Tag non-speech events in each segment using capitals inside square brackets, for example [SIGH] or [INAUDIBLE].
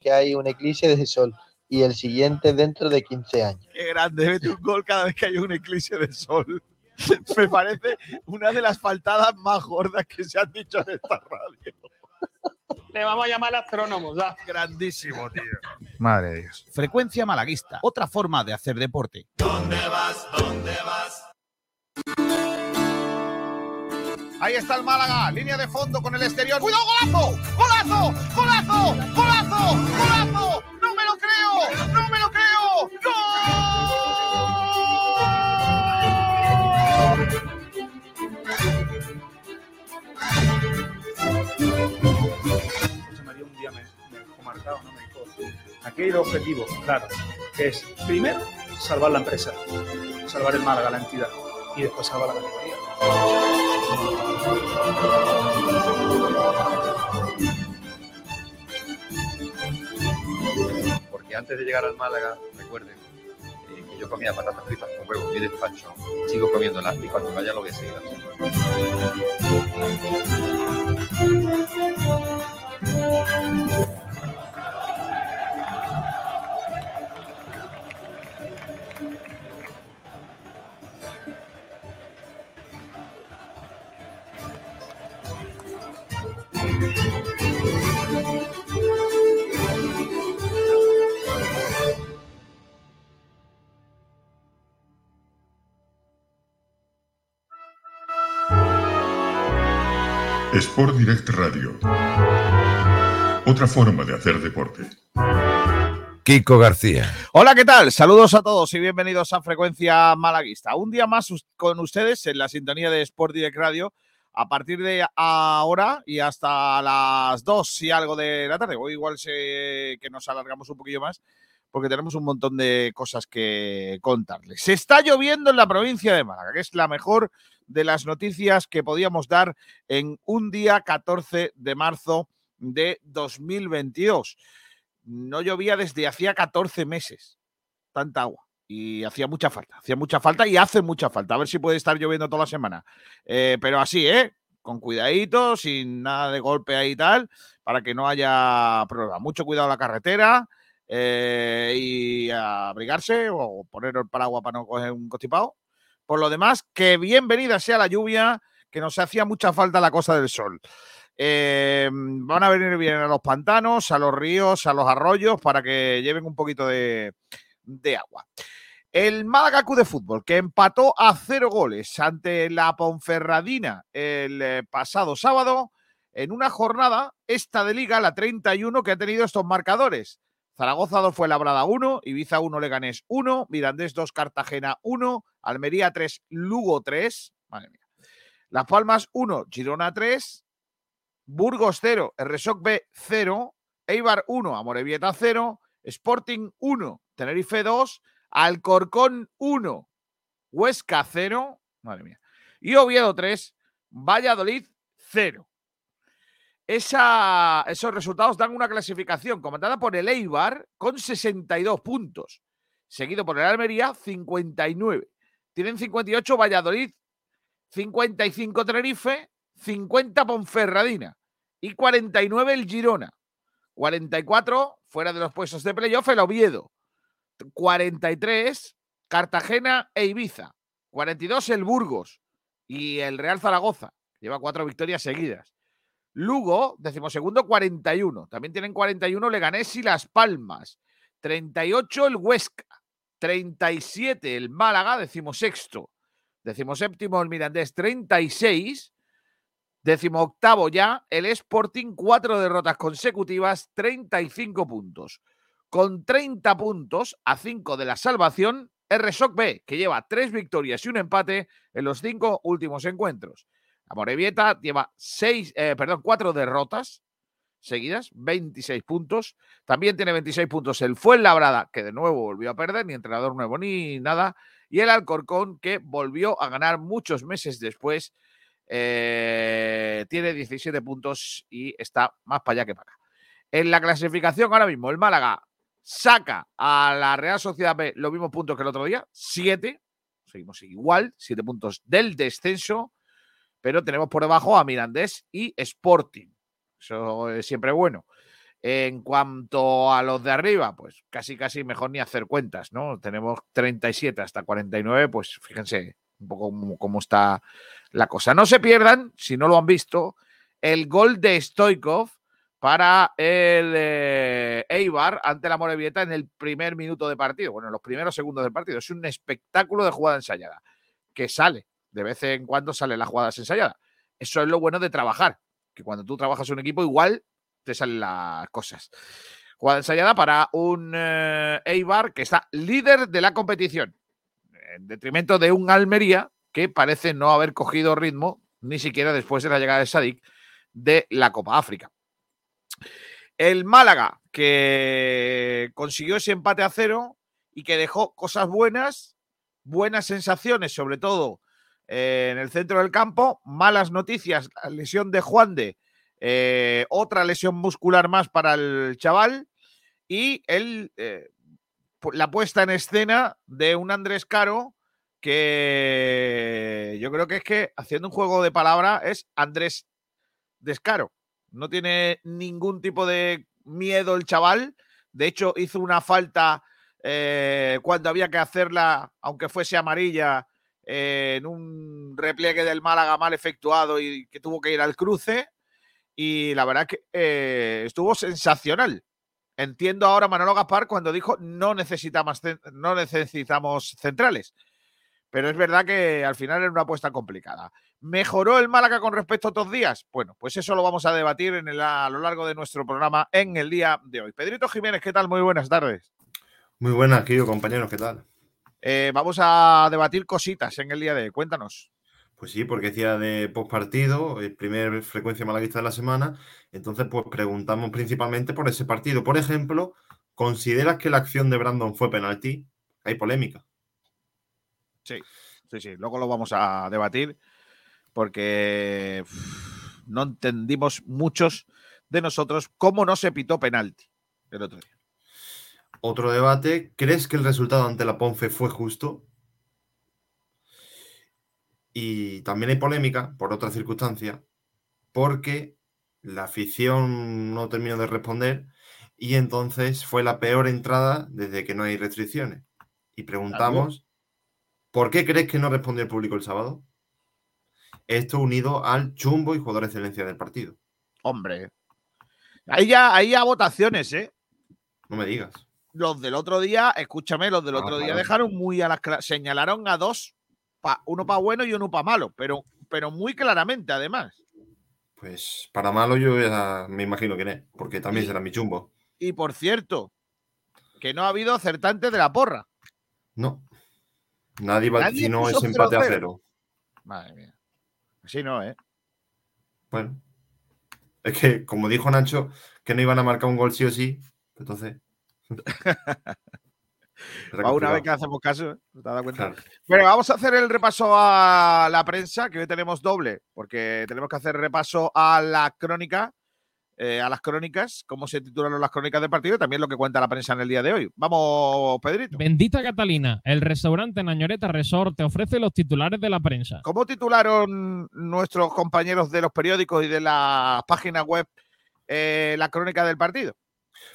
que hay un eclipse de sol y el siguiente dentro de 15 años. Qué grande, mete un gol cada vez que hay un eclipse de sol. [LAUGHS] Me parece una de las faltadas más gordas que se han dicho en esta radio. Le vamos a llamar astrónomos. ¿ya? Grandísimo, tío. Madre de Dios. Frecuencia malaguista, otra forma de hacer deporte. Ahí está el Málaga, línea de fondo con el exterior. ¡Cuidado, golazo! ¡Golazo! ¡Golazo! ¡Golazo! ¡Golazo! ¡No me lo creo! ¡No me lo creo! José María un día me, me dejó marcado, ¿no? Me dijo, aquí hay dos claro, que es primero salvar la empresa, salvar el Málaga, la entidad, y después salvar la categoría. Porque antes de llegar al Málaga, recuerden eh, que yo comía patatas fritas con huevo mi despacho, sigo comiéndolas y cuando vaya lo voy a seguir. Sport Direct Radio. Otra forma de hacer deporte. Kiko García. Hola, ¿qué tal? Saludos a todos y bienvenidos a Frecuencia Malaguista. Un día más con ustedes en la sintonía de Sport Direct Radio a partir de ahora y hasta las 2 y algo de la tarde. Hoy igual sé que nos alargamos un poquillo más porque tenemos un montón de cosas que contarles. Se está lloviendo en la provincia de Málaga, que es la mejor de las noticias que podíamos dar en un día 14 de marzo de 2022 no llovía desde hacía 14 meses. Tanta agua. Y hacía mucha falta. Hacía mucha falta y hace mucha falta. A ver si puede estar lloviendo toda la semana. Eh, pero así, ¿eh? Con cuidadito, sin nada de golpe ahí y tal, para que no haya problema. Mucho cuidado la carretera eh, y abrigarse o poner el paraguas para no coger un constipado. Por lo demás, que bienvenida sea la lluvia, que nos hacía mucha falta la cosa del sol. Eh, van a venir bien a los pantanos, a los ríos, a los arroyos, para que lleven un poquito de, agua. El Málaga de Fútbol, que empató a cero goles ante la Ponferradina el eh, pasado sábado, en una jornada, esta de Liga, la 31, que ha tenido estos marcadores. Zaragoza 2 fue Labrada 1, Ibiza 1, Leganés 1, Mirandés 2, Cartagena 1, Almería 3, Lugo 3, madre mía. Las Palmas 1, Girona 3, Burgos 0, Resoc B 0, Eibar 1, Amorebieta 0, Sporting 1, Tenerife 2, Alcorcón 1, Huesca 0, madre mía, y Oviedo 3, Valladolid 0. Esos resultados dan una clasificación comandada por el Eibar con 62 puntos, seguido por el Almería 59. Tienen 58 Valladolid, 55 Tenerife, 50 Ponferradina y 49 el Girona. 44 fuera de los puestos de playoff el Oviedo. 43 Cartagena e Ibiza. 42 el Burgos y el Real Zaragoza. Lleva cuatro victorias seguidas. Lugo, decimosegundo, 41. También tienen 41 Leganés y Las Palmas. 38 el Huesca. 37 el Málaga, decimosexto. Decimoséptimo el Mirandés, 36. Décimo octavo ya, el Sporting, cuatro derrotas consecutivas, 35 puntos. Con 30 puntos a 5 de la salvación, RSOC B, que lleva tres victorias y un empate en los cinco últimos encuentros. Amorebieta lleva seis, eh, perdón, cuatro derrotas seguidas, 26 puntos. También tiene 26 puntos el Fuenlabrada, que de nuevo volvió a perder, ni entrenador nuevo ni nada. Y el Alcorcón, que volvió a ganar muchos meses después eh, tiene 17 puntos y está más para allá que para acá. En la clasificación ahora mismo, el Málaga saca a la Real Sociedad B los mismos puntos que el otro día, 7. Seguimos igual, 7 puntos del descenso, pero tenemos por debajo a Mirandés y Sporting. Eso es siempre bueno. En cuanto a los de arriba, pues casi casi mejor ni hacer cuentas, ¿no? Tenemos 37 hasta 49, pues fíjense un poco cómo, está la cosa. No se pierdan, si no lo han visto, el gol de Stoikov para el eh, Eibar ante la Morevieta en el primer minuto de partido, bueno, en los primeros segundos del partido. Es un espectáculo de jugada ensayada, que sale, de vez en cuando salen las jugadas ensayadas. Eso es lo bueno de trabajar, que cuando tú trabajas un equipo igual te salen las cosas. Jugada ensayada para un eh, Eibar que está líder de la competición, en detrimento de un Almería que parece no haber cogido ritmo, ni siquiera después de la llegada de Sadik de la Copa África. El Málaga, que consiguió ese empate a cero y que dejó cosas buenas, buenas sensaciones, sobre todo en el centro del campo, malas noticias, la lesión de Juan de, eh, otra lesión muscular más para el chaval y el, eh, la puesta en escena de un Andrés Caro que yo creo que es que haciendo un juego de palabra es Andrés Descaro. No tiene ningún tipo de miedo el chaval. De hecho, hizo una falta eh, cuando había que hacerla, aunque fuese amarilla, eh, en un repliegue del Málaga mal efectuado y que tuvo que ir al cruce. Y la verdad que eh, estuvo sensacional. Entiendo ahora Manolo Gaspar cuando dijo no necesitamos, no necesitamos centrales. Pero es verdad que al final era una apuesta complicada. ¿Mejoró el Málaga con respecto a otros días? Bueno, pues eso lo vamos a debatir en el, a lo largo de nuestro programa en el día de hoy. Pedrito Jiménez, ¿qué tal? Muy buenas tardes. Muy buenas, querido compañeros, ¿qué tal? Eh, vamos a debatir cositas en el día de hoy. Cuéntanos. Pues sí, porque decía de postpartido, el primer frecuencia malaguista de la semana. Entonces, pues preguntamos principalmente por ese partido. Por ejemplo, ¿consideras que la acción de Brandon fue penalti? Hay polémica. Sí, sí, sí. Luego lo vamos a debatir porque no entendimos muchos de nosotros cómo no se pitó penalti el otro día. Otro debate, ¿crees que el resultado ante la Ponce fue justo? Y también hay polémica por otra circunstancia, porque la afición no terminó de responder y entonces fue la peor entrada desde que no hay restricciones. Y preguntamos, ¿por qué crees que no respondió el público el sábado? Esto unido al chumbo y jugador de excelencia del partido. Hombre, ahí ya hay ya votaciones, ¿eh? No me digas. Los del otro día, escúchame, los del Ah, otro día claro. dejaron muy a las señalaron a dos, pa- uno para bueno y uno para malo, pero, pero muy claramente además. Pues para malo yo ya me imagino quién es, porque también Y- será mi chumbo. Y por cierto, que no ha habido acertantes de la porra. No. Nadie puso ese empate a 0-0. cero. Madre mía. Así no, ¿eh? Bueno. Es que, como dijo Nacho, que no iban a marcar un gol sí o sí, entonces. [LAUGHS] Era A una vez que hacemos caso, ¿eh? ¿te has dado cuenta? Claro. Bueno, vamos a hacer el repaso a la prensa, que hoy tenemos doble, porque tenemos que hacer repaso a la crónica, eh, a las crónicas, cómo se titularon las crónicas del partido y también lo que cuenta la prensa en el día de hoy. Vamos, Pedrito. Bendita Catalina, el restaurante Nañoreta Resort te ofrece los titulares de la prensa. ¿Cómo titularon nuestros compañeros de los periódicos y de las páginas web eh, la crónica del partido?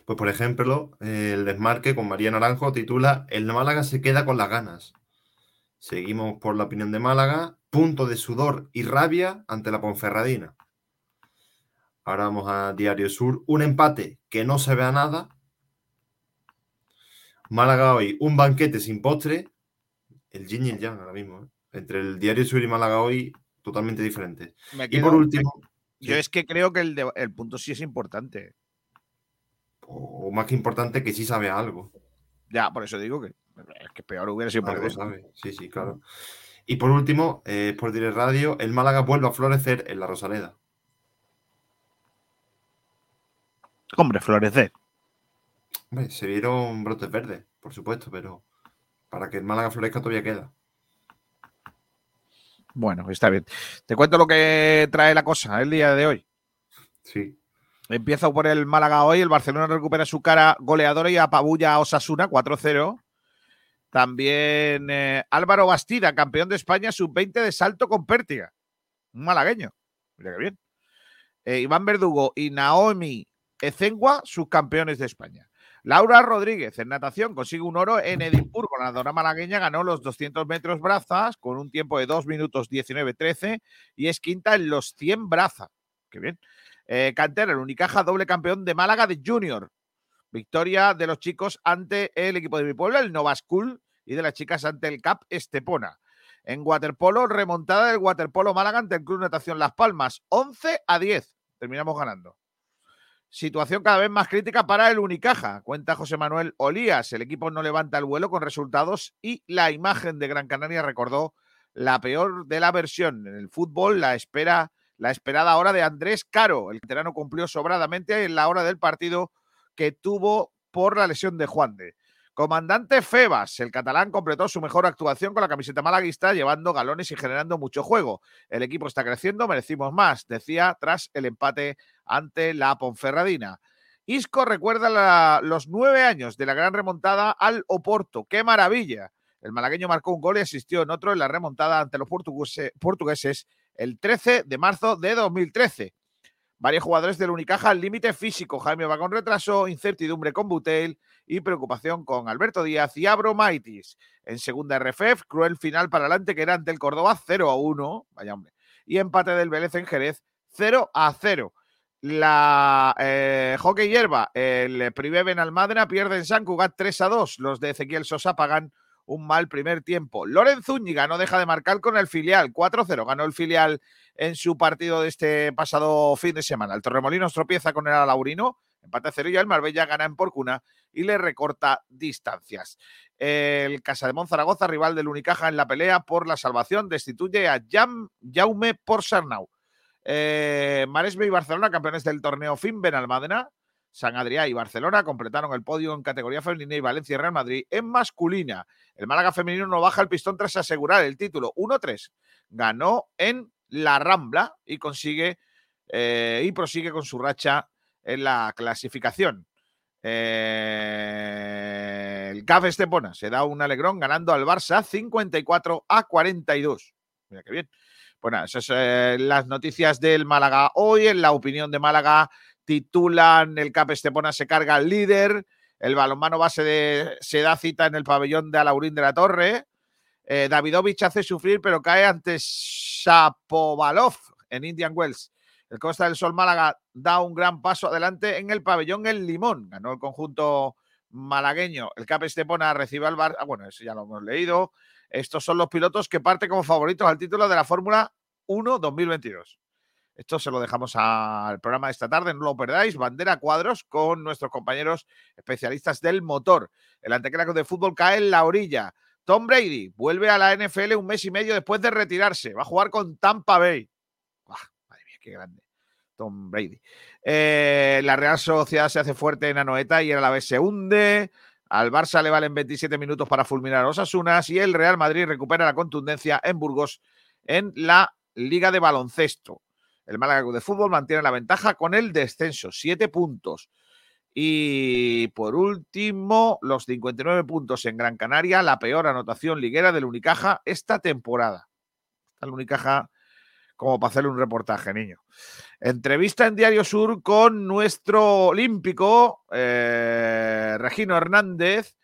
Pues, por ejemplo, el desmarque con María Naranjo titula El Málaga se queda con las ganas. Seguimos por la opinión de Málaga. Punto de sudor y rabia ante la Ponferradina. Ahora vamos a Diario Sur. Un empate que no se vea nada. Málaga hoy, un banquete sin postre. El yin y el yang ahora mismo. ¿eh? Entre el Diario Sur y Málaga hoy, totalmente diferentes. Y por último, yo sí. es que creo que el, de- el punto sí es importante. O más que importante, que sí sabe algo. Ya, por eso digo que es que peor hubiera sido Algo sabe. Sí, sí, claro. Y por último, eh, por Direct Radio, el Málaga vuelve a florecer en la Rosaleda. Hombre, florecer. Hombre, se vieron brotes verdes, por supuesto, pero para que el Málaga florezca todavía queda. Bueno, está bien. Te cuento lo que trae la cosa el día de hoy. Sí. Empieza por el Málaga hoy. El Barcelona recupera su cara goleadora y apabulla a Osasuna 4-0. También eh, Álvaro Bastida, campeón de España sub-20 de salto con pértiga. Un malagueño. Mira qué bien. Eh, Iván Verdugo y Naomi Ecengua, subcampeones de España. Laura Rodríguez en natación consigue un oro en Edimburgo. La nadadora malagueña ganó los 200 metros brazas con un tiempo de 2 minutos 19-13 y es quinta en los 100 brazas. Qué bien. Eh, Cantera, el Unicaja, doble campeón de Málaga de Junior. Victoria de los chicos ante el equipo de mi pueblo, el Nova School, y de las chicas ante el CAP Estepona. En waterpolo, remontada del waterpolo Málaga ante el Club Natación Las Palmas, 11 a 10. Terminamos ganando. Situación cada vez más crítica para el Unicaja, cuenta José Manuel Olías. El equipo no levanta el vuelo con resultados y la imagen de Gran Canaria recordó la peor de la versión. En el fútbol, la espera, la esperada hora de Andrés Caro. El veterano cumplió sobradamente en la hora del partido que tuvo por la lesión de Juan de. Comandante Febas, el catalán completó su mejor actuación con la camiseta malaguista, llevando galones y generando mucho juego. El equipo está creciendo, merecimos más, decía tras el empate ante la Ponferradina. Isco recuerda los nueve años de la gran remontada al Oporto. ¡Qué maravilla! El malagueño marcó un gol y asistió en otro en la remontada ante los portugueses el 13 de marzo de 2013. Varios jugadores del Unicaja al límite físico. Jaime va con retraso, incertidumbre con Butel y preocupación con Alberto Díaz y Abromaitis. En segunda RFF, cruel final para adelante que era ante el Córdoba 0 a 1. Vaya hombre. Y empate del Vélez en Jerez 0 a 0. La eh, Hockey Hierba, el Privé Benalmádena pierde en San Cugat 3 a 2. Los de Ezequiel Sosa pagan un mal primer tiempo. Lorenzo Zúñiga no deja de marcar con el filial. 4-0 ganó el filial en su partido de este pasado fin de semana. El Torremolinos tropieza con el Alaurino, empate a cero y el Marbella gana en Porcuna y le recorta distancias. El Casa de Monzaragoza, rival del Unicaja en la pelea por la salvación, destituye a Jaume Porsarnau. Eh, Maresme y Barcelona, campeones del torneo FIN Benalmádena, San Adrià y Barcelona completaron el podio en categoría femenina y Valencia y Real Madrid en masculina. El Málaga femenino no baja el pistón tras asegurar el título 1-3. Ganó en la Rambla y consigue eh, y prosigue con su racha en la clasificación. Eh, el CAF Estepona se da un alegrón ganando al Barça 54 a 42. Mira qué bien. Bueno, esas son eh, las noticias del Málaga hoy. En la opinión de Málaga titulan el CAP Estepona se carga al líder. El balonmano base de, se da cita en el pabellón de Alaurín de la Torre. Eh, Davidovich hace sufrir, pero cae ante Shapovalov en Indian Wells. El Costa del Sol Málaga da un gran paso adelante en el pabellón El Limón. Ganó el conjunto malagueño. El Cap Estepona recibe al Bar. Ah, bueno, eso ya lo hemos leído. Estos son los pilotos que parten como favoritos al título de la Fórmula 1 2022. Esto se lo dejamos al programa de esta tarde, no lo perdáis. Bandera cuadros con nuestros compañeros especialistas del motor. El antecrático de fútbol cae en la orilla. Tom Brady vuelve a la NFL un mes y medio después de retirarse. Va a jugar con Tampa Bay. madre mía, qué grande. Tom Brady. Eh, la Real Sociedad se hace fuerte en Anoeta y a la vez se hunde. Al Barça le valen 27 minutos para fulminar a los Asunas y el Real Madrid recupera la contundencia en Burgos en la Liga de Baloncesto. El Málaga de Fútbol mantiene la ventaja con el descenso, 7 puntos. Y por último, los 59 puntos en Gran Canaria, la peor anotación liguera del Unicaja esta temporada. El Unicaja como para hacerle un reportaje, niño. Entrevista en Diario Sur con nuestro olímpico, eh, Regino Hernández.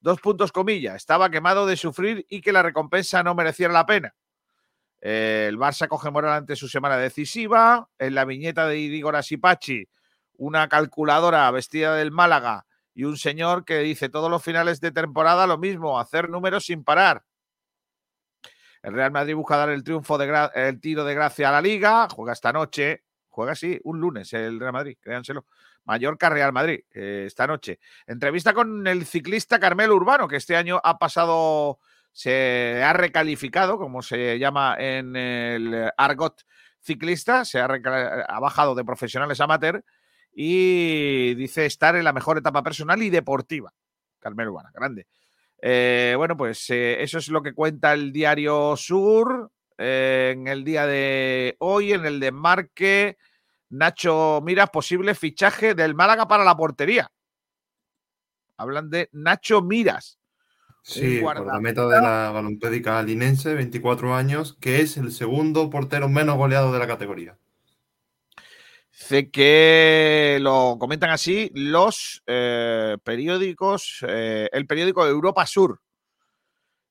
Dos puntos comillas. Estaba quemado de sufrir y que la recompensa no mereciera la pena. Eh, el Barça coge moral ante su semana decisiva. En la viñeta de Igor Asipachi una calculadora vestida del Málaga y un señor que dice todos los finales de temporada lo mismo, hacer números sin parar. El Real Madrid busca dar el triunfo, de el tiro de gracia a la liga, juega esta noche, juega así, un lunes el Real Madrid, créanselo. Mallorca Real Madrid, eh, esta noche. Entrevista con el ciclista Carmelo Urbano, que este año ha pasado, se ha recalificado, como se llama en el argot ciclista, se ha, bajado de profesionales a amateur y dice estar en la mejor etapa personal y deportiva. Carmelo grande. Eh, bueno, pues eh, eso es lo que cuenta el diario Sur eh, en el día de hoy, en el de Marque. Nacho Miras, posible fichaje del Málaga para la portería. Hablan de Nacho Miras. Sí, meta de la balompédica linense, 24 años, que es el segundo portero menos goleado de la categoría. Dice que lo comentan así los eh, periódicos, eh, el periódico Europa Sur,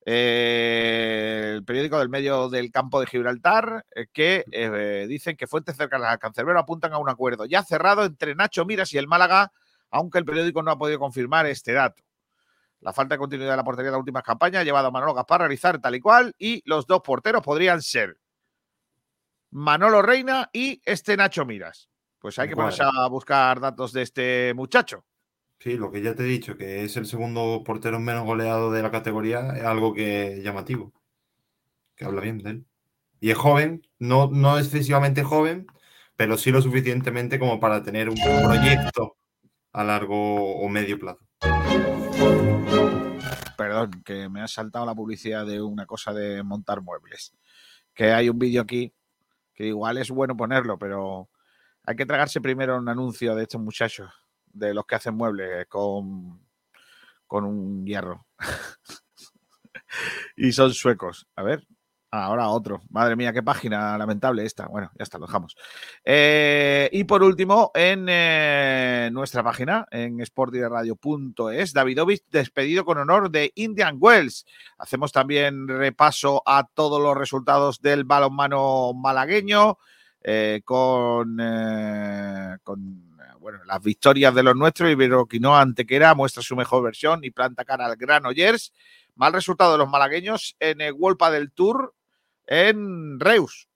eh, el periódico del medio del campo de Gibraltar, eh, que eh, dicen que fuentes cercanas al cancerbero apuntan a un acuerdo ya cerrado entre Nacho Miras y el Málaga, aunque el periódico no ha podido confirmar este dato. La falta de continuidad de la portería de las últimas campañas ha llevado a Manolo Gaspar a realizar tal y cual, y los dos porteros podrían ser Manolo Reina y este Nacho Miras. Pues hay que ponerse a buscar datos de este muchacho. Sí, lo que ya te he dicho, que es el segundo portero menos goleado de la categoría, es algo que es llamativo. Que habla bien de él. Y es joven, no, no excesivamente joven, pero sí lo suficientemente como para tener un proyecto a largo o medio plazo. Perdón, que me ha saltado la publicidad de una cosa de montar muebles. Que hay un vídeo aquí que igual es bueno ponerlo, pero hay que tragarse primero un anuncio de estos muchachos, de los que hacen muebles con, con un hierro. [LAUGHS] y son suecos. A ver. Ah, ahora otro. Madre mía, qué página lamentable esta. Bueno, ya está, lo dejamos. Eh, y por último, en eh, nuestra página, en sportiradio.es, Davidovich despedido con honor de Indian Wells. Hacemos también repaso a todos los resultados del balonmano malagueño eh, con, bueno, las victorias de los nuestros. Iberoquinoa Antequera muestra su mejor versión y planta cara al Granollers. Mal resultado de los malagueños en el Wolpa del Tour en Reus.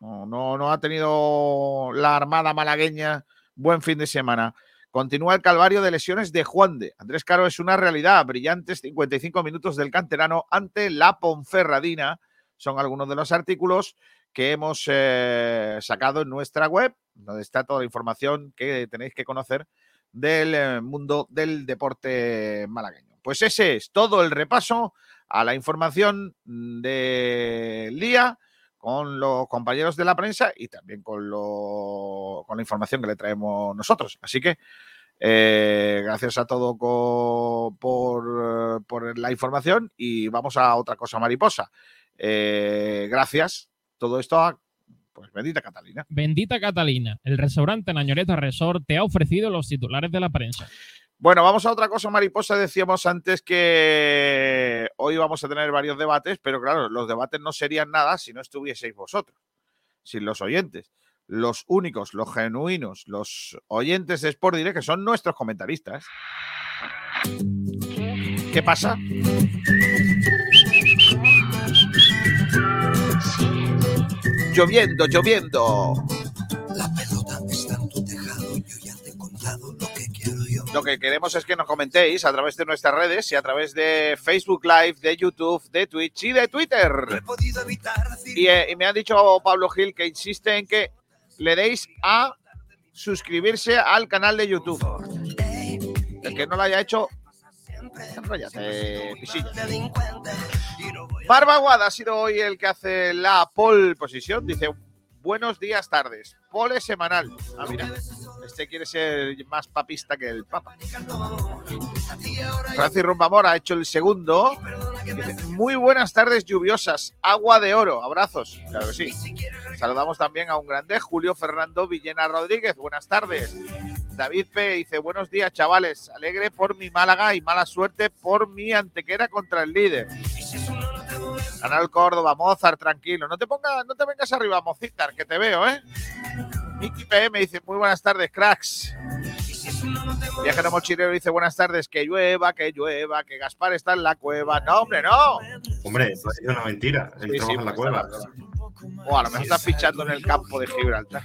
No, no, ha tenido la armada malagueña buen fin de semana. Continúa el calvario de lesiones de Juan de. Andrés Caro es una realidad. Brillantes 55 minutos del canterano ante la Ponferradina. Son algunos de los artículos que hemos eh, sacado en nuestra web, donde está toda la información que tenéis que conocer del eh, mundo del deporte malagueño. Pues ese es todo el repaso a la información del día con los compañeros de la prensa y también con, lo, con la información que le traemos nosotros. Así que eh, gracias a todo por, por la información y vamos a otra cosa mariposa. Eh, gracias. Todo esto a pues bendita Catalina. Bendita Catalina, el restaurante Nañoreta Resort te ha ofrecido los titulares de la prensa. Bueno, vamos a otra cosa mariposa. Decíamos antes que hoy vamos a tener varios debates, pero claro, los debates no serían nada si no estuvieseis vosotros, sin los oyentes. Los únicos, los genuinos, los oyentes de Sport Direct, que son nuestros comentaristas. ¿Qué pasa? Lloviendo, lloviendo. Lo que queremos es que nos comentéis a través de nuestras redes y a través de Facebook Live, de YouTube, de Twitch y de Twitter. Y, eh, y me ha dicho Pablo Gil que insiste en que le deis a suscribirse al canal de YouTube. El que no lo haya hecho, voy a Barba Aguada ha sido hoy el que hace la pole posición. Dice, buenos días, tardes. Pole semanal. Ah, mira. Este quiere ser más papista que el papa. Francis Rumbamor ha hecho el segundo. Muy buenas tardes lluviosas. Agua de oro. Abrazos. Claro que sí. Saludamos también a un grande, Julio Fernando Villena Rodríguez. Buenas tardes. David P. dice, buenos días, chavales. Alegre por mi Málaga y mala suerte por mi antequera contra el líder. Canal Córdoba, Mozart, tranquilo. No te pongas, no te vengas arriba, Mocitar, que te veo, ¿eh? Miki PM dice, muy buenas tardes, cracks. Viajero Mochilero dice, buenas tardes, que llueva, que llueva, que Gaspar está en la cueva. No, hombre, no. Hombre, eso es una mentira. Él Sí, sí, en la pues, cueva. O a lo mejor estás fichando en el campo de Gibraltar.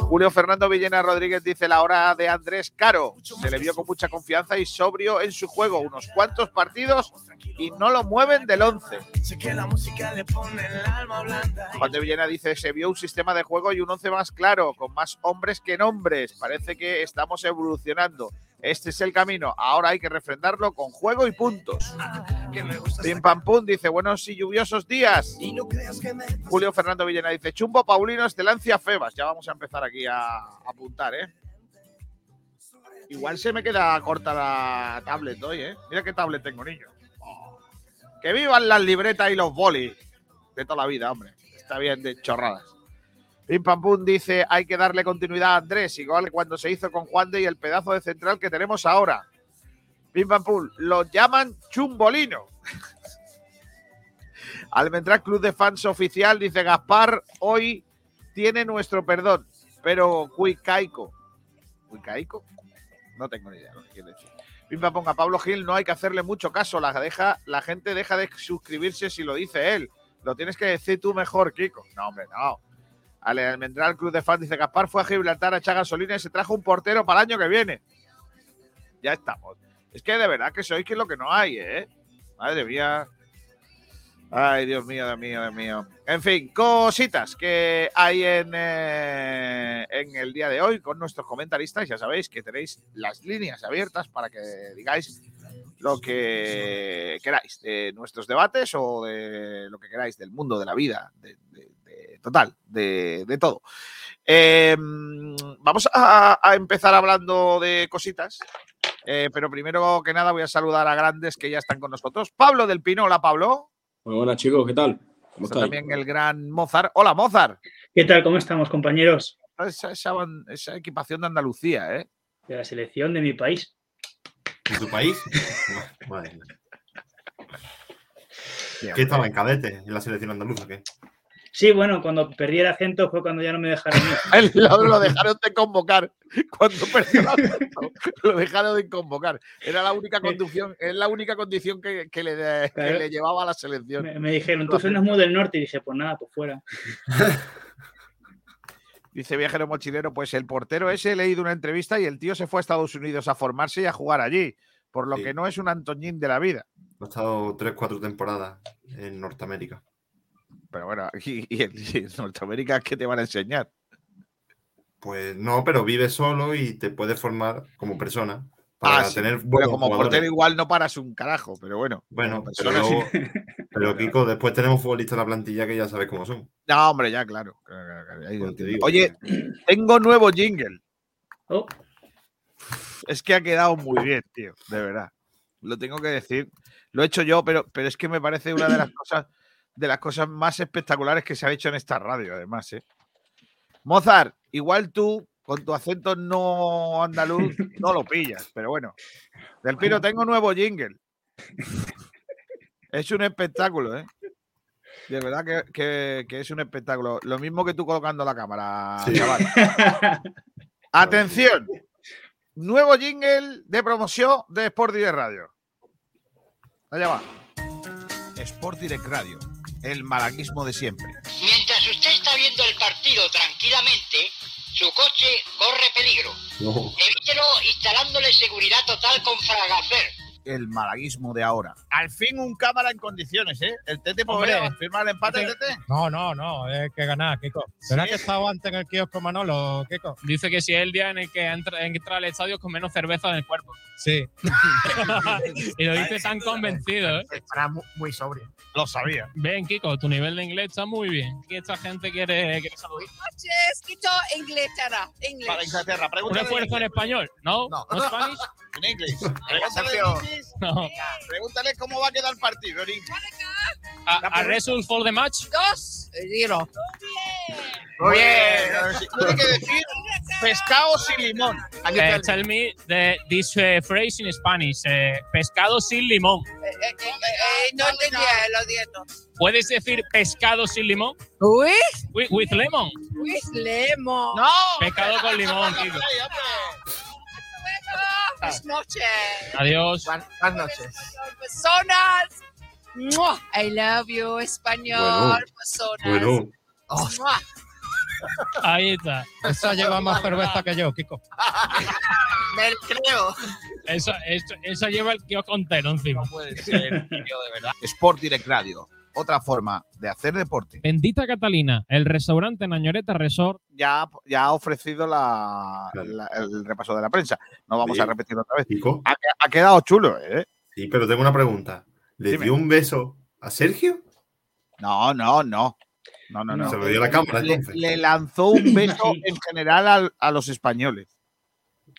Julio Fernando Villena Rodríguez dice la hora de Andrés Caro. Se le vio con mucha confianza y sobrio en su juego. Unos cuantos partidos y no lo mueven del 11. Sé que la música le pone el alma blanda. Juan de Villena dice, se vio un sistema de juego y un 11 más claro, con más hombres que nombres. Parece que estamos evolucionando. Este es el camino. Ahora hay que refrendarlo con juego y puntos. [LAUGHS] Pim Pam Pum dice, buenos y lluviosos días. y no creas que me Julio Fernando Villena dice, Chumbo Paulino Estelancia Febas. Ya vamos a empezar aquí a a apuntar, ¿eh? Igual se me queda corta la tablet hoy, ¿eh? Mira qué tablet tengo, niño. Oh. Que vivan las libretas y los bolis de toda la vida, hombre. Está bien de chorradas. Pim Pam Pum dice, hay que darle continuidad a Andrés, igual cuando se hizo con Juan de y el pedazo de central que tenemos ahora. Pim Pam Pum, lo llaman chumbolino. [LAUGHS] Almendral Club de Fans Oficial dice, Gaspar hoy tiene nuestro perdón, pero Cuicaico. ¿Cuicaico? No tengo ni idea lo que quiere decir. Pim Pam Pum, a Pablo Gil no hay que hacerle mucho caso, la, deja, la gente deja de suscribirse si lo dice él. Lo tienes que decir tú mejor, Kiko. No, hombre, no. Ale Almendral Club de Fans dice Gaspar fue a Gibraltar a echar gasolina y se trajo un portero para el año que viene. Ya estamos. Es que de verdad que sois que lo que no hay, ¿eh? Madre mía. Ay, Dios mío, Dios mío, Dios mío. En fin, cositas que hay en, eh, en el día de hoy con nuestros comentaristas. Ya sabéis que tenéis las líneas abiertas para que digáis lo que queráis de nuestros debates o de lo que queráis del mundo, de la vida, total, de, de todo. Eh, vamos a, a empezar hablando de cositas, eh, pero primero que nada voy a saludar a grandes que ya están con nosotros. Pablo del Pino, hola Pablo. Muy buenas chicos, ¿qué tal? ¿Cómo Está también el gran Mozart. Hola Mozart. ¿Qué tal? ¿Cómo estamos, compañeros? Esa, esa esa equipación de Andalucía, ¿eh? De la selección de mi país. ¿En tu país? [LAUGHS] Madre mía. ¿Qué estaba en cadete en la selección andaluza? ¿qué? Sí, bueno, cuando perdí el acento fue cuando ya no me dejaron ir. [LAUGHS] El- Lo, lo dejaron de convocar. Cuando perdió el acento, [LAUGHS] lo dejaron de convocar. Era la única condición, es la única condición que, que le, que Claro. le llevaba a la selección. Me, me dijeron, tú suenas muy del norte. Y dije, pues nada, pues fuera. [LAUGHS] Dice viajero mochilero, pues el portero ese he leído una entrevista y el tío se fue a Estados Unidos a formarse y a jugar allí, por lo Sí. que no es un Antoñín de la vida. Ha estado 3-4 temporadas en Norteamérica. Pero bueno, [LAUGHS] y, y en, y en Norteamérica, ¿qué te van a enseñar? Pues no, pero vive solo y te puedes formar como persona para Ah, sí, tener Pero buenos como jugadores. portero igual no paras un carajo, pero bueno. Bueno, pero, sí. luego- [LAUGHS] pero Kiko, después tenemos futbolistas en la plantilla que ya sabes cómo son. No, hombre, ya, claro. claro, claro, claro, ahí lo Pues te entiendo. digo Oye, tengo nuevo jingle. Oh, Es que ha quedado muy bien, tío, de verdad. Lo tengo que decir. Lo he hecho yo, pero, pero es que me parece una de las [CLEARS THROAT] cosas de las cosas más espectaculares que se ha hecho en esta radio, además, ¿eh? Mozart, igual tú, con tu acento no andaluz, [LAUGHS] no lo pillas, pero bueno. Del Pino, tengo nuevo jingle. Es un espectáculo, ¿eh? De verdad que, que- que es un espectáculo. Lo mismo que tú colocando la cámara, Sí. chaval. [LAUGHS] Atención. Nuevo jingle de promoción de Sport Direct Radio. Allá va. Sport Direct Radio. El malaguismo de siempre. Mientras usted está viendo el partido tranquilamente, su coche corre peligro. No. Evítelo instalándole seguridad total con Fragacer. El malaguismo de ahora. Al fin un cámara en condiciones, ¿eh? El Tete podría firmar el empate, Tete. No, no, no, es que ganar, Kiko. ¿Será que estaba antes en el kiosco Manolo, Kiko? Dice que si es el día en el que entra, entra al estadio con menos cerveza en el cuerpo. Sí. [LAUGHS] y lo dice tan convencido, ¿eh? Estará muy, sobrio. Lo sabía. Ven, Kiko, tu nivel de inglés está muy bien. Que esta gente quiere, quiere saludar. noches, Quito, Inglaterra. English. Para Inglaterra. ¿Un Pregúntale esfuerzo en español? ¿No? No. ¿No Spanish? [LAUGHS] en inglés. [LAUGHS] Pregúntale. No. Pregúntale cómo va a quedar el partido en inglés. ¿A, a result for the match? Dos. Zero. Muy bien. Tiene que decir pescado sin limón. El- tell me the, this eh, phrase in Spanish. eh, pescado sin limón. Eh, eh, eh, eh, no entendía, lo siento. ¿Puedes decir pescado sin limón? With, With, with lemon. with lemon. ¡No! Pescado con limón, Kiko. Buenas noches. Adiós. Buenas noches. Personas. I love you, español. Bueno, Personas. Bueno, Mua. Ahí está. Esa lleva más cerveza que yo, Kiko. Me creo. Eso, eso, eso lleva el kiosco entero encima. Puede ser, tío, de verdad. Sport Direct Radio. Otra forma de hacer deporte. Bendita Catalina, el restaurante Nañoreta Resort. Ya, ya ha ofrecido la- Claro. la- el repaso de la prensa. No vamos Sí. a repetirlo otra vez. Ha, ha quedado chulo, ¿eh? Sí, pero tengo una pregunta. ¿Le Dime. dio un beso a Sergio? No, no, no. No, no, no. Se lo dio a la cámara, Le, entonces. le lanzó un [LAUGHS] beso en general al- a, los españoles.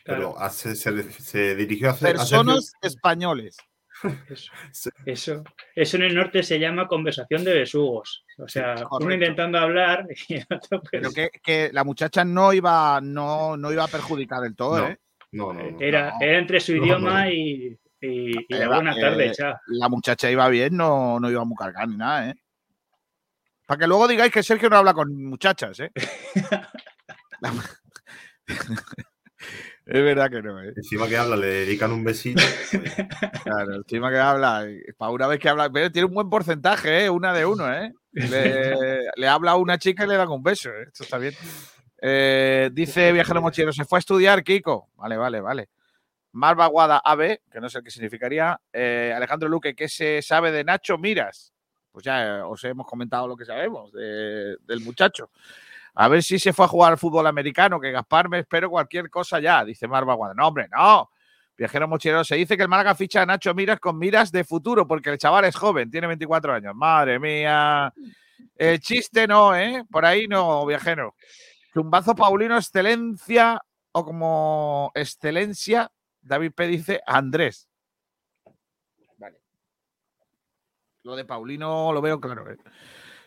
Pero a- se, se- se dirigió a, Ce- a Sergio. Personas españoles. Eso, [LAUGHS] eso, eso en el norte se llama conversación de besugos. O sea, uno intentando hablar [LAUGHS] y el otro, pues, Pero que, que la muchacha no iba, no, no iba a perjudicar del todo, No, ¿eh? no, no, no. era, era entre su idioma no. y, y, y la buena tarde, eh, chao. La muchacha iba bien, no, no iba muy cargada ni nada, ¿eh? Para que luego digáis que Sergio no habla con muchachas, ¿eh? La- [LAUGHS] es verdad que no, ¿eh? Encima que habla, le dedican un besito. [LAUGHS] Claro, encima que habla, para una vez que habla, pero tiene un buen porcentaje, ¿eh? Una de uno, ¿eh? Le, le habla a una chica y le dan un beso, ¿eh? Esto está bien. Eh, dice Viajero Mochilero, se fue a estudiar, Kiko. Vale, vale, vale. Marva Guada AB, que no sé qué significaría. Eh, Alejandro Luque, ¿qué se sabe de Nacho Miras? Pues ya os hemos comentado lo que sabemos de- del muchacho. A ver si se fue a jugar al fútbol americano, que Gaspar me espero cualquier cosa ya, dice Marva Guada. No, hombre, no. Viajero mochilero, se dice que el Málaga ficha a Nacho Miras con miras de futuro, porque el chaval es joven, tiene 24 años. Madre mía. El chiste no, ¿eh? Por ahí no, viajero. Zumbazo Paulino, excelencia, o como excelencia, David P. dice Andrés. Vale. Lo de Paulino lo veo claro, ¿eh?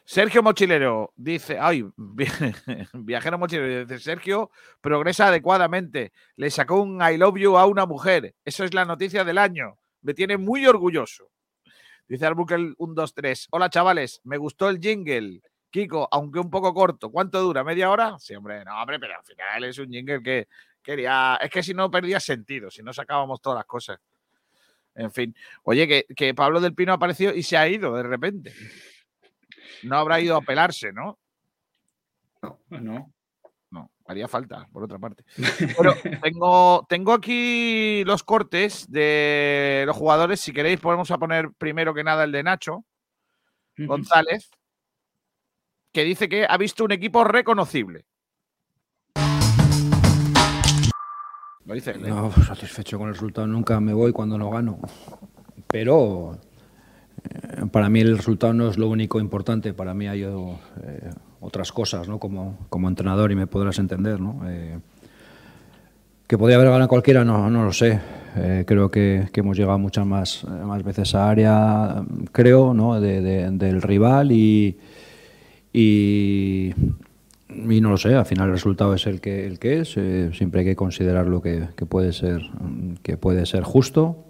Sergio Mochilero dice, ay, vi- [LAUGHS] viajero mochilero, dice, Sergio progresa adecuadamente, le sacó un I love you a una mujer, eso es la noticia del año, me tiene muy orgulloso. Dice Albuquerque 123, hola chavales, me gustó el jingle, Kiko, aunque un poco corto, ¿cuánto dura? ¿Media hora? Sí, hombre, no, hombre, pero al final es un jingle que quería, es que si no perdía sentido, si no sacábamos todas las cosas. En fin, oye, que, que Pablo del Pino ha aparecido y se ha ido de repente. No habrá ido a pelarse, ¿no? No. No, haría falta, por otra parte. [LAUGHS] Bueno, tengo, tengo aquí los cortes de los jugadores. Si queréis, podemos a poner primero que nada el de Nacho González, que dice que ha visto un equipo reconocible. Lo dice él, ¿eh? No, satisfecho con el resultado. Nunca me voy cuando no gano. Pero para mí el resultado no es lo único importante. Para mí hay eh, otras cosas, ¿no? Como, como entrenador y me podrás entender, ¿no? Eh, que podría haber ganado cualquiera, no, no lo sé. Eh, creo que, hemos llegado muchas más, eh, más veces a área, creo, ¿no? de- de- del rival y, y, y no lo sé, al final el resultado es el que, el que es. eh, siempre hay que considerarlo que, que puede ser, que puede ser justo.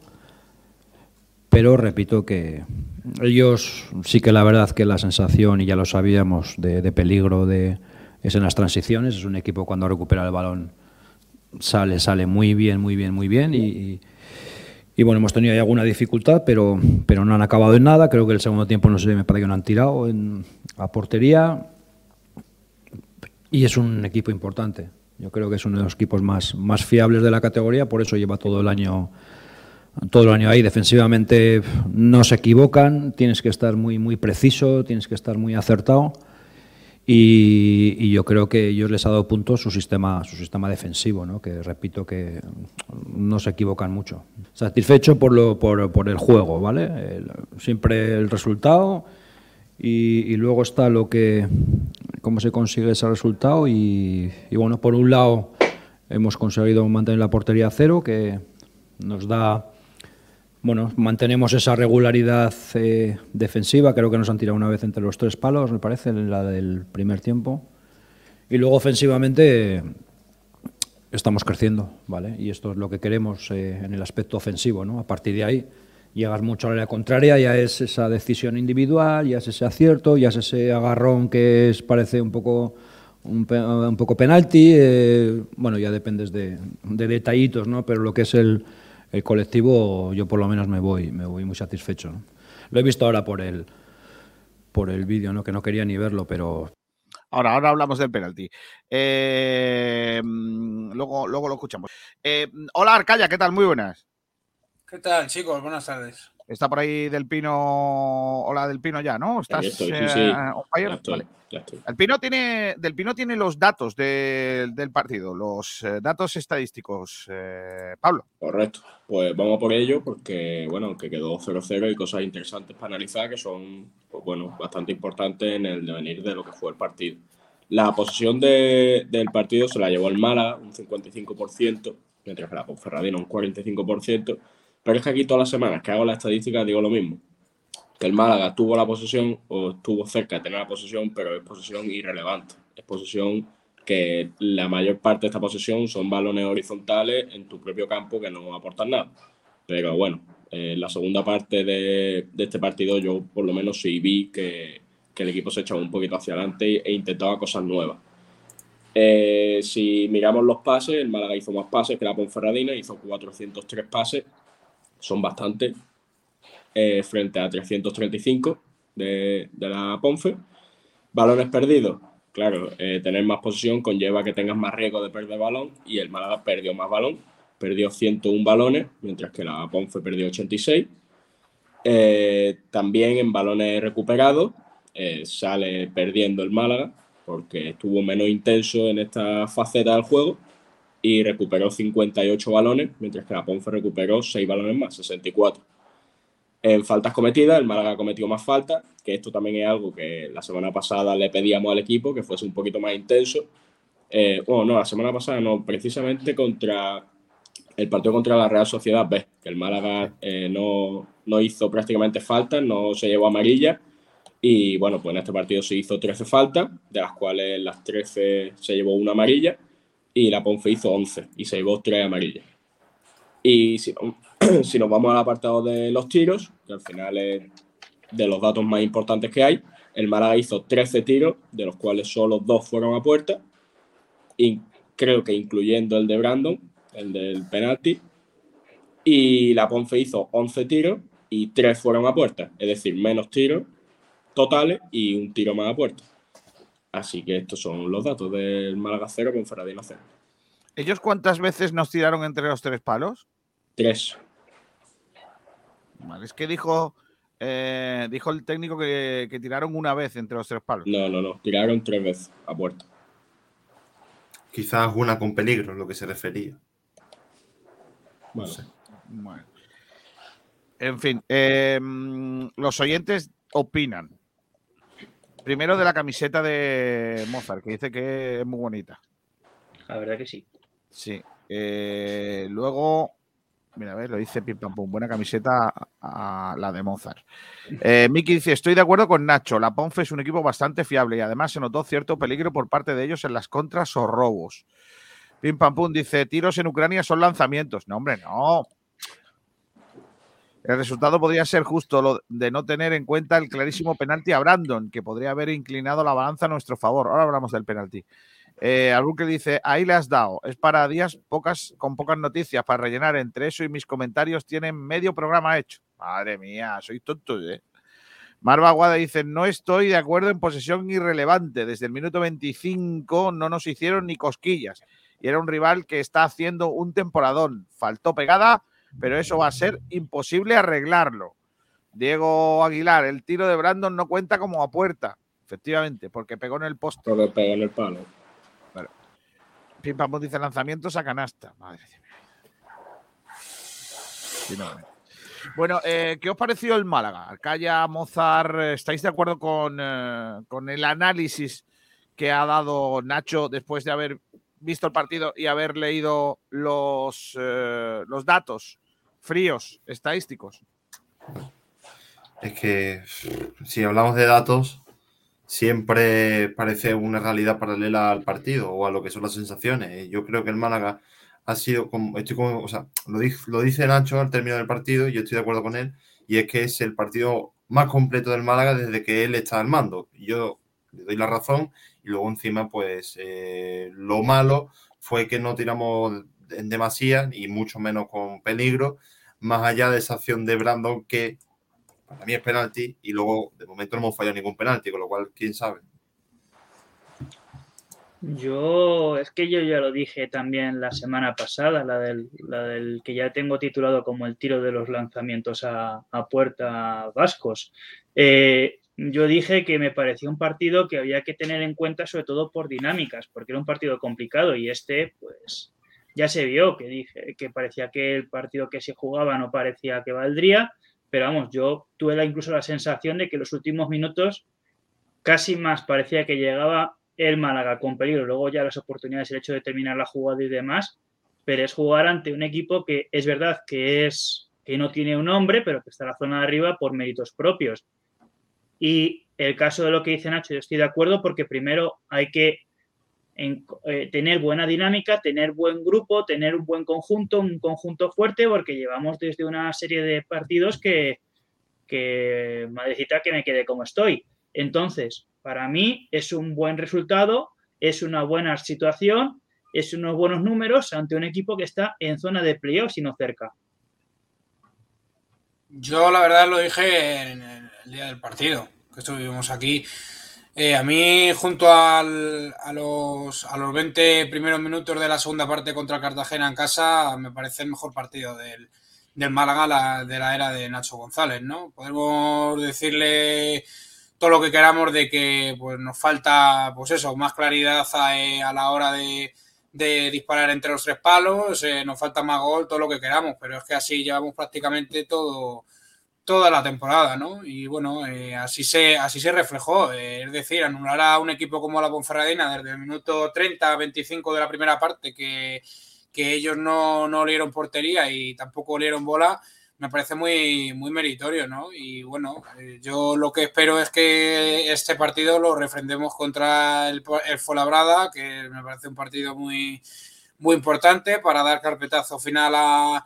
Pero repito que ellos sí que la verdad que la sensación, y ya lo sabíamos, de, peligro de, es en las transiciones. Es un equipo cuando recupera el balón sale, sale muy bien, muy bien, muy bien. Y bueno, hemos tenido ahí alguna dificultad, pero, pero no han acabado en nada. Creo que el segundo tiempo, no sé, me parece que no han tirado en, a portería. Y es un equipo importante. Yo creo que es uno de los equipos más, más fiables de la categoría, por eso lleva todo el año todo el año ahí. Defensivamente no se equivocan, tienes que estar muy, muy preciso, tienes que estar muy acertado. Y, yo creo que ellos les ha dado puntos su sistema, su sistema defensivo, ¿no? que repito que no se equivocan mucho. Satisfecho por, lo, por, el juego, ¿vale? Siempre el resultado y, y luego está lo que, cómo se consigue ese resultado. Y, y bueno, por un lado hemos conseguido mantener la portería a cero, que nos da bueno, mantenemos esa regularidad eh, defensiva. Creo que nos han tirado una vez entre los tres palos, me parece, en la del primer tiempo. Y luego ofensivamente estamos creciendo, ¿vale? Y esto es lo que queremos eh, en el aspecto ofensivo, ¿no? A partir de ahí, llegar mucho a la contraria, ya es esa decisión individual, ya es ese acierto, ya es ese agarrón que es, parece un poco un, un poco penalti. eh, bueno, ya dependes de, de detallitos, ¿no? Pero lo que es el, el colectivo, yo por lo menos me voy, me voy muy satisfecho. ¿no? Lo he visto ahora por el, por el vídeo, ¿no? que no quería ni verlo, pero Ahora, ahora hablamos del penalti. Eh, mm, luego, luego lo escuchamos. Eh, hola, Arcaya, ¿qué tal? Muy buenas. ¿Qué tal, chicos? Buenas tardes. Está por ahí Del Pino. Hola, Del Pino ya, ¿no? ¿Estás estoy, sí, eh, sí. on fire? Vale. Ya estoy. El Pino tiene, Del Pino tiene los datos de- del partido, los eh, datos estadísticos. eh, Pablo. Correcto. Pues vamos por ello porque, bueno, aunque quedó 0-0 hay cosas interesantes para analizar que son, pues bueno, bastante importantes en el devenir de lo que fue el partido. La posesión de- del partido se la llevó el Málaga, un 55%, mientras que la Ponferradina un 45%, Pero es que aquí todas las semanas que hago la estadística digo lo mismo. Que el Málaga tuvo la posesión o estuvo cerca de tener la posesión, pero es posesión irrelevante. Es posesión que la mayor parte de esta posesión son balones horizontales en tu propio campo que no aportan nada. Pero bueno, en la segunda parte de, de este partido yo por lo menos sí vi que, que el equipo se echaba un poquito hacia adelante e intentaba cosas nuevas. Eh, si miramos los pases, el Málaga hizo más pases que la Ponferradina, hizo 403 pases, son bastantes, eh, frente a 335 de, la Ponfe. Balones perdidos, claro, eh, tener más posesión conlleva que tengas más riesgo de perder balón y el Málaga perdió más balón, perdió 101 balones, mientras que la Ponfe perdió 86. Eh, también en balones recuperados sale perdiendo el Málaga, porque estuvo menos intenso en esta faceta del juego y recuperó 58 balones, mientras que la Ponce recuperó 6 balones más, 64. En faltas cometidas, el Málaga cometió más faltas, que esto también es algo que la semana pasada le pedíamos al equipo, que fuese un poquito más intenso. Eh, bueno, no, la semana pasada no, precisamente contra el partido contra la Real Sociedad B, que el Málaga eh, no, no hizo prácticamente faltas, no se llevó amarilla y bueno, pues en este partido se hizo 13 faltas, de las cuales las 13 se llevó una amarilla y la Ponce hizo 11 y se llevó 3 amarillas. Y si, [CLEARS THROAT] si nos vamos al apartado de los tiros, que al final es de los datos más importantes que hay, el Málaga hizo 13 tiros, de los cuales solo 2 fueron a puerta, y creo que incluyendo el de Brandon, el del penalti, y la Ponce hizo 11 tiros y 3 fueron a puerta, es decir, menos tiros totales y un tiro más a puerta. Así que estos son los datos del Málaga 0 con Ferradina 0. ¿Ellos cuántas veces nos tiraron entre los tres palos? Tres. Vale, es que dijo, eh, dijo el técnico que, que, tiraron una vez entre los tres palos. No, no, no, tiraron tres veces a puerta. Quizás una con peligro, lo que se refería. Bueno. No sé. bueno. En fin, eh, los oyentes opinan. Primero de la camiseta de Mozart, que dice que es muy bonita. La verdad que sí. Sí. Eh, luego, mira, a ver, lo dice Pim Pam Pum. Buena camiseta a la de Mozart. Eh, Miki dice: Estoy de acuerdo con Nacho. La Ponfe es un equipo bastante fiable y además se notó cierto peligro por parte de ellos en las contras o robos. Pim Pam Pum dice: Tiros en Ucrania son lanzamientos. No, hombre, no. El resultado podría ser justo lo de no tener en cuenta el clarísimo penalti a Brandon, que podría haber inclinado la balanza a nuestro favor. Ahora hablamos del penalti. Eh, que dice, ahí le has dado. Es para días pocas, con pocas noticias para rellenar. Entre eso y mis comentarios tienen medio programa hecho. Madre mía, soy tonto, ¿eh? Marva Aguada dice, no estoy de acuerdo en posesión irrelevante. Desde el minuto 25 no nos hicieron ni cosquillas. Y era un rival que está haciendo un temporadón. Faltó pegada, pero eso va a ser imposible arreglarlo. Diego Aguilar, el tiro de Brandon no cuenta como a puerta, efectivamente, porque pegó en el poste. Pegó en el palo. Pim Pam dice lanzamientos a canasta. Madre mía. No, bueno, eh, ¿qué os pareció el Málaga? Arcaya, Mozart, ¿estáis de acuerdo con, eh, con el análisis que ha dado Nacho después de haber visto el partido y haber leído los, eh, los datos fríos, estadísticos? Es que si hablamos de datos, siempre parece una realidad paralela al partido o a lo que son las sensaciones. Yo creo que el Málaga ha sido, como, estoy como, o sea, lo, dice Nacho al término del partido y yo estoy de acuerdo con él, y es que es el partido más completo del Málaga desde que él está al mando. Yo le doy la razón y luego encima, pues eh, lo malo fue que no tiramos en demasía y mucho menos con peligro, más allá de esa acción de Brandon que para mí es penalti y luego de momento no hemos fallado ningún penalti, con lo cual, quién sabe. Yo, es que yo ya lo dije también la semana pasada, la del, que ya tengo titulado como el tiro de los lanzamientos a, a puerta vascos. Eh, yo dije que me parecía un partido que había que tener en cuenta sobre todo por dinámicas, porque era un partido complicado y este, pues, ya se vio que dije que parecía que el partido que se jugaba no parecía que valdría, pero vamos, yo tuve la, incluso la sensación de que los últimos minutos casi más parecía que llegaba el Málaga con peligro, luego ya las oportunidades, el hecho de terminar la jugada y demás, pero es jugar ante un equipo que es verdad que es que no tiene un nombre, pero que está en la zona de arriba por méritos propios. Y el caso de lo que dice Nacho, yo estoy de acuerdo porque primero hay que en, eh, tener buena dinámica, tener buen grupo, tener un buen conjunto, un conjunto fuerte, porque llevamos desde una serie de partidos que, que que me quede como estoy. Entonces, para mí es un buen resultado, es una buena situación, es unos buenos números ante un equipo que está en zona de playoffs y no cerca. Yo la verdad lo dije en el día del partido, que estuvimos aquí. Eh, a mí, junto al- a, los, a los 20 primeros minutos de la segunda parte contra Cartagena en casa, me parece el mejor partido del, Málaga la- de la era de Nacho González, ¿no? Podemos decirle todo lo que queramos de que pues, nos falta, pues eso, más claridad a, eh, a la hora de, de disparar entre los tres palos, eh, nos falta más gol, todo lo que queramos, pero es que así llevamos prácticamente todo, toda la temporada, ¿no? Y bueno, eh, así, se, así se reflejó, eh, es decir, anular a un equipo como la Ponferradina desde el minuto 30 a 25 de la primera parte, que, que ellos no, no olieron portería y tampoco olieron bola, me parece muy, muy meritorio, ¿no? Y bueno, eh, yo lo que espero es que este partido lo refrendemos contra el, el Fuenlabrada, que me parece un partido muy, muy importante para dar carpetazo final a,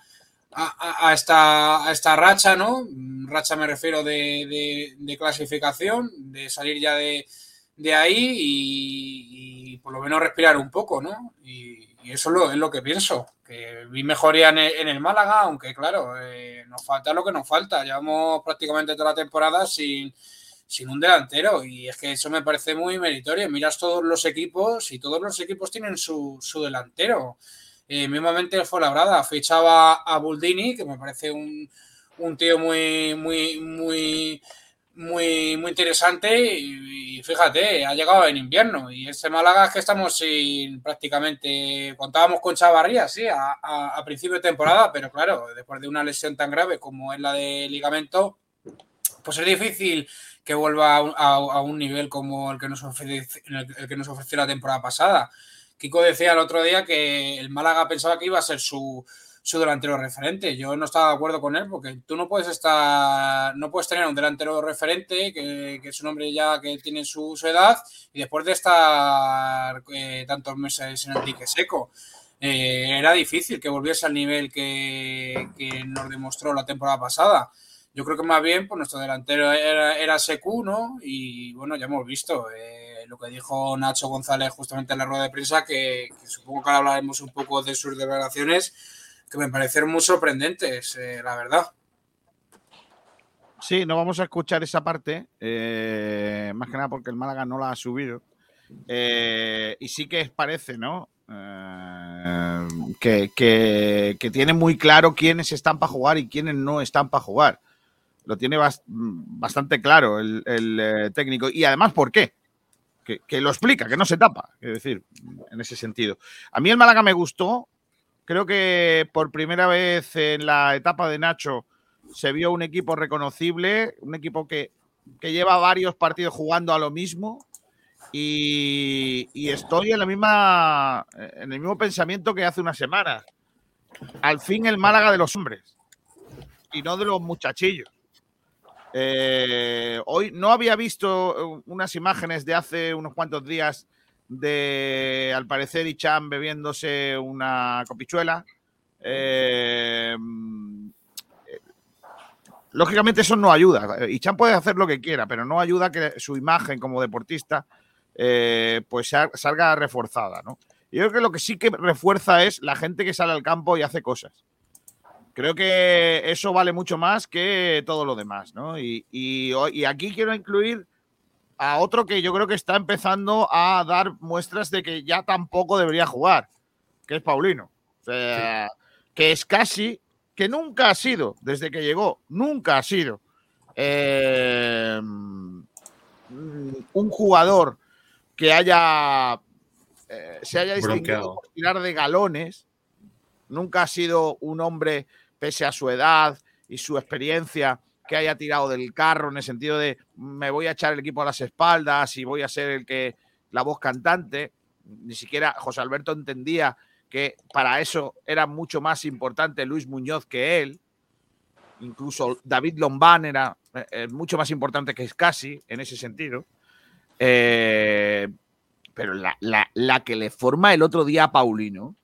a- esta, a esta racha, ¿no? Racha me refiero de, de- clasificación, de salir ya de, de ahí y, por lo menos respirar un poco, ¿no? Y, eso es lo, es lo que pienso, que vi mejoría en el, en el Málaga, aunque claro, eh, nos falta lo que nos falta. Llevamos prácticamente toda la temporada sin, sin un delantero y es que eso me parece muy meritorio. Miras todos los equipos y todos los equipos tienen su, su delantero. Eh, mismamente el Fuenlabrada fichaba a Buldini, que me parece un, un tío muy, muy, muy, muy, muy interesante. Y, fíjate, ha llegado en invierno. Y este Málaga es que estamos sin prácticamente, contábamos con Chavarría, sí, a, principio de temporada, pero claro, después de una lesión tan grave como es la de ligamento, pues es difícil que vuelva a, un- a- un nivel como el que, nos ofrece, el, el que nos ofreció la temporada pasada. Kiko decía el otro día que el Málaga pensaba que iba a ser su, su delantero referente. Yo no estaba de acuerdo con él porque tú no puedes estar, no puedes tener un delantero referente que, es un hombre ya que tiene su, edad y después de estar eh, tantos meses en el dique seco. Eh, era difícil que volviese al nivel que, que nos demostró la temporada pasada. Yo creo que más bien, pues nuestro delantero era, era Secu, ¿no? Y bueno, ya hemos visto eh, lo que dijo Nacho González justamente en la rueda de prensa, que, supongo que ahora hablaremos un poco de sus declaraciones, que me parecieron muy sorprendentes, eh, la verdad. Sí, no vamos a escuchar esa parte, eh, más que nada porque el Málaga no la ha subido. Eh, y sí que parece, ¿no? Eh, que, tiene muy claro quiénes están para jugar y quiénes no están para jugar. Lo tiene bas- bastante claro el, eh, técnico. Y además, ¿por qué? Que, lo explica, que no se tapa. Es decir, en ese sentido. A mí el Málaga me gustó. Creo que por primera vez en la etapa de Nacho se vio un equipo reconocible, un equipo que, que lleva varios partidos jugando a lo mismo. Y, y estoy en la misma en el mismo pensamiento que hace una semana. Al fin el Málaga de los hombres y no de los muchachillos. Eh, hoy no había visto unas imágenes de hace unos cuantos días de, al parecer, Ichan bebiéndose una copichuela. Eh, lógicamente eso no ayuda. Ichan puede hacer lo que quiera, pero no ayuda que su imagen como deportista eh, pues sa- salga reforzada, ¿no? Yo creo que lo que sí que refuerza es la gente que sale al campo y hace cosas. Creo que eso vale mucho más que todo lo demás, ¿no? Y, y aquí quiero incluir a otro que yo creo que está empezando a dar muestras de que ya tampoco debería jugar, que es Paulino. O sea, que es casi, que nunca ha sido, desde que llegó, nunca ha sido eh, un jugador que haya eh, se haya distinguido Bronqueado. por tirar de galones. Nunca ha sido un hombre, pese a su edad y su experiencia, que haya tirado del carro en el sentido de me voy a echar el equipo a las espaldas y voy a ser el que la voz cantante. Ni siquiera José Alberto entendía que para eso era mucho más importante Luis Muñoz que él. incluso David Lombán era eh, eh, mucho más importante que Scassi en ese sentido. Eh, pero la, la- la que le forma el otro día a Paulino,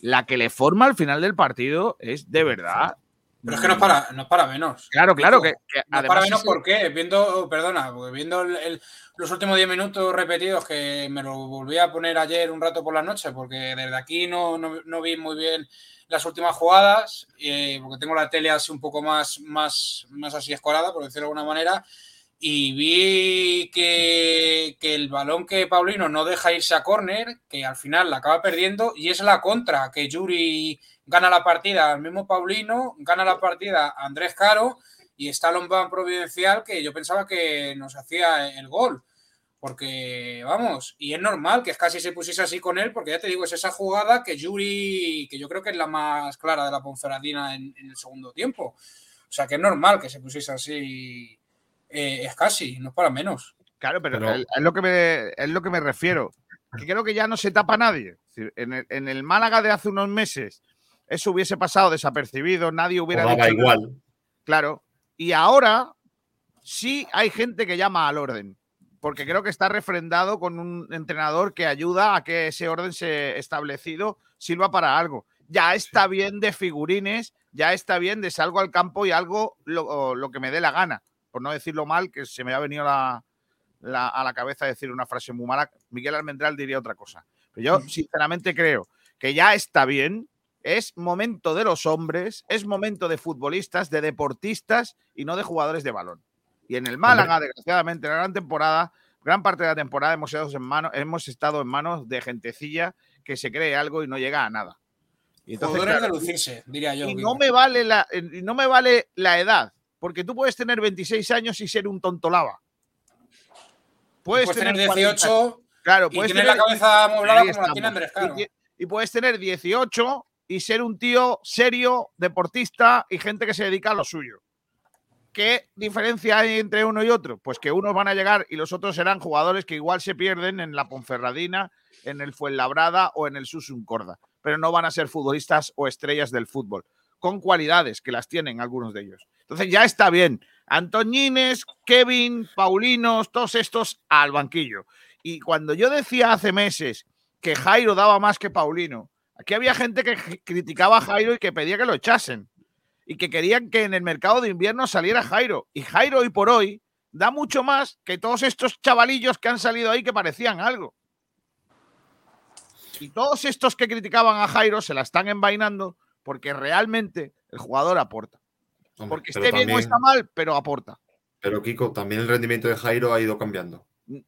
la que le forma al final del partido es de verdad. Pero es que no es para, no es para menos. Claro, claro, que, que no es además para menos, es- ¿por qué? Viendo, perdona, porque viendo el- el- los últimos 10 minutos repetidos que me lo volví a poner ayer un rato por la noche, porque desde aquí no, no- no vi muy bien las últimas jugadas, eh, porque tengo la tele así un poco más, más, más así escorada, por decirlo de alguna manera, y vi que, que el balón que Paulino no deja irse a córner, que al final la acaba perdiendo, y es la contra, que Yuri gana la partida al mismo Paulino, gana la partida Andrés Caro, y está Lombán Providencial, que yo pensaba que nos hacía el gol. Porque, vamos, y es normal que casi se pusiese así con él, porque ya te digo, es esa jugada que Yuri, que yo creo que es la más clara de la Ponferradina en, en el segundo tiempo. O sea que es normal que se pusiese así eh, es casi, no es para menos. Claro, pero, Pero- Es, es lo que me, es lo que me refiero. Que creo que ya no se tapa nadie. En el, en el Málaga de hace unos meses, eso hubiese pasado desapercibido, nadie hubiera dicho nada. igual. Claro. Y ahora sí hay gente que llama al orden. Porque creo que está refrendado con un entrenador que ayuda a que ese orden se establecido sirva para algo. Ya está bien de figurines, ya está bien de salgo al campo y algo lo, lo que me dé la gana. Por no decirlo mal, que se me ha venido la- la- a la cabeza decir una frase muy mala. Miguel Almendral diría otra cosa. Pero yo, sinceramente, creo que ya está bien. Es momento de los hombres, es momento de futbolistas, de deportistas y no de jugadores de balón. Y en el Málaga, desgraciadamente, en la gran temporada, gran parte de la temporada hemos estado en manos, hemos estado en manos de gentecilla que se cree algo y no llega a nada. Y entonces, claro, de lucirse, diría yo. y no me vale la, y no me vale la edad, porque tú puedes tener 26 años y ser un tontolaba. Puedes, Puedes tener 40, 18 claro, y puedes tener la cabeza como la tiene. Andrés Caro. Y puedes tener 18 y ser un tío serio, deportista y gente que se dedica a lo suyo. ¿Qué diferencia hay entre uno y otro? Pues que unos van a llegar y los otros serán jugadores que igual se pierden en la Ponferradina, en el Fuenlabrada o en el Susun Corda, pero no van a ser futbolistas o estrellas del fútbol, con cualidades que las tienen algunos de ellos. Entonces ya está bien. Antoñines, Kevin, Paulinos, todos estos al banquillo. Y cuando yo decía hace meses que Jairo daba más que Paulino, aquí había gente que criticaba a Jairo y que pedía que lo echasen. Y que querían que en el mercado de invierno saliera Jairo. Y Jairo hoy por hoy da mucho más que todos estos chavalillos que han salido ahí que parecían algo. Y todos estos que criticaban a Jairo se la están envainando porque realmente el jugador aporta. Hombre, Porque esté bien o está mal, pero aporta. Pero Kiko, también el rendimiento de Jairo ha ido cambiando.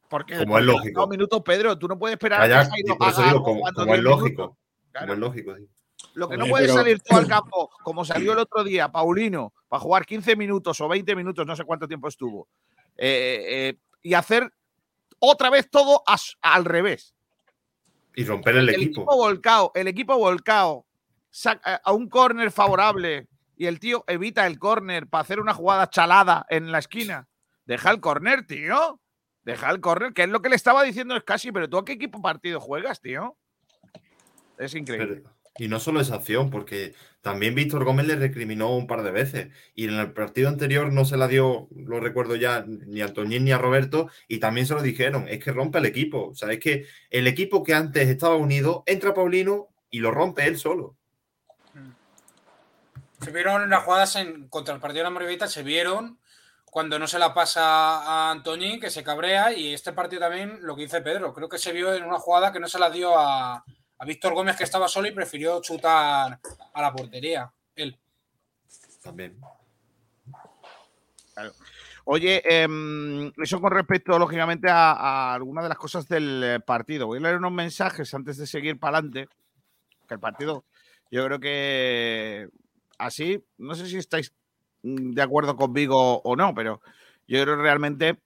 Porque, Como es lógico. minutos, Pedro, tú no puedes esperar a que Jairo haga digo, como, es 10 minutos. lógico. Como es lógico, sí. Lo que no pero- salir tú al [COUGHS] campo, como salió el otro día, Paulino, para jugar 15 minutos o 20 minutos, no sé cuánto tiempo estuvo, eh, eh, y hacer otra vez todo as- al revés. Y romper el, El equipo. equipo volcado, el equipo volcado a un córner favorable y el tío evita el córner para hacer una jugada chalada en la esquina. Deja el córner, tío. Deja el córner, que es lo que le estaba diciendo es casi, pero tú a qué equipo partido juegas, tío. Es increíble. Y no solo esa acción, porque también Víctor Gómez le recriminó un par de veces. Y en el partido anterior no se la dio, lo recuerdo ya, ni a Antoñín ni a Roberto, y también se lo dijeron, es que rompe el equipo. O sea, es que el equipo que antes estaba unido, entra Paulino y lo rompe él solo. Se vieron las jugadas en, contra el partido de la Moribita, se vieron cuando no se la pasa a Antoñín, que se cabrea, y este partido también, lo que dice Pedro, creo que se vio en una jugada que no se la dio a, Víctor Gómez, que estaba solo y prefirió chutar a la portería. Él. También. Oye, em, eso con respecto, lógicamente, a, a algunas de las cosas del eh, partido. Voy a leer unos mensajes antes de seguir para adelante. Que el partido, yo creo que así, no sé si estáis mm, de acuerdo conmigo o no, pero yo creo realmente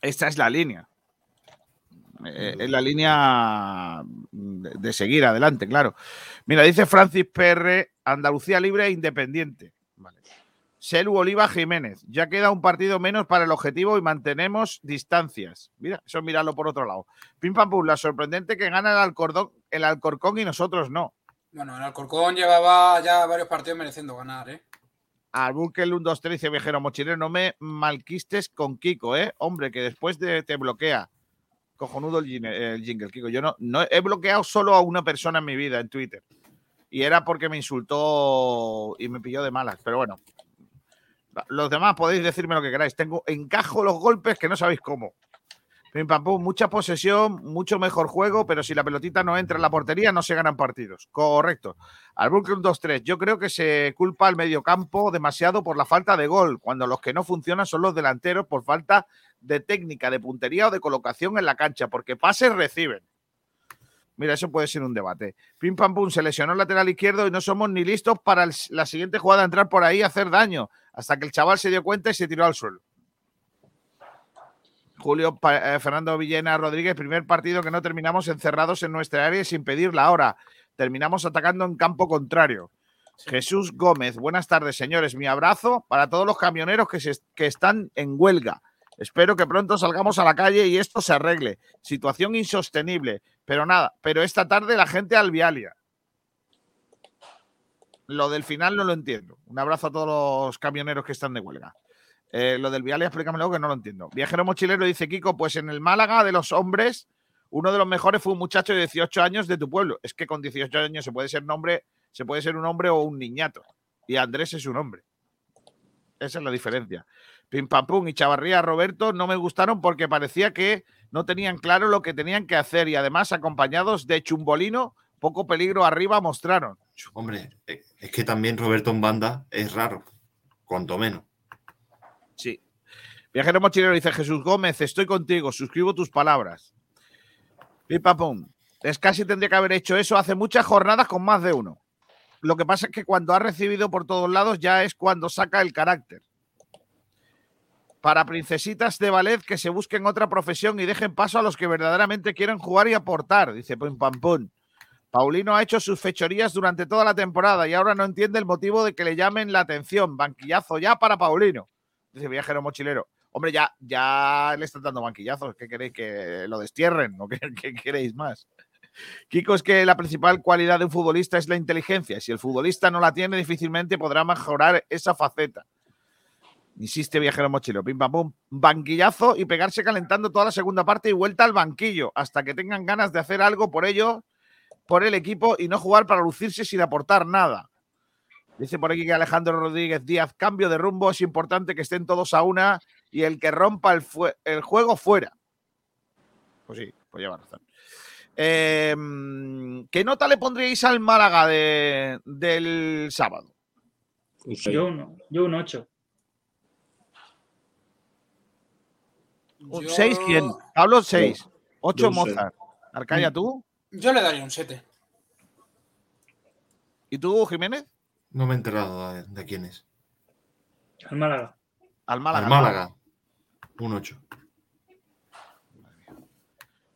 esta es la línea. Eh, es la línea de, de seguir adelante, claro. Mira, dice Francis PR, Andalucía libre e independiente. Selu Oliva Jiménez. Ya queda un partido menos para el objetivo y mantenemos distancias. Mira, eso es mirarlo por otro lado. Pim pam pum, la sorprendente que gana el Alcorcón, el Alcorcón y nosotros no. Bueno, el Alcorcón llevaba ya varios partidos mereciendo ganar, ¿eh? Albunque el 1, 2, 3 dice viajero mochilero, no me malquistes con Kiko, ¿eh? Hombre, que después de, te bloquea. Cojonudo el jingle, Kiko. Yo no, no he bloqueado solo a una persona en mi vida en Twitter. Y era porque me insultó y me pilló de malas. Pero bueno, los demás podéis decirme lo que queráis. Tengo encajo los golpes que no sabéis cómo. Pim, pam, pum, mucha posesión, mucho mejor juego, pero si la pelotita no entra en la portería, no se ganan partidos. Correcto. Al Brooklyn 2-3, yo creo que se culpa al mediocampo demasiado por la falta de gol, cuando los que no funcionan son los delanteros por falta de técnica, de puntería o de colocación en la cancha, porque pases reciben. Mira, eso puede ser un debate. Pim pam pum, se lesionó el lateral izquierdo y no somos ni listos para la siguiente jugada entrar por ahí y hacer daño, hasta que el chaval se dio cuenta y se tiró al suelo. Julio eh, Fernando Villena Rodríguez, primer partido que no terminamos encerrados en nuestra área y sin pedir la hora. Terminamos atacando en campo contrario. Jesús Gómez, buenas tardes, señores. Mi abrazo para todos los camioneros que, se- que están en huelga. Espero que pronto salgamos a la calle y esto se arregle. Situación insostenible. Pero nada, pero esta tarde la gente al Vialia. Lo del final no lo entiendo. Un abrazo a todos los camioneros que están de huelga. Eh, lo del Vialia, explícamelo que no lo entiendo. Viajero mochilero dice Kiko, pues en el Málaga de los hombres, uno de los mejores fue un muchacho de 18 años de tu pueblo. Es que con 18 años se puede ser nombre, se puede ser un hombre o un niñato. Y Andrés es un hombre. Esa es la diferencia. Pim pam pum y Chavarría Roberto no me gustaron porque parecía que no tenían claro lo que tenían que hacer y además acompañados de Chumbolino, poco peligro arriba mostraron. Hombre, eh, es que también Roberto en banda es raro, cuanto menos. Viajero mochilero dice Jesús Gómez, estoy contigo, suscribo tus palabras. Pim pam pum. Es casi tendría que haber hecho eso hace muchas jornadas con más de uno. Lo que pasa es que cuando ha recibido por todos lados ya es cuando saca el carácter. Para princesitas de ballet que se busquen otra profesión y dejen paso a los que verdaderamente quieren jugar y aportar, dice Pim Pam Pum. Paulino ha hecho sus fechorías durante toda la temporada y ahora no entiende el motivo de que le llamen la atención. Banquillazo ya para Paulino, dice Viajero Mochilero. Hombre, ya, ya le están dando banquillazos. ¿Qué queréis? ¿Que lo destierren? ¿O [LAUGHS] qué, queréis más? Kiko, es que la principal cualidad de un futbolista es la inteligencia. Si el futbolista no la tiene, difícilmente podrá mejorar esa faceta. Insiste viajero mochilero, pim pam pum, banquillazo y pegarse calentando toda la segunda parte y vuelta al banquillo hasta que tengan ganas de hacer algo por ello, por el equipo y no jugar para lucirse sin aportar nada. Dice por aquí que Alejandro Rodríguez Díaz, cambio de rumbo, es importante que estén todos a una y el que rompa el, fue- el juego fuera. Pues sí, pues lleva razón. Eh, ¿Qué nota le pondríais al Málaga de- del sábado? Yo un, yo un 8. ¿Un Yo- 6 quién? Pablo 6. 8 Yo un seis. Mozart. Arcaya, ¿tú? Yo le daría un 7. ¿Y tú, Jiménez? No me he enterado de, de quién es. Al Málaga. Al Málaga. Al Málaga. Un 8.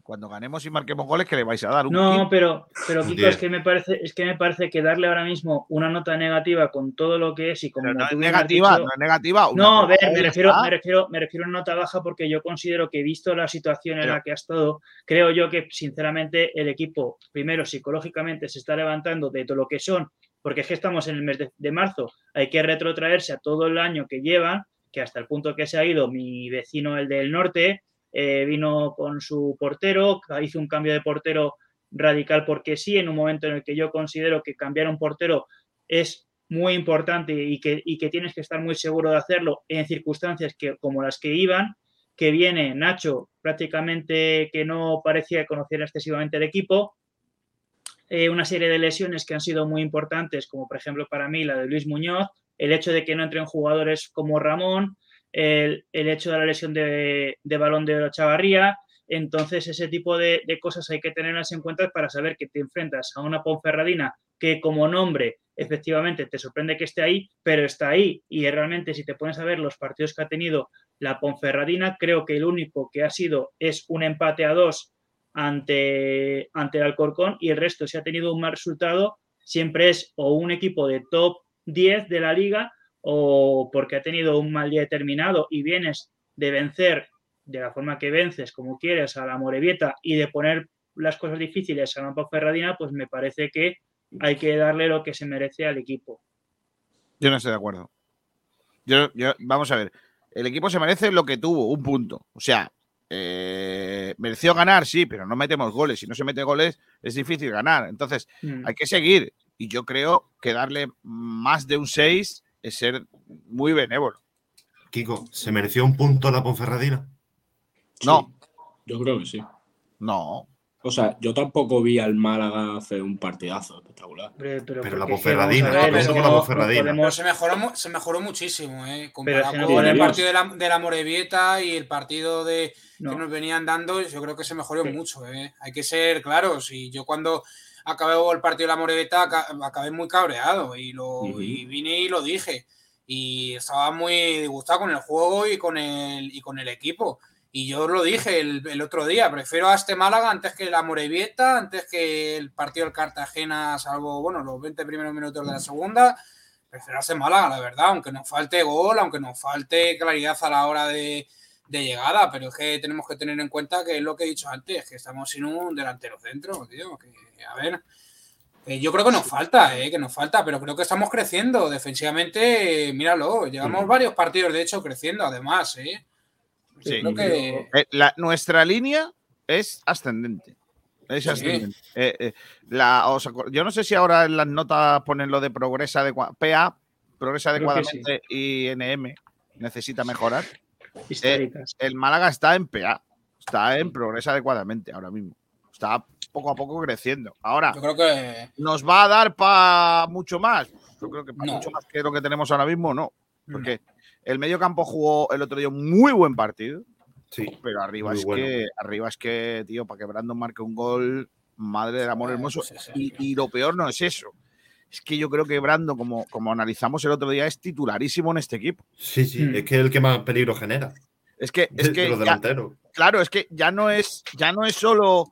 Cuando ganemos y marquemos goles, que le vais a dar? ¿Un No, pero, pero Kiko, es que me parece, es que me parece que darle ahora mismo una nota negativa con todo lo que es y como no es negativa, dicho- no es negativa. No, a ver, me refiero, me refiero, me refiero a una nota baja porque yo considero que visto la situación en Pero- la que ha estado, creo yo que sinceramente el equipo, primero psicológicamente se está levantando de todo lo que son, porque es que estamos en el mes de, de marzo, hay que retrotraerse a todo el año que llevan, que hasta el punto que se ha ido mi vecino, el del norte, eh, vino con su portero, hizo un cambio de portero radical porque sí, en un momento en el que yo considero que cambiar un portero es muy importante y que, y que tienes que estar muy seguro de hacerlo en circunstancias que, como las que iban, que viene Nacho prácticamente que no parecía conocer excesivamente el equipo, eh, una serie de lesiones que han sido muy importantes, como por ejemplo para mí la de Luis Muñoz, el hecho de que no entren jugadores como Ramón, el, el hecho de la lesión de, de balón de Chavarría. Entonces, ese tipo de, de cosas hay que tenerlas en cuenta para saber que te enfrentas a una Ponferradina que como nombre efectivamente te sorprende que esté ahí, pero está ahí. Y realmente si te pones a ver los partidos que ha tenido la Ponferradina, creo que el único que ha sido es un empate a dos ante, ante el Alcorcón y el resto, si ha tenido un mal resultado, siempre es o un equipo de top 10 de la liga o porque ha tenido un mal día determinado y vienes de vencer de la forma que vences, como quieres, a la Morevieta y de poner las cosas difíciles a la Ponferradina, pues me parece que hay que darle lo que se merece al equipo. Yo no estoy de acuerdo. Yo, yo, vamos a ver. El equipo se merece lo que tuvo, un punto. O sea, eh, mereció ganar, sí, pero no metemos goles. Si no se mete goles, es difícil ganar. Entonces, Mm. hay que seguir. Y yo creo que darle más de un 6 es ser muy benévolo. Kiko, ¿se mereció un punto la Ponferradina? No. Yo creo que sí. No. O sea, yo tampoco vi al Málaga hacer un partidazo espectacular. Hombre, pero, Pero la Ponferradina, ver, ¿qué es pasó que con la Ponferradina? podemos- Se mejoró, se mejoró muchísimo, ¿eh? Comparado si no con el partido de la, de la Morevieta y el partido de, No. que nos venían dando, yo creo que se mejoró mucho, ¿eh? Hay que ser claros. Y yo cuando acabé el partido de la Morevieta aca- acabé muy cabreado y, lo, Ujú. y vine y lo dije. Y estaba muy disgustado con el juego y con el, y con el equipo. Y yo lo dije el, el otro día, prefiero a este Málaga antes que la Morevieta, antes que el partido del Cartagena, salvo, bueno, los 20 primeros minutos de la segunda. Prefiero a este Málaga, la verdad, aunque nos falte gol, aunque nos falte claridad a la hora de, de llegada, pero es que tenemos que tener en cuenta que es lo que he dicho antes, que estamos sin un delantero centro, tío, que, a ver, que yo creo que nos falta, eh, que nos falta, pero creo que estamos creciendo defensivamente, eh, míralo, llevamos varios partidos de hecho creciendo además, eh. Sí. creo que Eh, la- nuestra línea es ascendente. Es Sí. ascendente. Eh, eh, la- os acu- yo no sé si ahora en las notas ponen lo de progresa adecua- PA, progresa adecuadamente y NM necesita mejorar. Históricas. el Málaga está en PA, está en progresa adecuadamente ahora mismo. Está poco a poco creciendo. Ahora, yo creo que ¿nos va a dar para mucho más? Yo creo que para No. mucho más que lo que tenemos ahora mismo, no. Porque el medio campo jugó el otro día un muy buen partido. Sí. Pero arriba es bueno. que, arriba es que, tío, para que Brandon marque un gol, madre del amor hermoso. sí, sí. Y, y lo peor no es eso. Es que yo creo que Brandon, como, como analizamos el otro día, es titularísimo en este equipo. Sí, sí, Mm. es que es el que más peligro genera. Es que, es que los ya- delanteros. claro, es que ya no es, ya no es solo,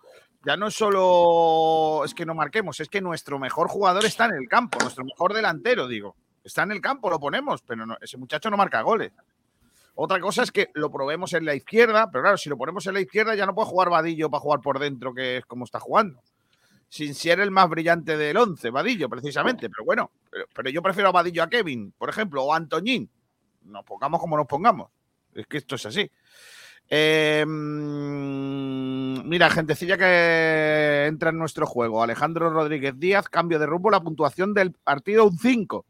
ya no es solo es que no marquemos, es que nuestro mejor jugador está en el campo, nuestro mejor delantero, digo, está en el campo, lo ponemos, pero no- ese muchacho no marca goles. Otra cosa es que lo probemos en la izquierda, pero claro, si lo ponemos en la izquierda ya no puede jugar Vadillo para jugar por dentro, que es como está jugando. Sin ser el más brillante del 11, Vadillo, precisamente. Pero bueno, pero, pero yo prefiero a Vadillo a Kevin, por ejemplo, o a Antoñín. Nos pongamos como nos pongamos. Es que esto es así. Eh, mm, mira, gentecilla que entra en nuestro juego. Alejandro Rodríguez Díaz, cambio de rumbo, la puntuación del partido un 5.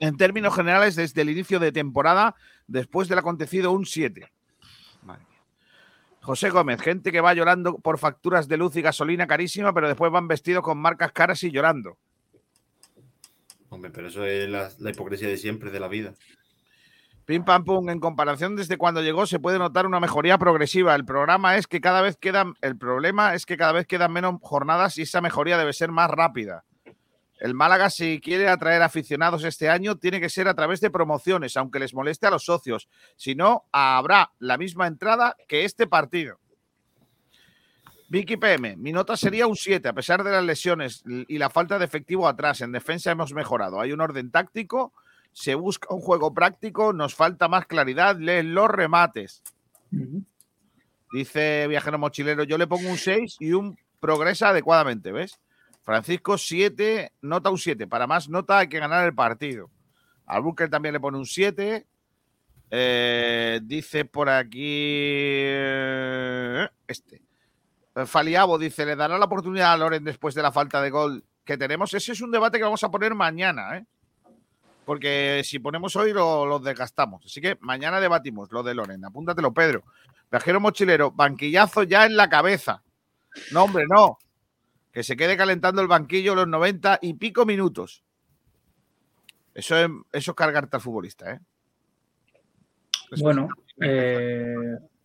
En términos generales, desde el inicio de temporada, después del acontecido, un 7. Madre mía. José Gómez, gente que va llorando por facturas de luz y gasolina carísima, pero después van vestidos con marcas caras y llorando. Hombre, pero eso es la, la hipocresía de siempre, de la vida. Pim pam pum, en comparación desde cuando llegó se puede notar una mejoría progresiva. El programa es que cada vez quedan, el problema es que cada vez quedan menos jornadas y esa mejoría debe ser más rápida. El Málaga, si quiere atraer aficionados este año, tiene que ser a través de promociones, aunque les moleste a los socios. Si no, habrá la misma entrada que este partido. Vicky PM, mi nota sería un 7, a pesar de las lesiones y la falta de efectivo atrás. En defensa hemos mejorado. Hay un orden táctico, se busca un juego práctico, nos falta más claridad, leen los remates. Dice Viajero Mochilero, yo le pongo un 6 y un progresa adecuadamente, ¿ves? Francisco 7, nota un 7. Para más nota hay que ganar el partido. Al Booker también le pone un 7. Eh, dice por aquí eh, este. Faliabo dice, ¿le dará la oportunidad a Loren después de la falta de gol que tenemos? Ese es un debate que vamos a poner mañana, ¿eh? Porque si ponemos hoy lo, lo desgastamos. Así que mañana debatimos lo de Loren. Apúntatelo, Pedro. Viajero mochilero, banquillazo ya en la cabeza. No, hombre, no. Que se quede calentando el banquillo los 90 y pico minutos. Eso es, eso es cargarte al futbolista, ¿eh? Eso Bueno, eh,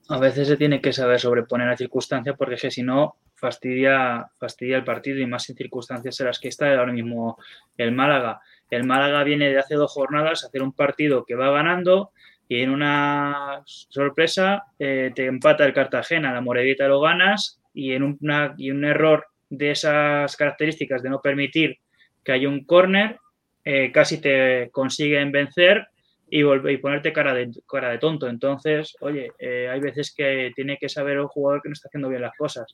a veces se tiene que saber sobreponer a circunstancias porque es que si no fastidia, fastidia el partido y más en circunstancias en las que está ahora mismo el Málaga. El Málaga viene de hace dos jornadas a hacer un partido que va ganando y en una sorpresa eh, te empata el Cartagena, la Morevieta lo ganas y en una, y un error de esas características de no permitir que haya un córner, eh, casi te consiguen vencer y, y ponerte cara de, cara de tonto. Entonces, oye, eh, hay veces que tiene que saber un jugador que no está haciendo bien las cosas.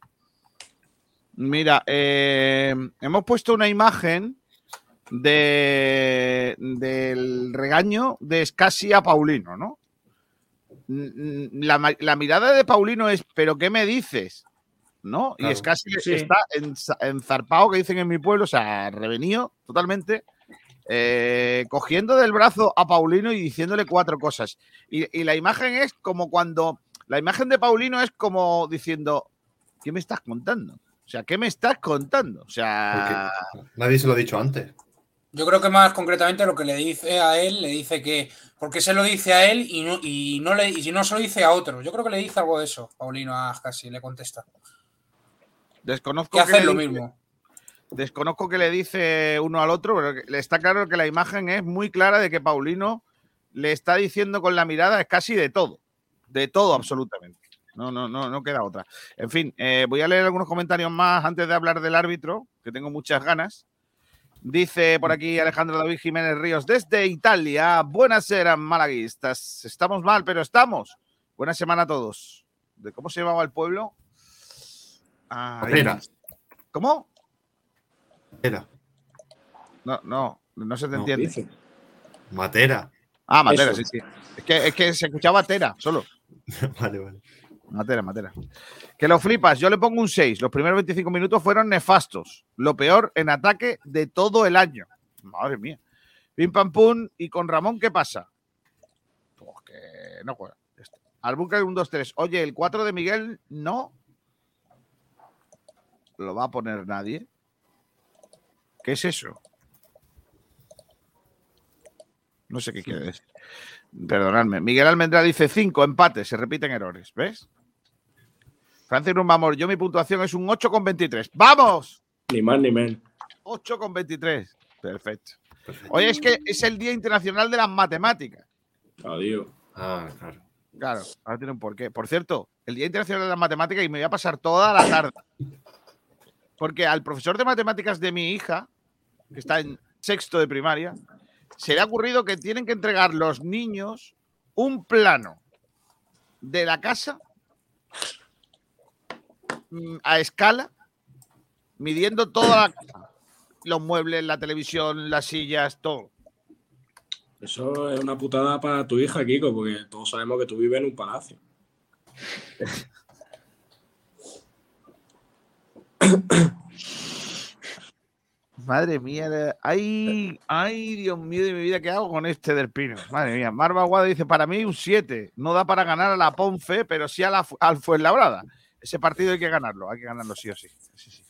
Mira, eh, hemos puesto una imagen de de- del regaño de Scassi a Paulino, ¿no? La, la mirada de Paulino es, ¿pero qué me dices? ¿No? Claro. Y Scassi Sí. está en, enzarpado, que dicen en mi pueblo, o sea, revenido totalmente, eh, cogiendo del brazo a Paulino y diciéndole cuatro cosas. Y, y la imagen es como cuando, la imagen de Paulino es como diciendo, ¿qué me estás contando? O sea, ¿qué me estás contando? O sea, Nadie se lo ha dicho antes. Yo creo que más concretamente lo que le dice a él, le dice que. Porque se lo dice a él y no, y no, le, y no se lo dice a otro. Yo creo que le dice algo de eso, Paulino a casi le contesta. Desconozco Que le lo dice- mismo. Desconozco que le dice uno al otro, pero que- está claro que la imagen es muy clara de que Paulino le está diciendo con la mirada es casi de todo, de todo absolutamente. No, no, no, no queda otra. En fin, eh, voy a leer algunos comentarios más antes de hablar del árbitro, que tengo muchas ganas. Dice por aquí Alejandro David Jiménez Ríos, desde Italia. Buenas eran malaguistas. Estamos mal, pero estamos. Buena semana a todos. ¿De cómo se llamaba el pueblo? Ay, Matera. ¿Cómo? Matera. No, no, no se te No, entiende. dice. Matera. Ah, Matera, Eso. sí, sí. Es que, es que se escuchaba Tera, solo. [LAUGHS] Vale, vale. Matera, Matera. Que lo flipas, yo le pongo un 6. Los primeros 25 minutos fueron nefastos. Lo peor en ataque de todo el año. Madre mía. Pim pam pum. ¿Y con Ramón qué pasa? Pues que no juega. Ya está. Al búnker 1, 2, 3. Oye, el 4 de Miguel no. Lo va a poner nadie. ¿Qué es eso? No sé qué quiere decir. Perdonadme. Miguel Almendra dice 5 empates, se repiten errores. ¿Ves? Francis Rumbamor, yo mi puntuación es un 8,23. ¡Vamos! Ni más ni menos. 8,23. Perfecto. Oye, es que es el Día Internacional de las Matemáticas. Adiós. Ah, claro. Claro, ahora tiene un porqué. Por cierto, el Día Internacional de las Matemáticas y me voy a pasar toda la tarde. [LAUGHS] Porque al profesor de matemáticas de mi hija, que está en sexto de primaria, se le ha ocurrido que tienen que entregar los niños un plano de la casa mm, a escala, midiendo toda la casa. Los muebles, la televisión, las sillas, todo. Eso es una putada para tu hija, Kiko, porque todos sabemos que tú vives en un palacio. [LAUGHS] [COUGHS] Madre mía, ay, ay, Dios mío de mi vida, ¿qué hago con este del Pino? Madre mía, Marva Aguado dice, para mí un 7, no da para ganar a la Ponfe, pero sí a la, al Fuenlabrada. Ese partido hay que ganarlo, hay que ganarlo sí o sí. Sí, sí.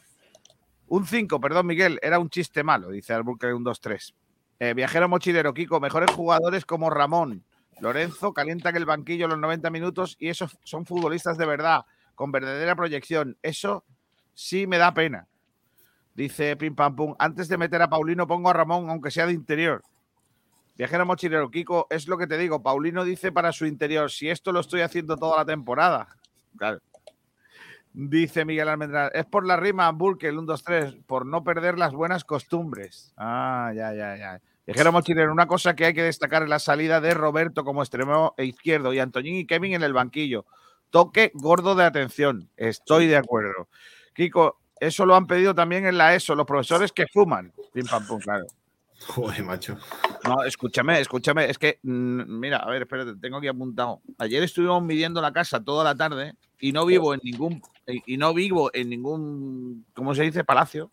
Un 5, perdón Miguel, era un chiste malo, dice Albuquerque un 2-3. Eh, viajero mochilero, Kiko, mejores jugadores como Ramón, Lorenzo, calientan el banquillo los 90 minutos y esos son futbolistas de verdad, con verdadera proyección. Eso sí me da pena. Dice Pim Pam Pum, antes de meter a Paulino pongo a Ramón, aunque sea de interior. Viajero mochilero, Kiko, es lo que te digo. Paulino dice para su interior, si esto lo estoy haciendo toda la temporada. Claro. Dice Miguel Almendral, es por la rima, Burke, el 1, 2, 3, por no perder las buenas costumbres. Ah, ya, ya, ya. Viajero mochilero, una cosa que hay que destacar es la salida de Roberto como extremo e izquierdo y Antoñín y Kevin en el banquillo. Toque gordo de atención. Estoy de acuerdo. Kiko, eso lo han pedido también en la ESO, los profesores que fuman. Pim, pam, pum, claro. Joder, macho. No, escúchame, escúchame. Es que, mm, mira, a ver, espérate, tengo aquí apuntado. Ayer estuvimos midiendo la casa toda la tarde y no vivo en ningún, y no vivo en ningún, ¿cómo se dice? Palacio.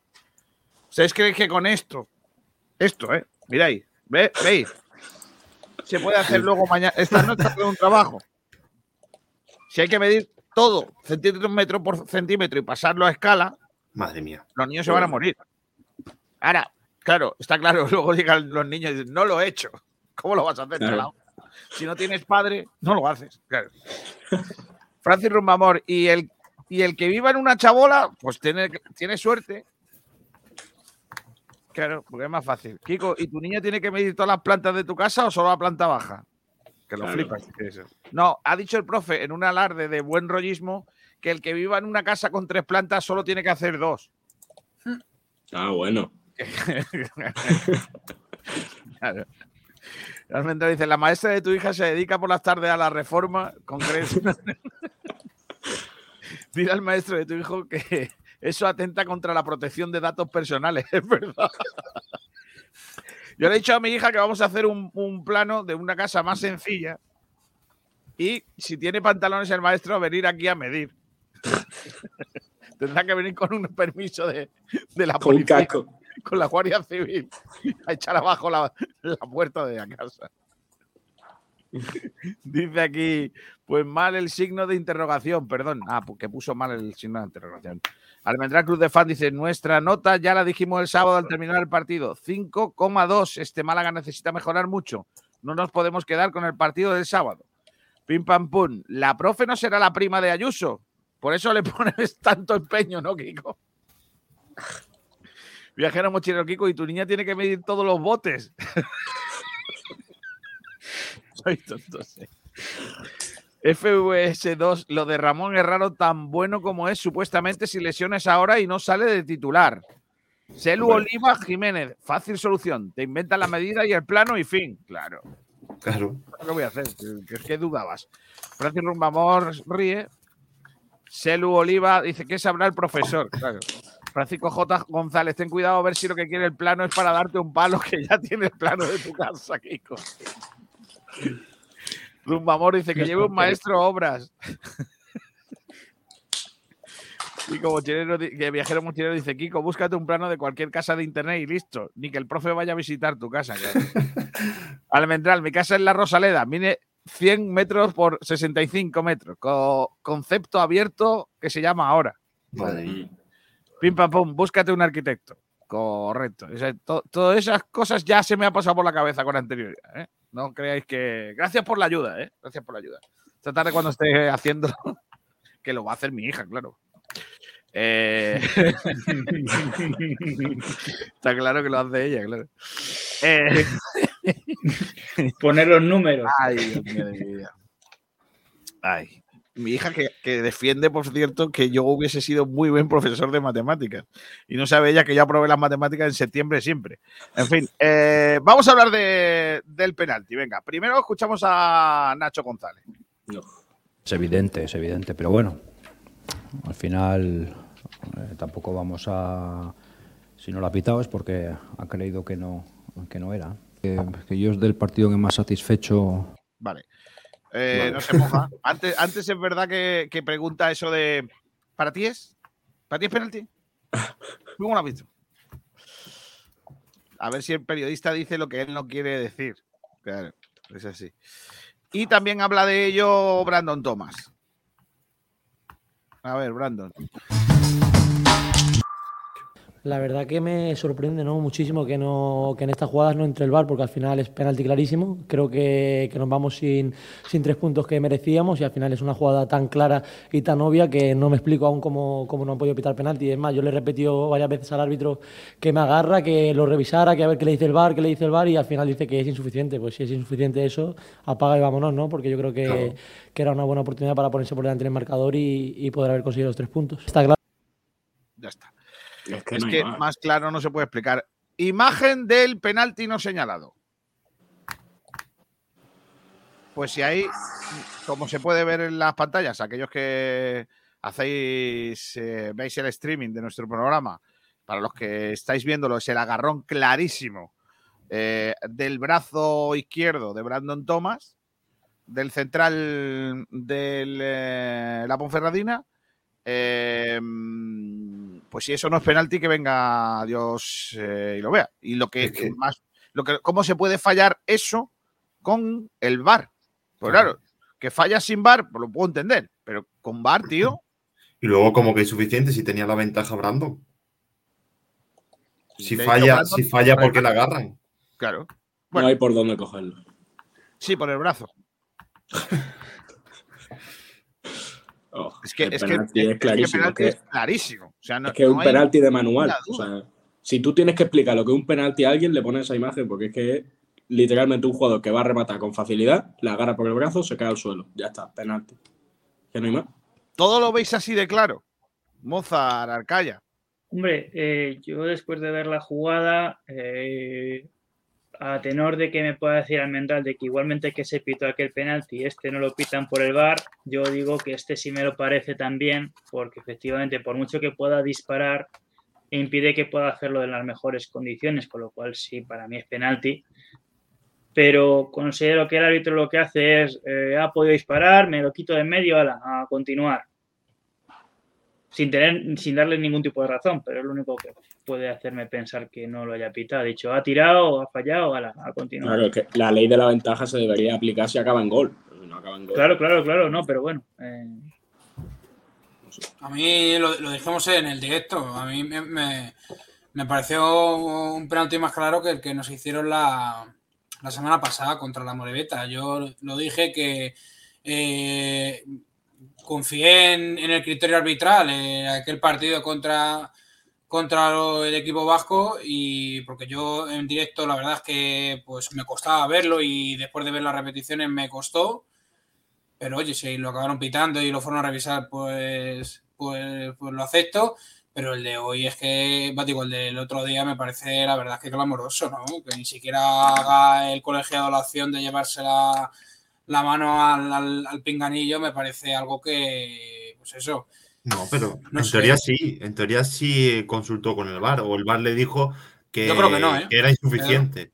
¿Ustedes creen que con esto, esto, eh? Miráis, ¿ve- ¿veis? Se puede hacer luego mañana, esta noche hacer un trabajo. Si hay que medir todo, centímetro por centímetro y pasarlo a escala, Madre mía. los niños se van a morir. Ahora, claro, está claro, [LAUGHS] luego llegan los niños y dicen, no lo he hecho. ¿Cómo lo vas a hacer, Claro. Si no tienes padre, no lo haces. Claro. [LAUGHS] Francis Rumbamor, y el, y el que viva en una chabola, pues tiene, tiene suerte. Claro, porque es más fácil. Kiko, ¿y tu niño tiene que medir todas las plantas de tu casa o solo la planta baja? Que lo Claro. flipas. No, ha dicho el profe en un alarde de buen rollismo que el que viva en una casa con tres plantas solo tiene que hacer dos. Ah, bueno. Claro. Realmente dice, la maestra de tu hija se dedica por las tardes a la reforma concreta. [LAUGHS] Dile al maestro de tu hijo que eso atenta contra la protección de datos personales, [LAUGHS] es verdad. Yo le he dicho a mi hija que vamos a hacer un, un plano de una casa más sencilla y si tiene pantalones el maestro, venir aquí a medir. [LAUGHS] Tendrá que venir con un permiso de, de la Con policía, casco. con la Guardia Civil, a echar abajo la, la puerta de la casa. [LAUGHS] Dice aquí, pues mal el signo de interrogación, perdón. Ah, porque puso mal el signo de interrogación. Almendral Cruz de Fan dice, nuestra nota ya la dijimos el sábado al terminar el partido, 5,2. Este Málaga necesita mejorar mucho. No nos podemos quedar con el partido del sábado. Pim pam pum. La profe no será la prima de Ayuso. Por eso le [LAUGHS] pones tanto empeño, ¿no, Kiko? Viajero mochilero Kiko, y tu niña tiene que medir todos los botes. [LAUGHS] Soy tonto, sí. FVS2, lo de Ramón es raro tan bueno como es, supuestamente si lesiones ahora y no sale de titular. Celu Bueno. Oliva Jiménez, fácil solución. Te inventas la medida y el plano y fin. Claro. Claro. ¿Qué voy a hacer? ¿Qué, qué- qué dudabas? Francis Rumbamor ríe. Celu Oliva dice que sabrá el profesor. Claro. Francisco J. González, ten cuidado a ver si lo que quiere el plano es para darte un palo que ya tiene el plano de tu casa, Kiko. Rumbamor dice que lleve un maestro obras. [LAUGHS] Y como que viajero mochilero dice, Kiko, búscate un plano de cualquier casa de internet y listo. Ni que el profe vaya a visitar tu casa. [LAUGHS] Almendral, mi casa es la Rosaleda, mide 100 metros por 65 metros. co- concepto abierto que se llama ahora. Madre. Pim pam pum, búscate un arquitecto. Correcto. O sea, to- todas esas cosas ya se me ha pasado por la cabeza con anterioridad. ¿eh? No creáis que. Gracias por la ayuda, ¿eh? Gracias por la ayuda. Esta tarde cuando esté [LAUGHS] haciendo. que lo va a hacer mi hija, claro. Eh, [LAUGHS] Está claro que lo hace ella, claro. Eh, Poner los números. Ay, Dios mío de mi vida. Ay. Mi hija que, que defiende, por cierto, que yo hubiese sido muy buen profesor de matemáticas. Y no sabe ella que yo aprobé las matemáticas en septiembre siempre. En fin, eh, vamos a hablar de- del penalti. Venga, primero escuchamos a Nacho González. Es evidente, es evidente, pero bueno, al final eh, tampoco vamos a... Si no lo ha pitado es porque ha creído que no, que no era. Que, que yo es del partido que más satisfecho... Vale. Eh, Vale. No se moja. [LAUGHS] Antes, antes es verdad que, que pregunta eso de. ¿Para ti es? ¿Para ti es penalti? ¿Tú ¿Cómo lo has visto? A ver si el periodista dice lo que él no quiere decir. Claro, es así. Y también habla de ello Brandon Thomas. A ver, Brandon. La verdad que me sorprende ¿no? muchísimo que, no, que en estas jugadas no entre el VAR, porque al final es penalti clarísimo. Creo que, que nos vamos sin, sin tres puntos que merecíamos y al final es una jugada tan clara y tan obvia que no me explico aún cómo, cómo no han podido pitar penalti. Es más, yo le he repetido varias veces al árbitro que me agarra, que lo revisara, que a ver qué le dice el VAR, qué le dice el VAR y al final dice que es insuficiente. Pues si es insuficiente eso, apaga y vámonos, ¿no? Porque yo creo que, Claro. que era una buena oportunidad para ponerse por delante en el marcador y, y poder haber conseguido los tres puntos. Está claro. Ya está. Es que Es no hay que más. más claro no se puede explicar. Imagen del penalti no señalado. Pues si ahí, como se puede ver en las pantallas, aquellos que hacéis, eh, veis el streaming de nuestro programa, para los que estáis viéndolo, es el agarrón clarísimo eh, del brazo izquierdo de Brandon Thomas, del central de la Ponferradina. Eh, pues si eso no es penalti, que venga Dios eh, y lo vea. Y lo que, Es que- más, lo que, ¿cómo se puede fallar eso con el VAR? Pues claro, que falla sin VAR, pues lo puedo entender, pero con VAR, tío, [CLEARS THROAT] Y luego como que es suficiente si tenía la ventaja Brandon. Si falla, Brandon- si falla, ¿por qué la agarran? claro. No hay por dónde cogerlo. Sí, por el brazo. [LAUGHS] Oh, Es que, el es que, penalti es es que clarísimo. penalti que- es clarísimo. O sea, no, es que es no un penalti de manual. O sea, si tú tienes que explicar lo que es un penalti a alguien, le pones esa imagen, porque es que es literalmente un jugador que va a rematar con facilidad, la agarra por el brazo, se cae al suelo. Ya está, penalti. Que no hay más. Todo lo veis así de claro. Mozart, Arcaya. Hombre, eh, yo después de ver la jugada, eh, a tenor de que me pueda decir Almendral de que igualmente que se pitó aquel penalti, este no lo pitan por el VAR, yo digo que este sí me lo parece también, porque efectivamente, por mucho que pueda disparar, impide que pueda hacerlo en las mejores condiciones, con lo cual sí, para mí es penalti. Pero considero que el árbitro lo que hace es, eh, ha podido disparar, me lo quito de en medio, a continuar. Sin, tener, sin darle ningún tipo de razón, pero es lo único que puede hacerme pensar que no lo haya pitado. Ha dicho, ha tirado, ha fallado, ala, a continuar. Claro, es que la ley de la ventaja se debería aplicar si acaba en gol. pero si no acaba en gol. Claro, claro, claro, no, pero bueno. eh, A mí lo, lo dijimos en el directo. A mí me, me- me pareció un penalti más claro que el que nos hicieron la, la semana pasada contra la Moreveta. Yo lo dije que eh, confié en, en el criterio arbitral en aquel partido contra, contra el equipo vasco y porque yo en directo la verdad es que pues me costaba verlo y después de ver las repeticiones me costó. Pero oye, si lo acabaron pitando y lo fueron a revisar, pues, pues, pues lo acepto. Pero el de hoy es que, va, digo, el del otro día me parece la verdad que clamoroso, ¿no? Que ni siquiera haga el colegiado la opción de llevarse la, mano al- al pinganillo, me parece algo que, pues eso. No, [LAUGHS] pero No en sé. teoría sí, en teoría sí consultó con el VAR, o el VAR le dijo que, Yo creo que no, ¿eh? que era insuficiente.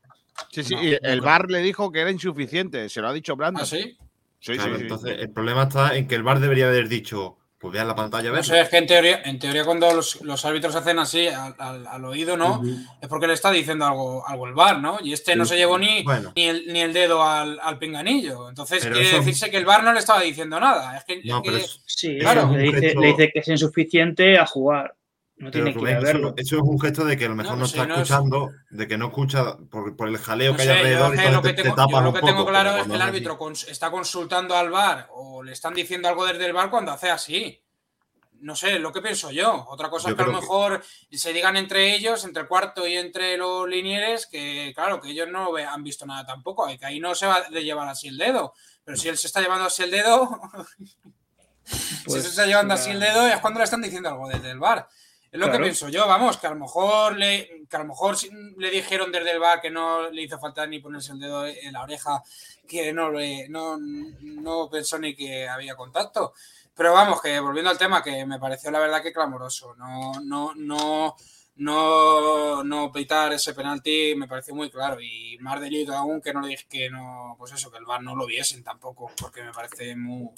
Sí, sí, No, y no el. VAR le dijo que era insuficiente, se lo ha dicho Brandon. ¿Ah, sí? Sí, Claro, sí, sí. entonces el problema está en que el VAR debería haber dicho, pues vea la pantalla No sé, es que en teoría, en teoría cuando los, los árbitros hacen así al, al- al oído, ¿no? Es porque le está diciendo algo, algo el VAR, ¿no? Y este no Sí, se llevó ni, bueno. ni, el, ni el dedo al, al pinganillo. Entonces Pero quiere eso- decirse que el VAR no le estaba diciendo nada. Es que, es No, pero que- es- Sí, Eso es un le, dice, gesto- le dice que es insuficiente a jugar. No tiene que Rubén, a eso, verlo. eso es un gesto de que a lo mejor No, no, pues está es- escuchando, de que no escucha por, por el jaleo No que sé, hay yo alrededor es y lo entonces que te, tengo, te yo lo que poco. tengo claro es que el árbitro cons- está consultando al VAR o le están diciendo algo desde el VAR cuando hace así. No sé, lo que pienso yo. Otra cosa Yo es que a lo que- mejor se digan entre ellos, entre el cuarto y entre los linieres, que claro, que ellos no han visto nada tampoco, y que ahí no se va de llevar así el dedo. Pero si él se está llevando así el dedo, [LAUGHS] si Pues, se está llevando así el dedo, es cuando le están diciendo algo desde el bar. Es lo que pienso yo, vamos, que a lo mejor le, que a lo mejor le dijeron desde el bar que no le hizo falta ni ponerse el dedo en la oreja, que no, le- no, no pensó ni que había contacto. Pero vamos, que volviendo al tema, que me pareció la verdad que clamoroso. No, no, no, no, no pitar ese penalti me pareció muy claro. Y más delito aún que no le dije que no, pues eso, que el VAR no lo viesen tampoco, porque me parece muy,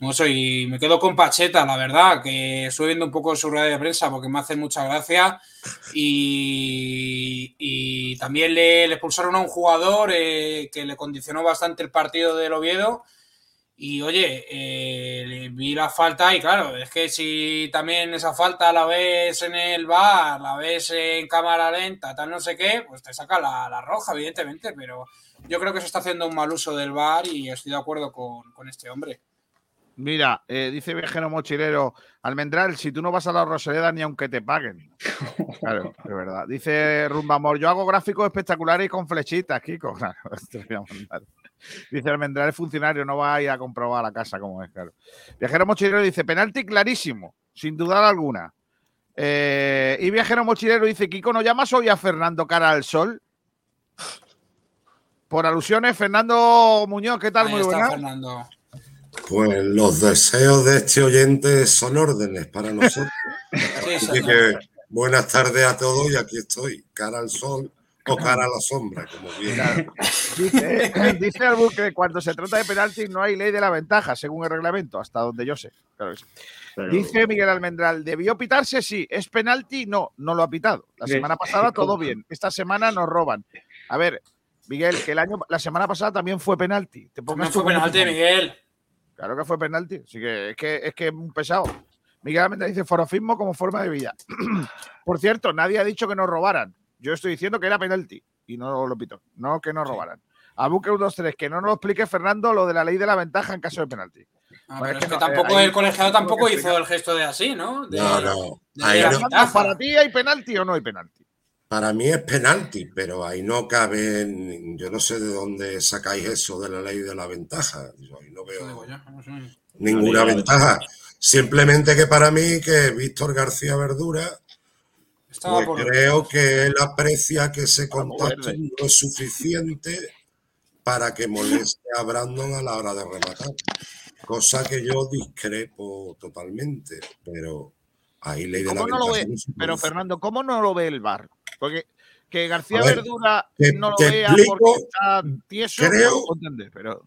mucho. Y me quedo con Pacheta, la verdad, que estoy viendo un poco su rueda de prensa porque me hace mucha gracia. Y, también le, le expulsaron a un jugador eh, que le condicionó bastante el partido del Oviedo. Y oye, eh, vi la falta y claro, es que si también esa falta la ves en el bar, la ves en cámara lenta, tal no sé qué, pues te saca la, roja, evidentemente, pero yo creo que se está haciendo un mal uso del bar y estoy de acuerdo con este hombre. Mira, eh, dice viajero mochilero, Almendral, si tú no vas a la Rosaleda ni aunque te paguen. [LAUGHS] Claro, es verdad. Dice Rumba Amor, yo hago gráficos espectaculares y con flechitas, Kiko. [LAUGHS] Claro, te voy a mandar. Dice Almendral es funcionario, no va a ir a comprobar la casa como es, claro. Viajero mochilero dice, penalti clarísimo, sin dudar alguna. Eh, y Viajero mochilero dice, Kiko, ¿no llamas hoy a Fernando cara al sol? Por alusiones, Fernando Muñoz, ¿qué tal? Ahí Muy está. Fernando. Pues los deseos de este oyente son órdenes para nosotros. Así que buenas tardes a todos y aquí estoy, cara al sol o cara a la sombra, como bien. Dice, dice Albu que cuando se trata de penalti no hay ley de la ventaja, según el reglamento, hasta donde yo sé. Claro que sí. Pero- Dice Miguel Almendral, ¿debió pitarse? Sí. ¿Es penalti? No, no lo ha pitado. La semana pasada [LAUGHS] todo bien. Esta semana nos roban. A ver, Miguel, que el año, la semana pasada también fue penalti. Te pongas También tú fue penalti. Miguel. Claro que fue penalti. Así que es que es que es un pesado. Miguel Almendral dice forofismo como forma de vida. [CLEARS THROAT] Por cierto, nadie ha dicho que nos robaran. Yo estoy diciendo que era penalti y no lo pito. No que nos robaran. A Buque 123, que no nos lo explique Fernando lo de la ley de la ventaja en caso de penalti. Ah, Bueno, pero es que no, tampoco eh, ahí- el colegiado tampoco que hizo el gesto de así, ¿no? De- No, no. de. ¿Para ti hay penalti o no hay penalti? Para mí es penalti, pero ahí no cabe, yo no sé de dónde sacáis eso de la ley de la ventaja. Yo ahí no veo ninguna ventaja. Simplemente que para mí que Víctor García Verdura, pues creo que él aprecia que ese contacto no es suficiente para que moleste a Brandon a la hora de rematar. Cosa que yo discrepo totalmente, pero Ahí ley de la ¿Cómo no lo ve? Pero. Fernando, ¿cómo no lo ve el bar? Porque que García ver, Verdura te- no lo vea explico, porque está tieso, creo- no entender, pero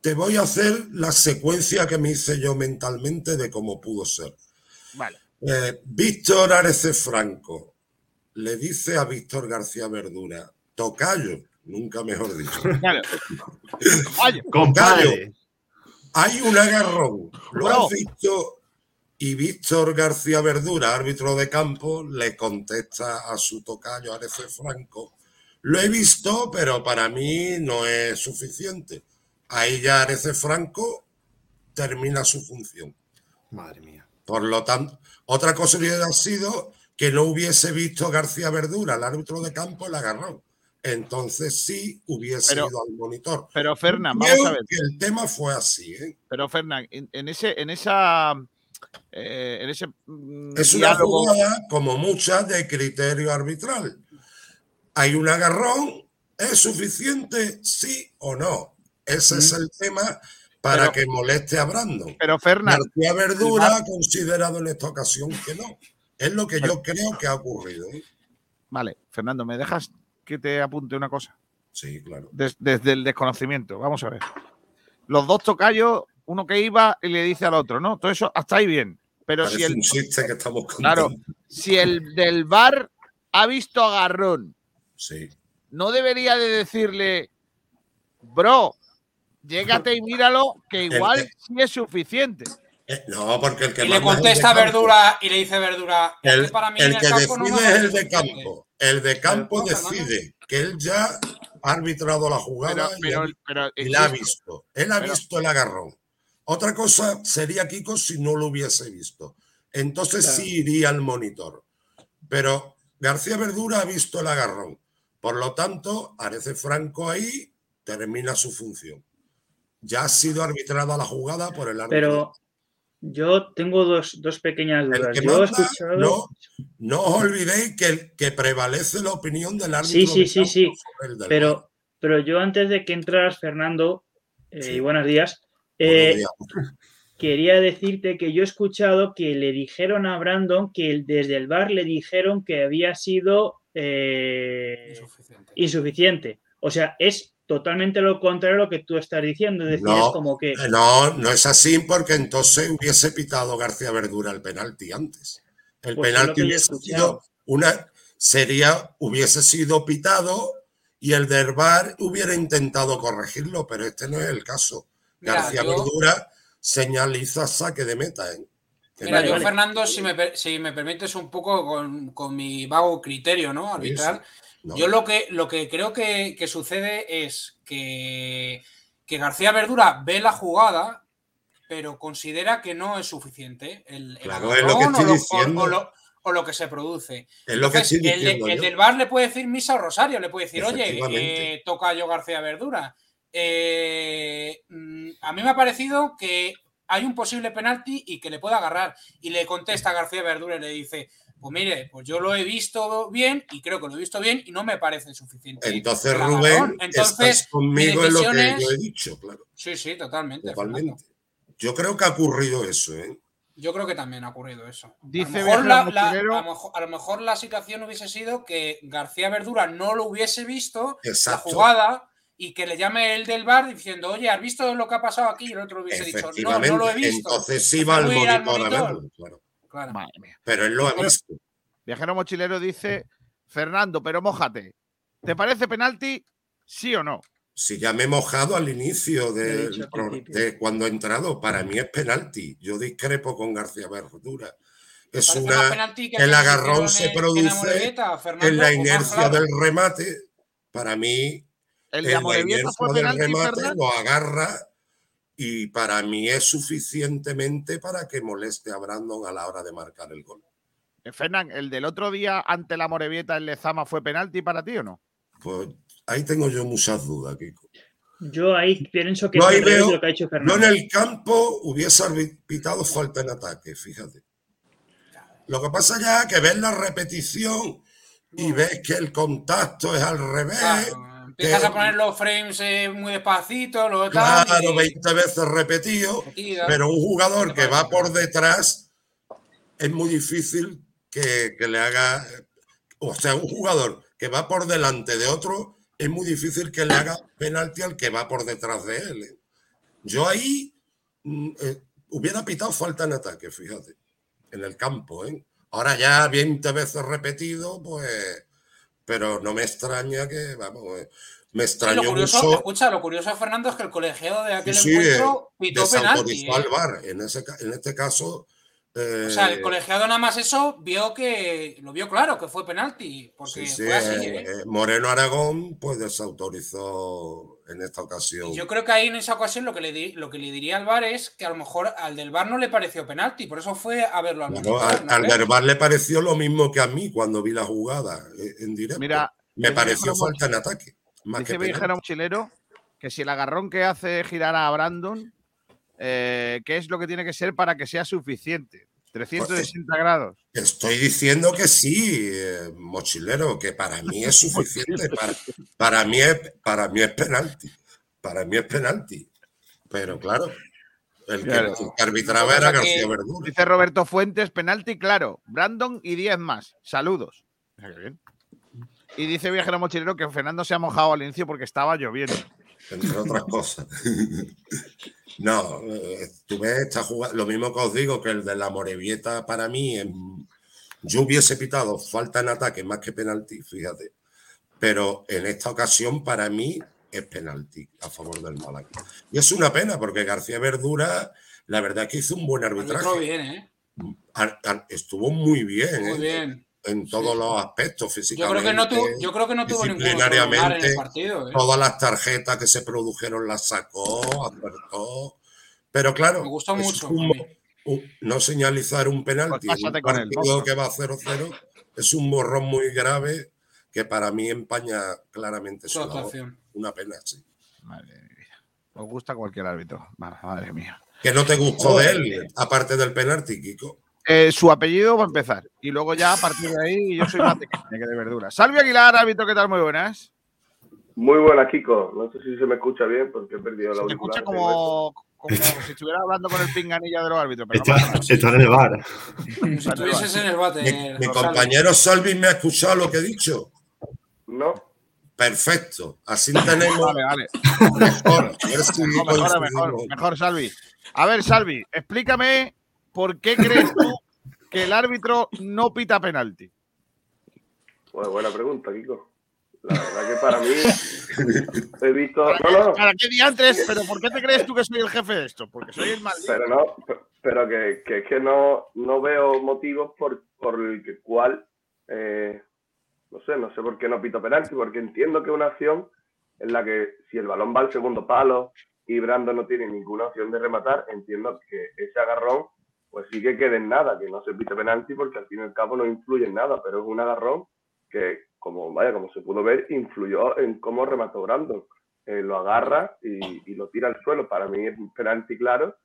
Te voy a hacer la secuencia que me hice yo mentalmente de cómo pudo ser. vale. Eh, Víctor Arece Franco le dice a Víctor García Verdura, tocayo, nunca mejor dicho. [LAUGHS] Claro. [LAUGHS] Tocayo, hay un agarrón. Lo Bro. has visto y Víctor García Verdura, árbitro de campo, le contesta a su tocayo Arece Franco. Lo he visto, pero para mí no es suficiente. Ahí ya Arece Franco termina su función. Madre mía. Por lo tanto, otra cosa hubiera sido que no hubiese visto García Verdura, el árbitro de campo, el agarrón. Entonces sí hubiese Pero- ido al monitor. pero Fernán, vamos a ver. que el tema fue así, ¿eh? Pero Fernán, en, en ese, en esa, eh, en ese mm, Es una jugada, como muchas, de criterio arbitral. Hay un agarrón, ¿es suficiente? Sí o no. Ese es el tema para Pero- que moleste a Brandon. Pero Fernán, García Verdura ha considerado en esta ocasión que no. Es lo que yo creo que ha ocurrido. ¿eh? Vale, Fernando, ¿me dejas que te apunte una cosa? Sí, claro. Des- desde el desconocimiento, vamos a ver. Los dos tocayos, uno que iba y le dice al otro, ¿no? Todo eso hasta ahí bien. Pero Parece si el, un chiste que estamos claro, si el del bar ha visto agarrón, Sí. no debería de decirle, bro, llégate y míralo, que igual El- sí es suficiente. Eh, No, porque el que Y le contesta campo. Verdura y le dice Verdura. "Es El, que para mí el en que el campo no me decide es el de suficiente". campo. El de campo decide que él ya ha arbitrado la jugada Pero- y, pero- ha- pero y la ha visto. Él ha pero- visto el agarrón. Otra cosa sería Kiko si no lo hubiese visto. Entonces Claro. sí iría al monitor. Pero García Verdura ha visto el agarrón. Por lo tanto, Arece Franco ahí termina su función. Ya ha sido arbitrada la jugada por el árbitro. Pero yo tengo dos, dos pequeñas dudas. que Yo he manda, escuchado. no, no os olvidéis que, que prevalece la opinión del árbitro. Sí, sí, sí, sí. Pero, pero yo antes de que entraras, Fernando, eh, Sí. y buenos días, eh, quería decirte que yo he escuchado que le dijeron a Brandon que desde el bar le dijeron que había sido eh, Insuficiente. insuficiente. O sea, es totalmente lo contrario a lo que tú estás diciendo. Es decir, No, es como que. no, no es así porque entonces hubiese pitado García Verdura el penalti antes. El Pues penalti hubiese sido una sería hubiese sido pitado y el del VAR hubiera intentado corregirlo, pero este no es el caso. Mira, García yo- Verdura señaliza saque de meta. ¿eh? Mira, yo, Fernando, si me, si me permites un poco con, con mi vago criterio, ¿no? Arbitral. No. Yo lo que, lo que creo que, que sucede es que, que García Verdura ve la jugada, pero considera que no es suficiente el, el Claro, es lo que o estoy lo- o- lo- o lo que se produce. Es lo que estoy el, diciendo el del bar le puede decir misa o rosario, le puede decir, oye, eh, toca yo García Verdura. Eh, mm, a mí me ha parecido que hay un posible penalti y que le puede agarrar. Y le contesta a García Verdura y le dice, pues mire, pues yo lo he visto bien y creo que lo he visto bien y no me parece suficiente. Entonces, Rubén. Entonces, estás conmigo mi en lo que yo he dicho, claro. Sí, sí, totalmente. Fernando. Totalmente. Yo creo que ha ocurrido eso, ¿eh? Yo creo que también ha ocurrido eso. Dice a, lo mejor la, Viajero la- Mochilero- a lo mejor- a lo mejor la situación hubiese sido que García Verdura no lo hubiese visto Exacto. la jugada y que le llame el del bar diciendo, oye, ¿has visto lo que ha pasado aquí? Y el otro hubiese dicho, no, no lo he visto. Entonces sí va al a monitor a monitor. verlo, claro. Claro. Madre mía. Pero él lo ha visto. Viajero Mochilero dice, Fernando, pero mójate. ¿Te parece penalti? ¿Sí o no? Si ya me he mojado al inicio principio. de cuando he entrado, para mí es penalti. Yo discrepo con García Verdura. Es una. El agarrón se produce en la inercia del remate. Para mí, El en de fue del penalti, remate lo agarra y para mí es suficientemente para que moleste a Brandon a la hora de marcar el gol. Eh, Fernán, ¿el del otro día ante la Morevieta en Lezama fue penalti para ti o no? Pues ahí tengo yo muchas dudas, Kiko. Yo ahí pienso que es ahí veo- lo que ha hecho Yo Fernando. en el campo hubiese pitado falta en ataque, fíjate. Lo que pasa ya es que ves la repetición y ves que el contacto es al revés. Claro, empiezas a poner los frames eh, muy despacito, tal. Claro, y- 20 veces repetido, Repetida. pero un jugador que va por detrás es muy difícil que, que le haga, o sea, un jugador que va por delante de otro, es muy difícil que le haga penalti al que va por detrás de él. Yo ahí mm, eh, hubiera pitado falta en ataque, fíjate, en el campo. ¿eh? Ahora ya 20 veces repetido, pues, pero no me extraña que, vamos, eh, me Sí, extrañó lo curioso, mucho. escucha, lo curioso, Fernando, es que el colegiado de aquel Sí, encuentro eh, pitó penalti. desautorizó al ¿eh? VAR. En, ese, en este caso. eh, O sea, el colegiado nada más eso vio que lo vio claro que fue penalti, porque sí, sí, fue así. eh, ¿eh? eh, Moreno Aragón, pues desautorizó en esta ocasión. Yo creo que ahí en esa ocasión lo que le di- lo que le diría al VAR es que a lo mejor al del VAR no le pareció penalti, por eso fue a verlo al Bueno, al, ¿no al del VAR le pareció lo mismo que a mí cuando vi la jugada eh, en directo. Mira, me pareció falta en ataque. Más Dice que penalti. Viajero Mochilero que si el agarrón que hace girar a Brandon, eh, ¿qué es lo que tiene que ser para que sea suficiente? 360 grados. Estoy diciendo que sí, eh, mochilero, que para mí es [LAUGHS] suficiente. para, para mí es, para mí es penalti. Para mí es penalti. Pero claro, el que, Claro. el que arbitraba era García Verdura. Dice Roberto Fuentes, penalti claro. Brandon y 10 más. Saludos. Y dice Viajero Mochilero que Fernando se ha mojado al inicio porque estaba lloviendo. Entre otras cosas. [LAUGHS] no, eh, tú ves esta jugada, lo mismo que os digo que el de la Morevieta para mí, em, yo hubiese pitado falta en ataque más que penalti, fíjate. Pero en esta ocasión para mí es penalti a favor del Málaga. Y es una pena porque García Verdura, la verdad es que hizo un buen arbitraje. bien, ¿eh? Ar- ar- Estuvo muy bien, Muy ¿eh? bien. En todos los aspectos Yo físicamente. creo que no tuvo, yo creo que no tuvo ningún otro lugar en disciplinariamente, el partido. ¿eh? todas las tarjetas que se produjeron las sacó, acertó. Pero claro, Me gustó es mucho, un- un- no señalizar un penalti Pues en un pásate con él, partido mozo. que va a 0-0 es un borrón muy grave que para mí empaña claramente su labor. actuación. Una pena, sí. Madre mía. Os gusta cualquier árbitro. Ma- Madre mía. Que no te gustó de él, aparte del penalti, Kiko. Eh, su apellido va a empezar. Y luego ya a partir de ahí yo soy más de carne que de verdura. Salve Aguilar, árbitro, ¿qué tal? Muy buenas. Muy buena, Kiko. No sé si se me escucha bien porque he perdido la Se escucha como, como si estuviera hablando con el pinganilla de los árbitros. Pero no Está, nada. está en el bar. [LAUGHS] Si estuvieses en el bate. Mi, mi compañero Salvi me ha escuchado lo que he dicho. No. Perfecto. Así tenemos Vale, vale. mejor. A ver si No, mejor, mejor, coincidimos. mejor, Salvi. A ver, Salvi, explícame por qué crees tú que el árbitro no pita penalti. Pues buena pregunta, Kiko. La verdad que para mí [LAUGHS] he visto. No, no, ¿Para qué diantres? ¿Pero por qué te crees tú que soy el jefe de esto? Porque soy el maldito. pero no, pe- pero que, que es que no, no veo motivos por, por el que cual eh, no sé, no sé por qué no pito penalti, porque entiendo que es una acción en la que si el balón va al segundo palo y Brando no tiene ninguna opción de rematar, entiendo que ese agarrón pues sí que quede en nada, que no se pite penalti porque al fin y al cabo no influye en nada, pero es un agarrón que, como vaya, como se pudo ver, influyó en cómo remató Brandon. Eh, lo agarra y, y lo tira al suelo. Para mí es un penalti claro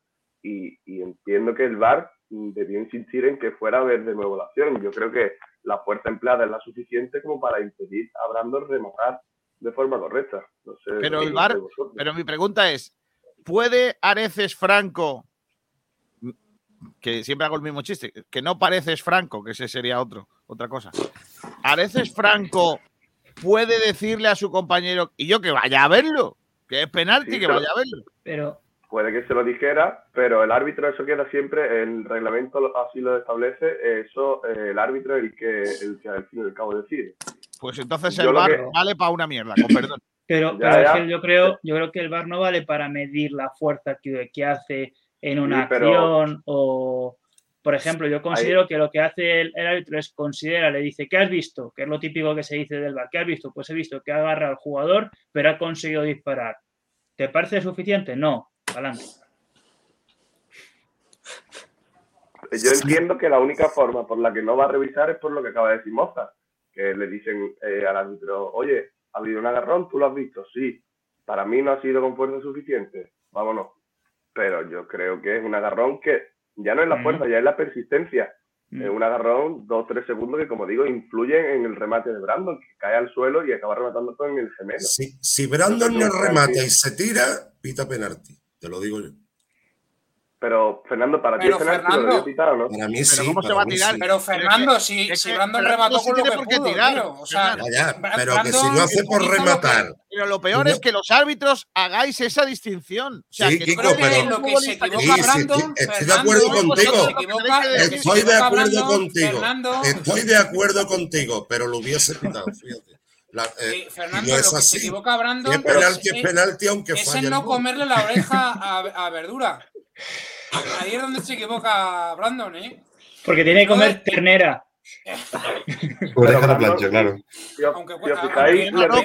y, y entiendo que el VAR debió insistir en que fuera a ver de nuevo la acción. Yo creo que la fuerza empleada es la suficiente como para impedir a Brandon rematar de forma correcta. No sé, Pero el VAR, pero mi pregunta es, ¿puede Areces Franco, que siempre hago el mismo chiste, que no pareces Franco, que ese sería otro, otra cosa. Areces Franco puede decirle a su compañero, y yo que vaya a verlo, que es penalti, Sí, que vaya a verlo. Pero Puede que se lo dijera, pero el árbitro eso queda siempre, el reglamento así lo establece, eso eh, el árbitro es el que, el que al fin y al cabo decide. Pues entonces Yo el lo VAR que- vale para una mierda, con perdón. Pero, Ya, pero es ya. que yo creo, yo creo que el VAR no vale para medir la fuerza que, que hace en una Sí, pero- acción o, por ejemplo, yo considero que lo que hace el, el árbitro es considera, le dice, ¿qué has visto? Que es lo típico que se dice del VAR. ¿Qué has visto? Pues he visto que agarra al jugador, pero ha conseguido disparar. ¿Te parece suficiente? No. Adelante. Yo entiendo que la única forma por la que no va a revisar es por lo que acaba de decir Moza, que le dicen eh, al árbitro, oye, ha habido un agarrón, tú lo has visto, sí, para mí no ha sido con fuerza suficiente, vámonos. Pero yo creo que es un agarrón que ya no es la Mm. fuerza, ya es la persistencia. Mm. Es un agarrón, dos, tres segundos que, como digo, influyen en el remate de Brandon, que cae al suelo y acaba rematando todo en el gemelo. Si, si Brandon no remata y se tira, pita penalti. Te lo digo yo. Pero, Fernando, para Pero, ti es penalti, ¿lo Fernando- debió pitar o no? Para mí Pero sí. ¿cómo se para va a mí tirar? sí. Pero Fernando, es si, que- si es que Brandon Fernando remató con lo que por qué pudo, tirar, tío. O sea, Fernando. Ya, pero que si lo hace por lo que- rematar. Pero lo peor es que los árbitros hagáis esa distinción. O sea, Sí, que Kiko, creo que pero- lo que se equivoca Sí, Brandon, estoy- de acuerdo contigo. se equivoca- Estoy lo que se de equivoca acuerdo contigo. Fernando, Estoy de acuerdo contigo, pero lo hubiese pitado, fíjate. La- eh, Fernando, no lo es que se así. equivoca Si Brandon es penalti, es- es penalti, aunque es falle el no comerle la oreja a, a Verdura. [LAUGHS] Ahí es donde se equivoca Brandon, ¿eh? Porque tiene que comer ternera. Oreja de plancha, claro. Si Aunque,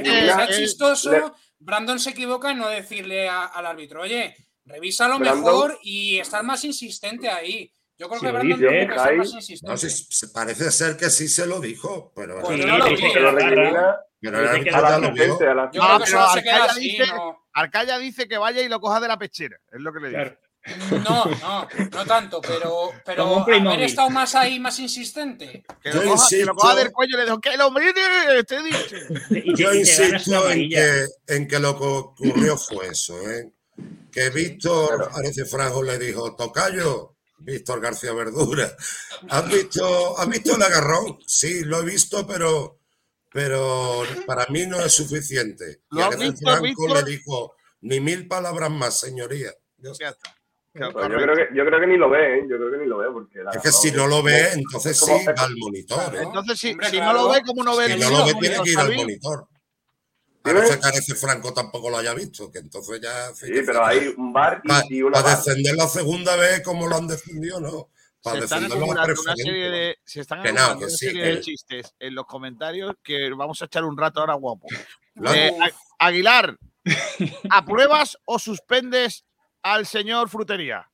si sea eh, chistoso, le- Brandon se equivoca en no decirle a- al árbitro, oye, revísalo Brandon- mejor y estar más insistente ahí. Yo creo Si que Brandon tiene que ser Kai- más No, insistente. sí, se- parece ser que sí se lo dijo, pero, Pues Sí, no lo vi, que lo recrimina pero el árbitro ya lo vio. Yo Ah, creo que pero solo se queda así, dice, no. Arcaya dice que vaya y lo coja de la pechera. Es lo que le dice. Claro. No, no, no tanto, pero, pero haber estado más ahí, más insistente. Que Yo lo, coja, que lo coja insisto- del cuello y le dijo, que lo mire, te he dicho. Y te, Yo insisto en que, en que lo que ocurrió fue eso, ¿eh? que Víctor Arece Franjo le dijo, Tocayo, Víctor García Verdura, ¿has visto, ¿has visto el agarrón? Sí, lo he visto, pero, pero para mí no es suficiente. Y ¿Lo has Arece visto, Franco Víctor? le dijo, ni mil palabras más, señoría. Ya está. Yo, creo que, yo creo que ni lo ve, ¿eh? Yo creo que ni lo ve porque... la Es que si no lo ve, entonces sí va al monitor. ¿eh? Entonces, si, Hombre, si claro. no lo ve, ¿cómo no ve Si el no lo ve, tiene que ir al monitor. ¿Tiene? Parece que Arece Franco tampoco lo haya visto, que entonces ya... Sí, pero hay un bar y, Para y una bar. descender la segunda vez como lo han defendido, ¿no? Para Se están acumulando una serie de, se están Que no, acumulando que una sí, serie que- de chistes en los comentarios que vamos a echar un rato ahora guapo. Eh, A- Aguilar, [LAUGHS] ¿apruebas o suspendes al señor Frutería?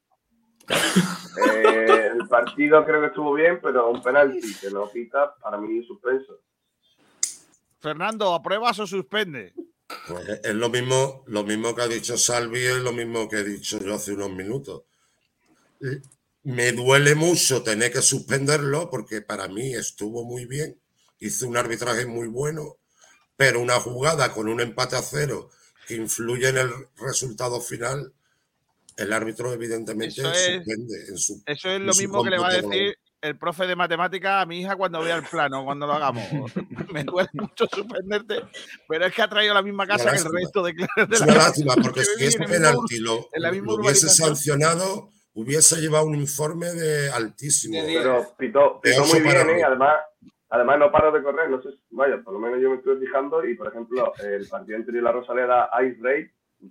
Eh, el partido creo que estuvo bien, pero un penalti que no pita, para mí suspenso. Fernando, ¿apruebas o suspendes? Pues es lo mismo, lo mismo que ha dicho Salvi, es lo mismo que he dicho yo hace unos minutos. Me duele mucho tener que suspenderlo porque para mí estuvo muy bien, hizo un arbitraje muy bueno, pero una jugada con un empate a cero que influye en el resultado final, el árbitro evidentemente Eso es- suspende en su Eso es lo mismo que le va a decir el profe de matemática a mi hija cuando vea el plano, cuando lo hagamos. [LAUGHS] Me duele mucho suspenderte, pero es que ha traído la misma casa que el resto de clases de Es la una lástima, porque si mismo- penalti lo, lo hubiese sancionado, hubiese llevado un informe de altísimo. Pero pitó, pitó muy para bien, ¿eh? Además, además no paro de correr, no sé, si- vaya, por lo menos yo me estuve fijando y, por ejemplo, el partido anterior de la Rosaleda Ice Ray,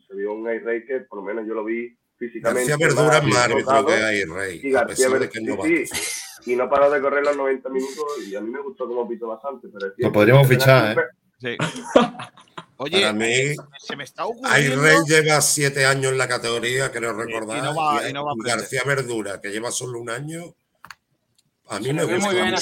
se vio un Ice Ray que por lo menos yo lo vi físicamente. García Verdura es más árbitro que hay, Rey. Y García pesar de Ver- que es sí, y no paró de correr los 90 minutos y a mí me gustó como pitó bastante. Pero es Lo podríamos fichar, ¿eh? Sí. [LAUGHS] Oye, Para mí, se me está Ay ocurriendo. Rey lleva siete años en la categoría, creo recordar. y no va- y y no va a aprender. García Verdura, que lleva solo un año, a mí Se me gusta muy bien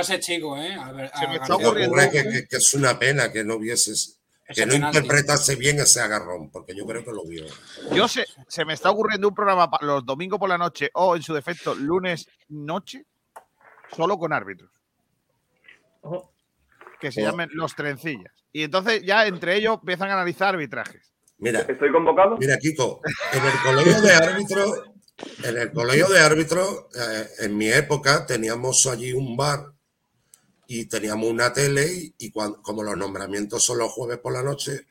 ese chico, ¿eh? A ver, Se me está ocurriendo- que, que- que es una pena que no vieses, Ese que no interpretase bien ese agarrón, porque yo creo que lo vio. Yo sé, se me está ocurriendo un programa los domingos por la noche o en su defecto lunes noche, solo con árbitros, Ojo. que se llamen los trencillas. Y entonces ya entre ellos empiezan a analizar arbitrajes. Mira, ¿Estoy convocado? Mira, Kiko, en el colegio de árbitros, en el colegio de árbitros, eh, en mi época teníamos allí un bar y teníamos una tele y, y cuan- como los nombramientos son los jueves por la noche,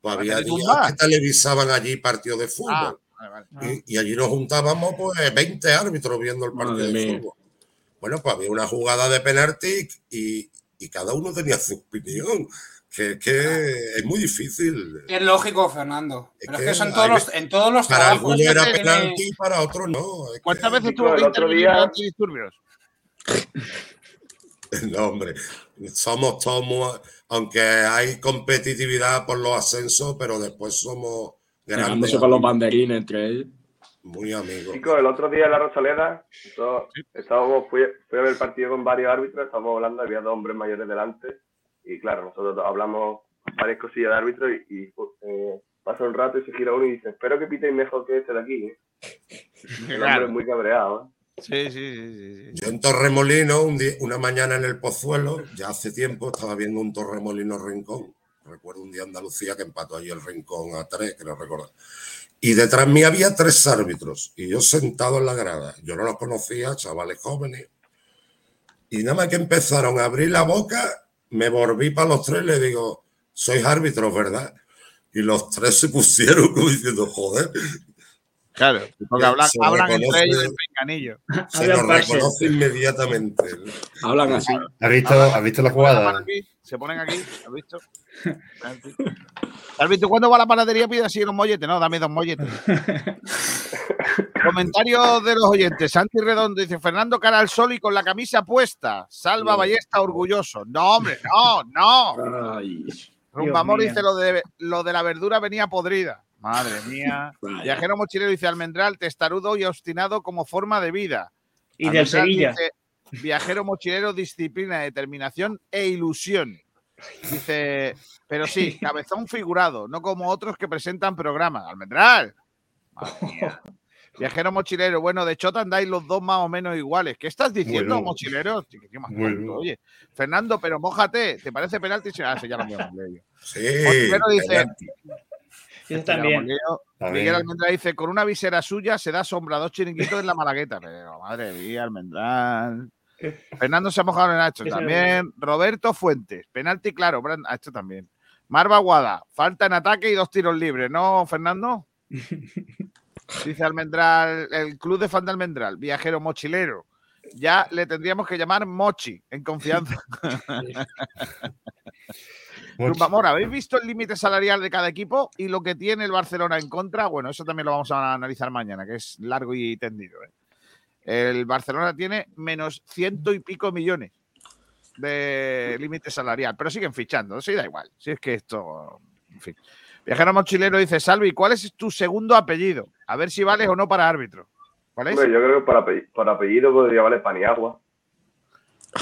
pues Ah, había ¿tenéis un días que televisaban allí partidos de Ah, fútbol. vale, vale. Y, y allí nos juntábamos pues 20 árbitros viendo el partido Madre de mía. fútbol. Bueno, pues había una jugada de penalti y, y cada uno tenía su opinión. Que, Ah. que es muy difícil. Es lógico, Fernando. Es Pero es que son todos hay- los, en todos los Para trabajos. algunos era tiene- penalti, para otros no. Es que- ¿Cuántas veces tuvo el que otro intervenir día- antidisturbios? [LAUGHS] No, hombre, somos todos, muy- aunque hay competitividad por los ascensos, pero después somos grandes, con los banderines entre ellos. muy amigos. Chicos, el otro día en la Rosaleda, estábamos, fui, fui a ver el partido con varios árbitros, estábamos hablando, había dos hombres mayores delante, y claro, nosotros hablamos varias cosillas de árbitro y, y, eh, pasa un rato y se gira uno y dice, espero que pitéis mejor que este de aquí. ¿eh?". El hombre es muy cabreado. ¿eh? Sí, sí, sí, sí. Yo en Torremolino, un día- una mañana en el Pozuelo, ya hace tiempo, estaba viendo un Torremolino Rincón. Recuerdo un día Andalucía que empató allí el Rincón a tres, creo recordar. Y detrás mí había tres árbitros y yo sentado en la grada. Yo no los conocía, chavales jóvenes. Y nada más que empezaron a abrir la boca, me volví para los tres y le digo, sois árbitros, ¿verdad? Y los tres se pusieron como diciendo, joder. Claro, porque hablan, se hablan entre ellos el pinganillo. Se los reconoce inmediatamente. Hablan así. ¿Has visto, Hablan- ¿has visto la jugada? Se ponen aquí, ¿has visto? ¿Has visto cuando va a la panadería pide así los molletes? No, dame dos molletes. [LAUGHS] Comentarios de los oyentes. Santi Redondo dice: Fernando cara al sol y con la camisa puesta. Salva No. Ballesta orgulloso. No, hombre, no, no. Ay, Rumbamor dice: lo de, lo de la verdura venía podrida. Madre mía. [LAUGHS] Viajero mochilero dice: Almendral, testarudo y obstinado como forma de vida. Y del Almendral Sevilla. dice, Viajero mochilero, disciplina, determinación e ilusión. Dice, pero sí, [LAUGHS] cabezón figurado, no como otros que presentan programas. Almendral. Madre mía. [LAUGHS] Viajero mochilero, bueno, de Chota andáis los dos más o menos iguales. ¿Qué estás diciendo, Bueno. mochilero? Tío, qué más Bueno. tonto, Oye, Fernando, pero mójate, ¿te parece penalti? Ah, ya lo. Sí, Mochilero dice, penalti. Este también. También. Miguel Almendral dice, con una visera suya se da sombra a dos chiringuitos en la malagueta. Pero, madre mía, Almendral. [LAUGHS] Fernando se ha mojado en Nacho también. Roberto Fuentes, penalti claro, Brand- ah, esto también. Marva Guada, falta en ataque y dos tiros libres, ¿no, Fernando? [LAUGHS] Dice Almendral, el club de fan de Almendral, viajero mochilero. Ya le tendríamos que llamar Mochi, en confianza. [LAUGHS] Amor, ¿habéis visto el límite salarial de cada equipo y lo que tiene el Barcelona en contra? Bueno, eso también lo vamos a analizar mañana, que es largo y tendido. ¿eh? El Barcelona tiene menos ciento y pico millones de límite salarial, pero siguen fichando, sí, da igual. Si es que esto, en fin. Viajero mochilero dice, Salvi, ¿cuál es tu segundo apellido? A ver si vales o no para árbitro. ¿Cuál es? Hombre, yo creo que por, apellido, por apellido podría valer Paniagua.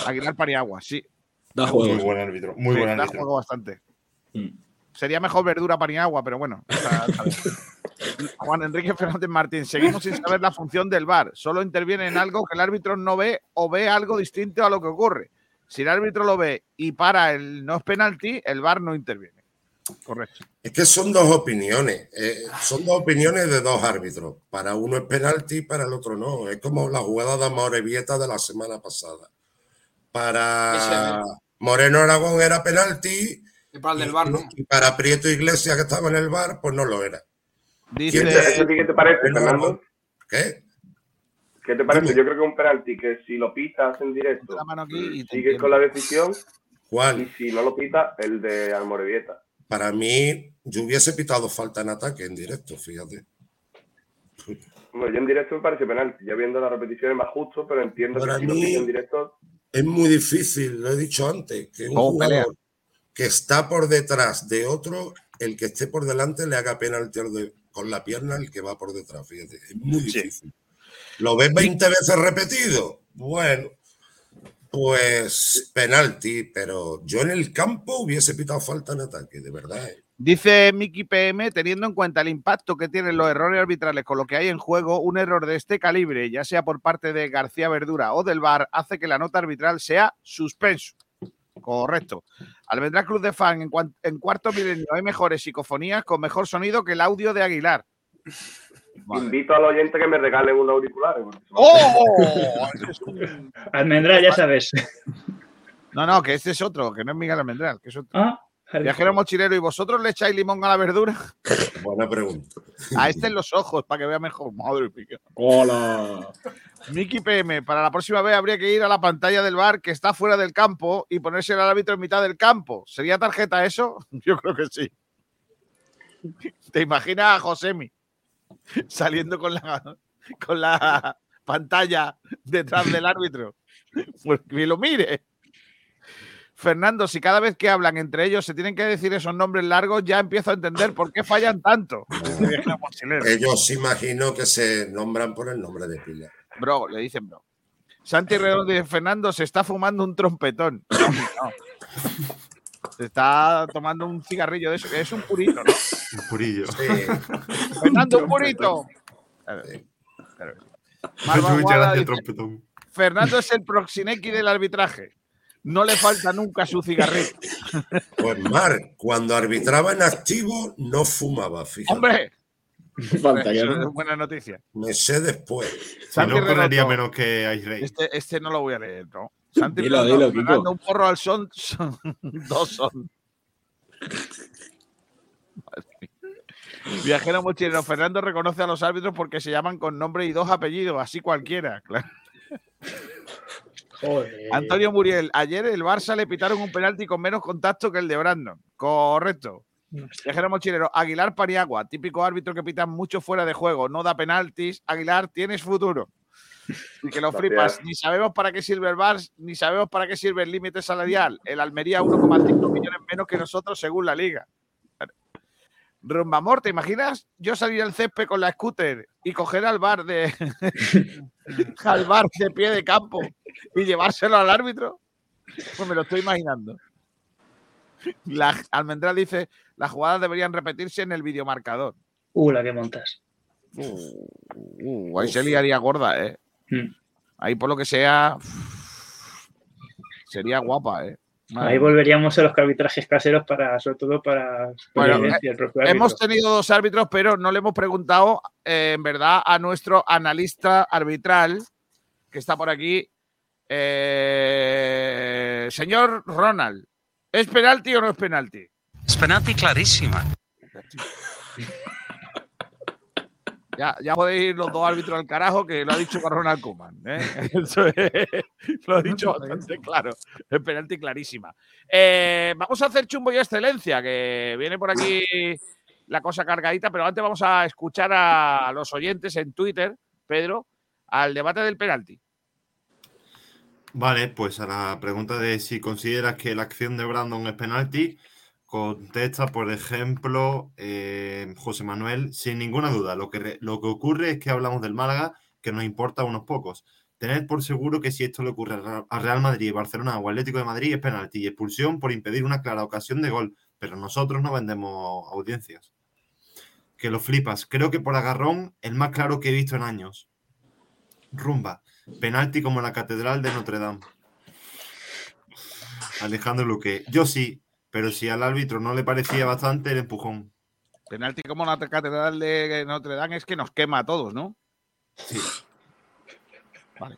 Aguilar Paniagua, sí. Da Muy juego. buen árbitro. Muy Sí, buen da árbitro. juego bastante. Mm. Sería mejor verdura Paniagua, pero bueno. está- está bien. Juan Enrique Fernández Martín, seguimos sin saber la función del VAR. Solo interviene en algo que el árbitro no ve o ve algo distinto a lo que ocurre. Si el árbitro lo ve y para el no es penalti, el VAR no interviene. Correcto. Es que son dos opiniones. eh, son dos opiniones de dos árbitros. Para uno es penalti, para el otro no. Es como la jugada de Morevieta de la semana pasada. Para Moreno Aragón era penalti Y para el del bar, ¿no? y para Prieto Iglesias, que estaba en el bar, pues no lo era. Dice, ¿Quién ¿Eso a ti qué te parece, Fernando? ¿Qué? ¿Qué te parece? Dime. Yo creo que un penalti que si lo pitas en directo, y sigues entiendo. con la decisión y ¿Cuál? si no lo pitas, el de Almorevieta. Para mí, yo hubiese pitado falta en ataque en directo, fíjate. Bueno, yo en directo me parece penalti. Ya viendo la repetición es más justo, pero entiendo Para que si lo mí- pitas en directo, Es muy difícil, lo he dicho antes, que un pelea. jugador que está por detrás de otro, el que esté por delante le haga penalti al de- con la pierna al que va por detrás, fíjate. Es muy difícil. ¿Lo ves 20 veces repetido? Bueno, pues penalti, pero yo en el campo hubiese pitado falta en ataque, de verdad. ¿eh? Dice Miki PM, teniendo en cuenta el impacto que tienen los errores arbitrales con lo que hay en juego, un error de este calibre, ya sea por parte de García Verdura o del VAR, hace que la nota arbitral sea suspenso. Correcto. Almendral Cruz de Fan, en, cuarto milenio hay mejores psicofonías con mejor sonido que el audio de Aguilar. invito al oyente que me regalen unos auriculares. porque son- ¡Oh! Es un- [LAUGHS] Almendral, ya sabes. No, no, que este es otro, que no es Miguel Almendral, que es otro. Ah, Viajero mochilero, ¿y vosotros le echáis limón a la verdura? [LAUGHS] Buena pregunta. A este en los ojos, para que vea mejor. Madre mía. Hola. Miki PM, para la próxima vez habría que ir a la pantalla del bar que está fuera del campo y ponerse el árbitro en mitad del campo. ¿Sería tarjeta eso? [LAUGHS] Yo creo que sí. ¿Te imaginas a Josemi saliendo con la, con la pantalla detrás del árbitro? Pues que lo mire. Fernando, si cada vez que hablan entre ellos se tienen que decir esos nombres largos, ya empiezo a entender por qué fallan tanto. [LAUGHS] Ellos imagino que se nombran por el nombre de pila. Bro, le dicen bro. Santi Redondo dice, Fernando, se está fumando un trompetón. No, no. Se está tomando un cigarrillo de eso, que es un purito, ¿no? Un purillo. Fernando, un purito. Claro, claro. Dice. Fernando es el proxineki del arbitraje. No le falta nunca su cigarrillo. [LAUGHS] Pues Mar, cuando arbitraba en activo no fumaba, fíjate. ¡Hombre! Más. buena noticia. Me sé después. Si Santi no, correría menos que Ice Rey. Este, este no lo voy a leer, ¿no? Santi Dilo, dilo, Kiko. Un porro al son, son [LAUGHS] dos son. [LAUGHS] Viajero mochilero, Fernando reconoce a los árbitros porque se llaman con nombre y dos apellidos, así cualquiera, claro. Joder. Antonio Muriel, ayer el Barça le pitaron un penalti con menos contacto que el de Brandon. Correcto. Viajero mochilero, Aguilar Paniagua, típico árbitro que pita mucho fuera de juego, no da penaltis. Aguilar, tienes futuro. Y que lo flipas. Ni sabemos para qué sirve el VAR, ni sabemos para qué sirve el límite salarial. El Almería 1,5 millones menos que nosotros según la liga. Rumbamor, ¿te imaginas yo salir al césped con la scooter y coger al bar de [LAUGHS] al bar de pie de campo y llevárselo al árbitro? Pues me lo estoy imaginando. La, Almendral dice, las jugadas deberían repetirse en el videomarcador. Uh, la que montas. Uh, ahí se liaría gorda, ¿eh? Mm. Ahí por lo que sea, sería guapa, ¿eh? Ahí volveríamos a los arbitrajes caseros para, sobre todo para Bueno, propio. Hemos tenido dos árbitros, pero no le hemos preguntado, eh, en verdad, a nuestro analista arbitral, que está por aquí. Eh, señor Ronald, ¿es penalti o no es penalti? Es penalti clarísima. [LAUGHS] Ya, ya podéis ir los dos árbitros al carajo, que lo ha dicho Ronald Koeman. ¿eh? [LAUGHS] Eso es- [LAUGHS] lo ha dicho bastante claro. Es penalti clarísima. Eh, vamos a hacer chumbo y excelencia, que viene por aquí la cosa cargadita, pero antes vamos a escuchar a los oyentes en Twitter, Pedro, al debate del penalti. Vale, pues a la pregunta de si consideras que la acción de Brandon es penalti, contesta, por ejemplo, eh, José Manuel, sin ninguna duda. Lo que, lo que ocurre es que hablamos del Málaga, que nos importa a unos pocos. Tened por seguro que si esto le ocurre al Real- al Real Madrid, Barcelona o Atlético de Madrid es penalti y expulsión por impedir una clara ocasión de gol, pero nosotros no vendemos audiencias. Que lo flipas. Creo que por agarrón, el más claro que he visto en años. Rumba. Penalti como la Catedral de Notre Dame. Alejandro Luque. Yo sí, pero si al árbitro no le parecía bastante el empujón. Penalti como la catedral de Notre Dame es que nos quema a todos, ¿no? Sí. Vale.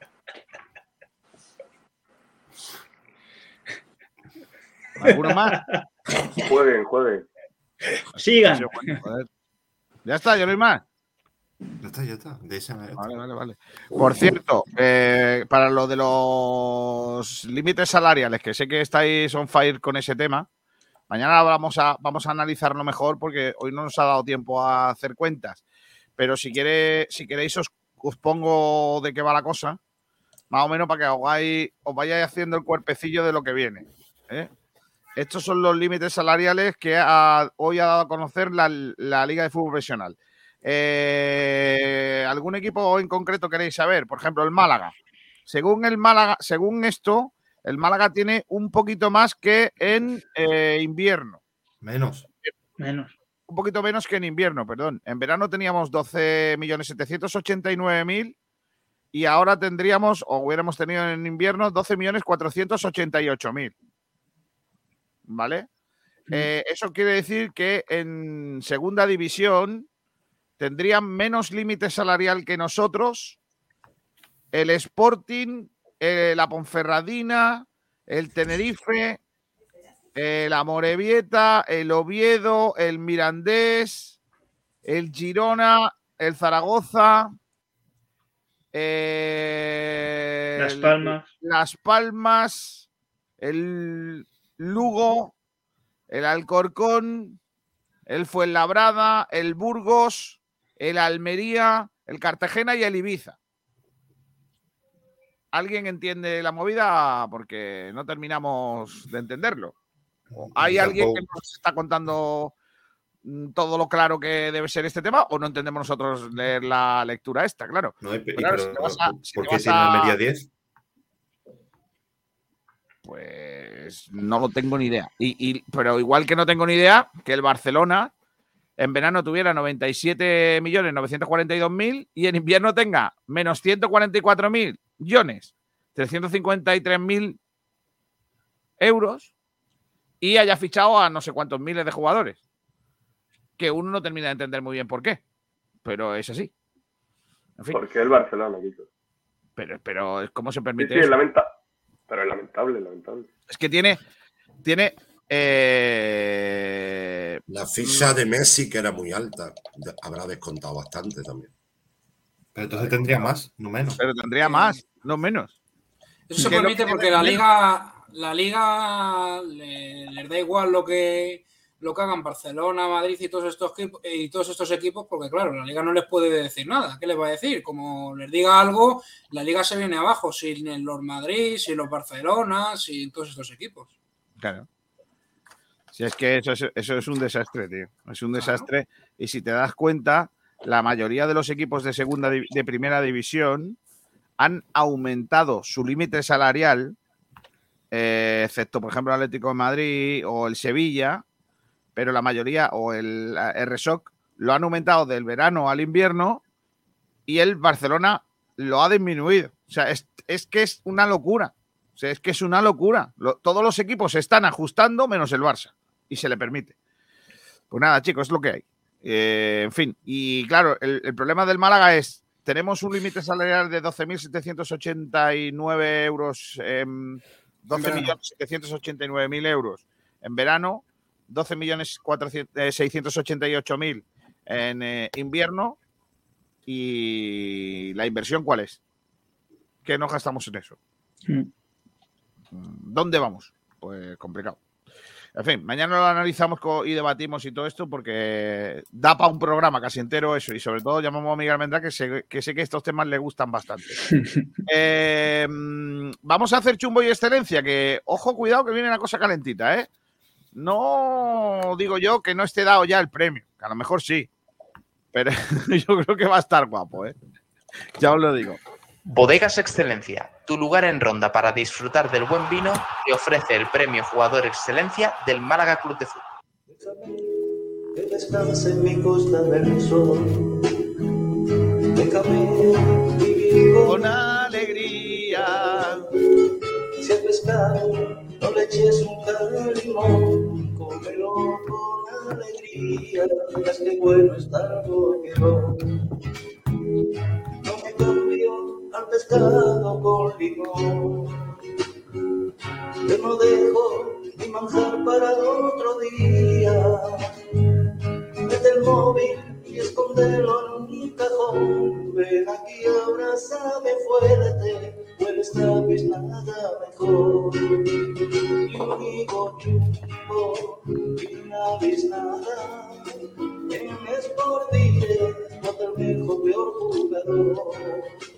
¿Alguno más? Jueguen, jueguen. Sigan. Ya está, ya no hay más. Ya está, ya está. De esa manera. Vale, vale, vale. Por cierto, eh, para lo de los límites salariales, que sé que estáis on fire con ese tema, mañana vamos a, vamos a analizarlo mejor porque hoy no nos ha dado tiempo a hacer cuentas. Pero si, quiere, si queréis, os, os pongo de qué va la cosa, más o menos para que os, os vayáis haciendo el cuerpecillo de lo que viene. ¿eh? Estos son los límites salariales que hoy ha dado a conocer la, la Liga de Fútbol Profesional. Eh, ¿Algún equipo en concreto queréis saber? Por ejemplo, el Málaga. Según el Málaga, según esto, el Málaga tiene un poquito más que en eh, invierno. Menos. Menos. Un poquito menos que en invierno, perdón. En verano teníamos 12.789.000 y ahora tendríamos, o hubiéramos tenido en invierno, 12.488.000. ¿Vale? Eh, eso quiere decir que en segunda división tendrían menos límite salarial que nosotros el Sporting, eh, la Ponferradina, el Tenerife, eh, la Morevieta, el Oviedo, el Mirandés, el Girona, el Zaragoza, eh, Las el- Palmas. Las Palmas, el Lugo, el Alcorcón, el Fuenlabrada, el Burgos, el Almería, el Cartagena y el Ibiza. ¿Alguien entiende la movida? Porque no terminamos de entenderlo. ¿Hay alguien que nos está contando mm, todo lo claro que debe ser este tema o no entendemos nosotros leer la lectura esta? Claro. No, y- Pero claro, si te vas a- si ¿Por te qué vas tiene a- Almería 10? Pues no lo tengo ni idea. Y, y- pero igual que no tengo ni idea que el Barcelona en verano tuviera 97.942.000 y en invierno tenga menos 144.000 millones, 353.000 euros y haya fichado a no sé cuántos miles de jugadores. Que uno no termina de entender muy bien por qué. pero es así. En fin, Porque el Barcelona, Kiko. pero, pero ¿cómo se permite sí, es eso? lamentable. Pero es lamentable, lamentable. Es que tiene, tiene eh, La ficha de Messi, que era muy alta, habrá descontado bastante también. Pero entonces tendría más, no menos. Pero tendría más, no menos. Eso se permite que porque la liga, la liga le- les da igual lo que lo que hagan Barcelona, Madrid y todos estos equipos y todos estos equipos, porque claro, la liga no les puede decir nada. ¿Qué les va a decir? Como les diga algo, la liga se viene abajo, sin los Madrid, sin los Barcelona, sin todos estos equipos. Claro. Si es que eso es, eso es un desastre, tío. Es un desastre. Y si te das cuenta, la mayoría de los equipos de segunda de primera división han aumentado su límite salarial, eh, excepto, por ejemplo, el Atlético de Madrid o el Sevilla, pero la mayoría, o el RSOC, lo han aumentado del verano al invierno y el Barcelona lo ha disminuido. O sea, es, es que es una locura. O sea, es que es una locura. Lo- todos los equipos se están ajustando menos el Barça y se le permite. Pues nada, chicos, es lo que hay. Eh, en fin, y claro, el, el problema del Málaga es, tenemos un límite salarial de 12.789 euros, em, 12.789.000 euros en verano, 12.688.000 en eh, invierno y la inversión, ¿cuál es? ¿Qué nos gastamos en eso? ¿Dónde vamos? Pues complicado. En fin, mañana lo analizamos y debatimos y todo esto porque da para un programa casi entero eso y sobre todo llamamos a Miguel Almendra que sé, que sé que estos temas le gustan bastante. [LAUGHS] Eh, vamos a hacer chumbo y excelencia que, ojo, cuidado que viene una cosa calentita, ¿eh? No digo yo que no esté dado ya el premio, que a lo mejor sí, pero [LAUGHS] yo creo que va a estar guapo, ¿eh? Ya os lo digo. Bodegas Excelencia, tu lugar en Ronda para disfrutar del buen vino, te ofrece el premio Jugador Excelencia del Málaga Club de Fútbol. que descanse en mi costa del sol. Déjame vivir con alegría. Si el pescado no le eches un tal limón, cómelo con alegría. Que bueno al pescado con limón. Yo no dejo mi manjar para otro día. Mete el móvil y escóndelo en un cajón. Ven aquí, abrázame fuerte, puedes sabes nada mejor. Y un higo chumbo y una biznada. En Sport Direct, no te dejo peor jugador.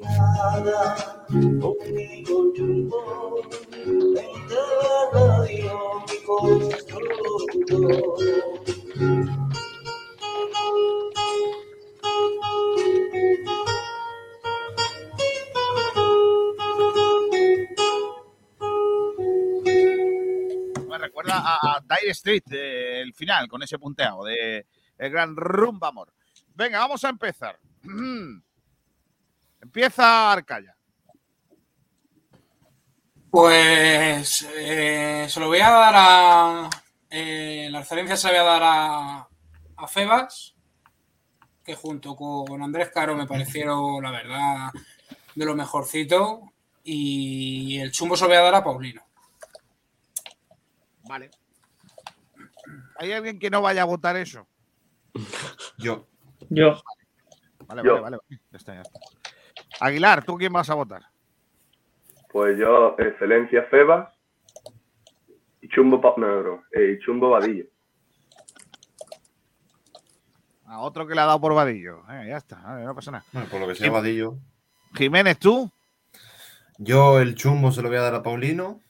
Nada, conmigo chumbo, vente a la radio, mi corazón locutor. Me recuerda a, a Dire Street, eh, el final, con ese punteado de el gran rumba amor. Venga, vamos a empezar. [CLEARS THROAT] Empieza Arcaya. Pues eh, se lo voy a dar a. eh, la excelencia se la voy a dar a, a Febas, que junto con Andrés Caro me parecieron, la verdad, de lo mejorcito. Y el chumbo se lo voy a dar a Paulino. Vale. ¿Hay alguien que no vaya a votar eso? Yo. Yo. Vale, Yo. vale, vale. vale. Ya está, ya está. Aguilar, ¿tú quién vas a votar? Pues yo, Excelencia Febas y Chumbo Pop Negro, eh, y Chumbo Vadillo. A otro que le ha dado por vadillo. Eh, ya está, vale, no pasa nada. Bueno, por lo que sea Vadillo. Jiménez, ¿tú? Yo el chumbo se lo voy a dar a Paulino.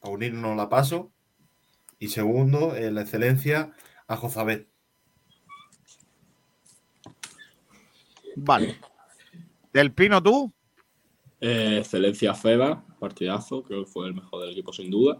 Paulino no la paso. Y segundo, eh, la excelencia a Jozabet. Vale. ¿Del Pino tú? Eh, excelencia Feba, partidazo, creo que fue el mejor del equipo sin duda.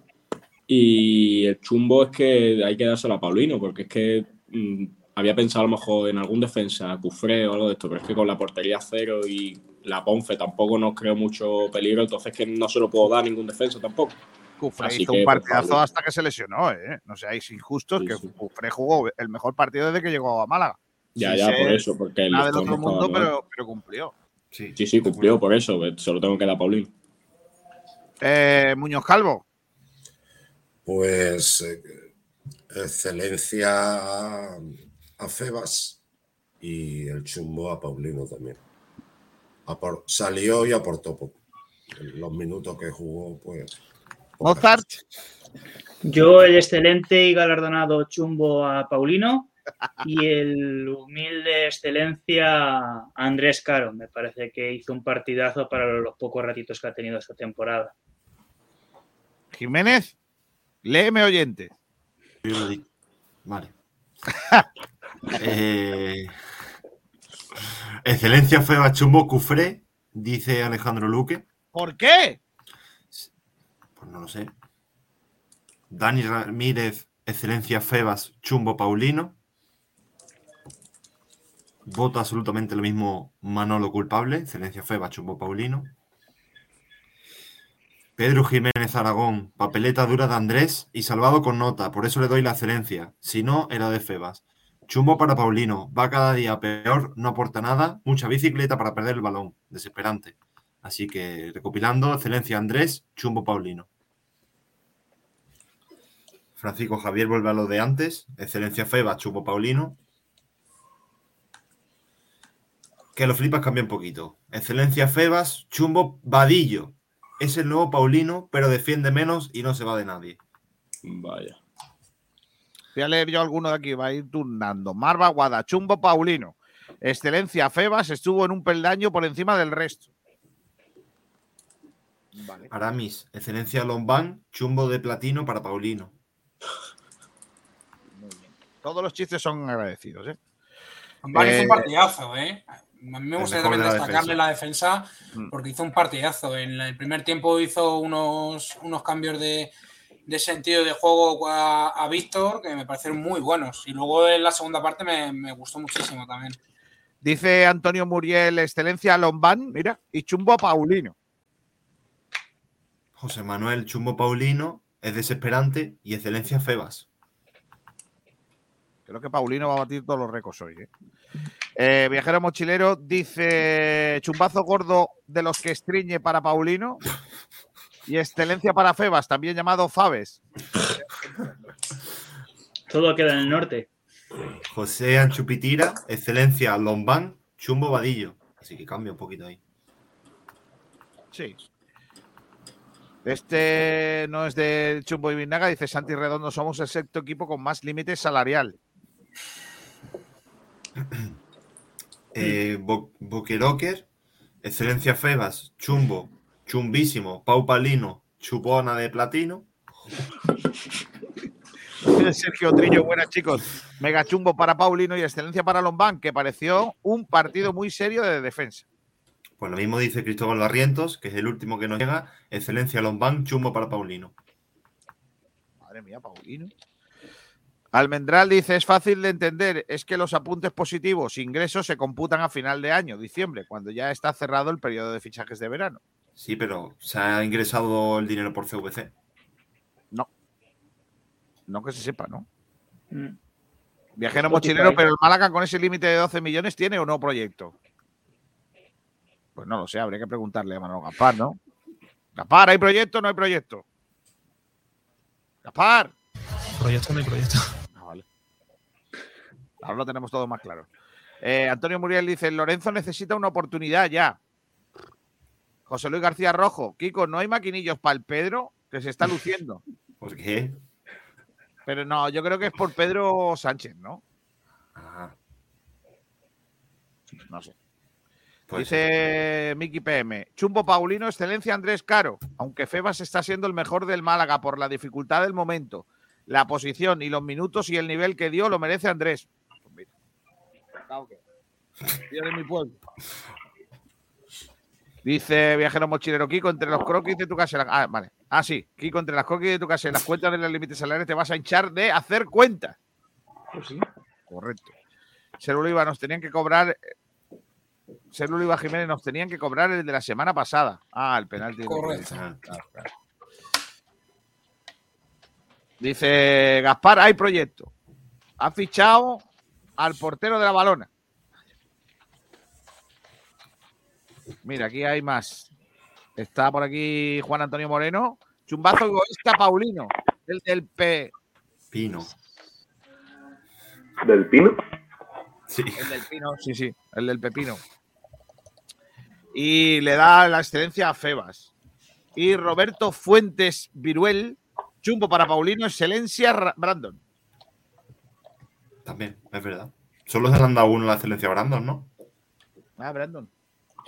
Y el chumbo es que hay que dárselo a Paulino, porque es que mm, había pensado a lo mejor en algún defensa, Cufré o algo de esto, pero es que con la portería cero y la Ponfe tampoco nos creo mucho peligro, entonces que no se lo puedo dar a ningún defensa tampoco. Cufré Así hizo que, un por partidazo hasta que se lesionó, ¿eh? No seáis injustos, que Cufré jugó el mejor partido desde que llegó a Málaga. Ya, ya, por eso, porque el Nada del otro no mundo, pero cumplió. Sí, sí, cumplió por eso, solo tengo que dar a Paulino. Eh, Muñoz Calvo. Pues eh, excelencia a, Febas y el chumbo a Paulino también. Apor- salió y aportó poco. Los minutos que jugó, pues. Mozart. Yo el excelente y galardonado chumbo a Paulino y el humilde excelencia Andrés Caro. Me parece que hizo un partidazo para los pocos ratitos que ha tenido esta temporada. Jiménez, léeme oyente. Yo lo di- Vale. Eh, excelencia fue Chumbo Cufré, dice Alejandro Luque. ¿Por qué? Pues no lo sé. Dani Ramírez, excelencia Febas, Chumbo Paulino. Voto absolutamente lo mismo Manolo culpable, excelencia Febas, Chumbo Paulino. Pedro Jiménez Aragón, papeleta dura de Andrés y salvado con nota, por eso le doy la excelencia. Si no, era de Febas. Chumbo para Paulino, va cada día peor, no aporta nada, mucha bicicleta para perder el balón, desesperante. Así que recopilando, excelencia Andrés, chumbo Paulino. Francisco Javier vuelve a lo de antes, excelencia Feba, chumbo Paulino. Que lo flipas cambia un poquito. Excelencia Febas, chumbo Vadillo. Es el nuevo Paulino, pero defiende menos y no se va de nadie. Vaya. Voy a leer yo alguno de aquí, va a ir turnando. Marva Guadachumbo Paulino. Excelencia Febas estuvo en un peldaño por encima del resto. Aramis, excelencia Lombán, chumbo de platino para Paulino. Todos los chistes son agradecidos, ¿eh? Lombán hizo Eh, un partidazo, ¿eh? A mí me gustaría también de la destacarle defensa. la defensa Mm. porque hizo un partidazo. En el primer tiempo hizo unos, unos cambios de, de sentido de juego a, a Víctor que me parecieron muy buenos. Y luego en la segunda parte me, me gustó muchísimo también. Dice Antonio Muriel, excelencia Lombán, mira, y chumbo Paulino. José Manuel Chumbo Paulino es desesperante y excelencia Febas. Creo que Paulino va a batir todos los récords hoy. ¿eh? Eh, viajero mochilero dice chumbazo gordo de los que estriñe para Paulino y excelencia para Febas, también llamado Fabes. Todo queda en el norte. José Anchupitira, excelencia Lombán, chumbo Vadillo. Así que cambia un poquito ahí. Sí. Este no es de Chumbo y Vinaga, dice Santi Redondo, somos el sexto equipo con más límite salarial. Eh, Bo- Boquerocker, excelencia Febas, chumbo, chumbísimo, Pau Palino, chupona de platino. Sergio Trillo, buenas chicos. Mega chumbo para Paulino y excelencia para Lombán, que pareció un partido muy serio de defensa. Pues lo mismo dice Cristóbal Barrientos, que es el último que nos llega. Excelencia Lombán, chumbo para Paulino. Madre mía, Paulino. Almendral dice, es fácil de entender, es que los apuntes positivos, ingresos, se computan a final de año, diciembre, cuando ya está cerrado el periodo de fichajes de verano. Sí, pero se ha ingresado el dinero por CVC. No. No que se sepa, ¿no? Mm. Viajero mochilero, pero el Málaga con ese límite de 12 millones tiene o no proyecto. Pues no lo sé, habría que preguntarle a Manolo Gaspar, ¿no? Gaspar, ¿hay proyecto o no hay proyecto? Gaspar. Proyecto no hay proyecto. Ah. Ahora lo tenemos todo más claro. Eh, Antonio Muriel dice, Lorenzo necesita una oportunidad ya. José Luis García Rojo, Kiko, ¿no hay maquinillos para el Pedro? Que se está luciendo. [LAUGHS] ¿Por qué? Pero no, yo creo que es por Pedro Sánchez, ¿no? Ah, No sé. Dice Miki PM, Chumbo Paulino, excelencia Andrés Caro, aunque Febas está siendo el mejor del Málaga por la dificultad del momento, la posición y los minutos y el nivel que dio lo merece Andrés. Que- Tío de mi pueblo. Dice Viajero Mochilero Kiko, entre los croquis de tu casa. Ah, vale. Ah, sí. Kiko, entre las croquis de tu casa y las cuentas de los límites salariales te vas a hinchar de hacer cuentas. Pues sí. Correcto. Ser Oliva nos tenían que cobrar. eh, Ser Oliva Jiménez nos tenían que cobrar el de la semana pasada. Ah, el penalti. Correcto. Claro, claro. Dice Gaspar, hay proyecto. Ha fichado al portero de la balona. Mira, aquí hay más. Está por aquí Juan Antonio Moreno. Chumbazo egoísta Paulino. El del P. Pino. ¿Del Pino? Sí. El del Pino, sí, sí. El del Pepino. Y le da la excelencia a Febas. Y Roberto Fuentes Viruel. Chumbo para Paulino, excelencia Ra- Brandon. También, es verdad. Solo se le han dado uno la excelencia a Brandon, ¿no? Ah, Brandon.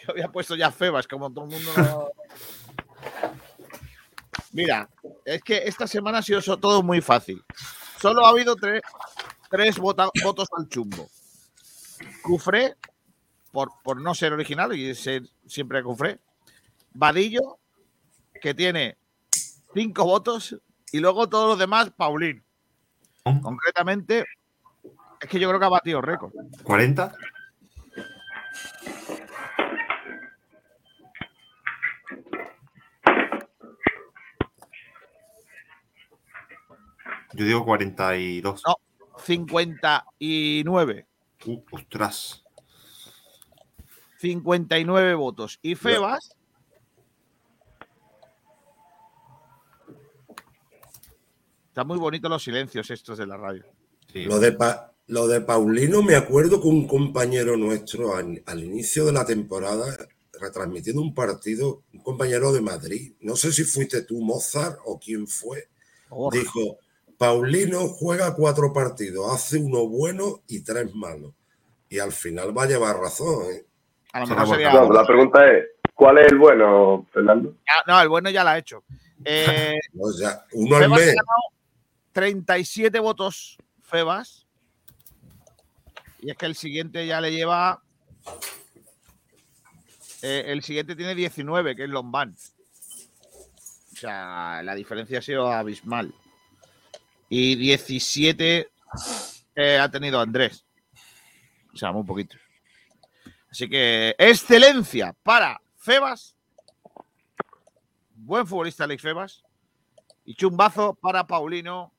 Yo había puesto ya Febas, como todo el mundo. lo- Mira, es que esta semana ha sido todo muy fácil. Solo ha habido tre- tres vota- votos al chumbo. Cufré, por, por no ser original y ser siempre Cufré. Vadillo, que tiene cinco votos. Y luego todos los demás, Paulín. Concretamente, es que yo creo que ha batido récord. ¿40? Yo digo 42. No, 59. Uh, ostras. 59 votos. Y Febas. Están muy bonitos los silencios estos de la radio. Lo de, Pa- lo de Paulino, me acuerdo que un compañero nuestro al, al inicio de la temporada, retransmitiendo un partido, un compañero de Madrid, no sé si fuiste tú, Mozart, o quién fue, dijo, Paulino juega cuatro partidos, hace uno bueno y tres malos. Y al final va a llevar razón. ¿eh? A lo mejor sería. No, la pregunta es, ¿cuál es el bueno, Fernando? No, el bueno ya la ha hecho. Eh, [LAUGHS] O sea, uno al Febas mes. ganado 37 votos, Febas. Y es que el siguiente ya le lleva. eh, el siguiente tiene 19, que es Lombán. O sea, la diferencia ha sido abismal. Y 17 eh, ha tenido Andrés. O sea, muy poquito. Así que, excelencia para Febas. Buen futbolista Alex Febas. Y chumbazo para Paulino.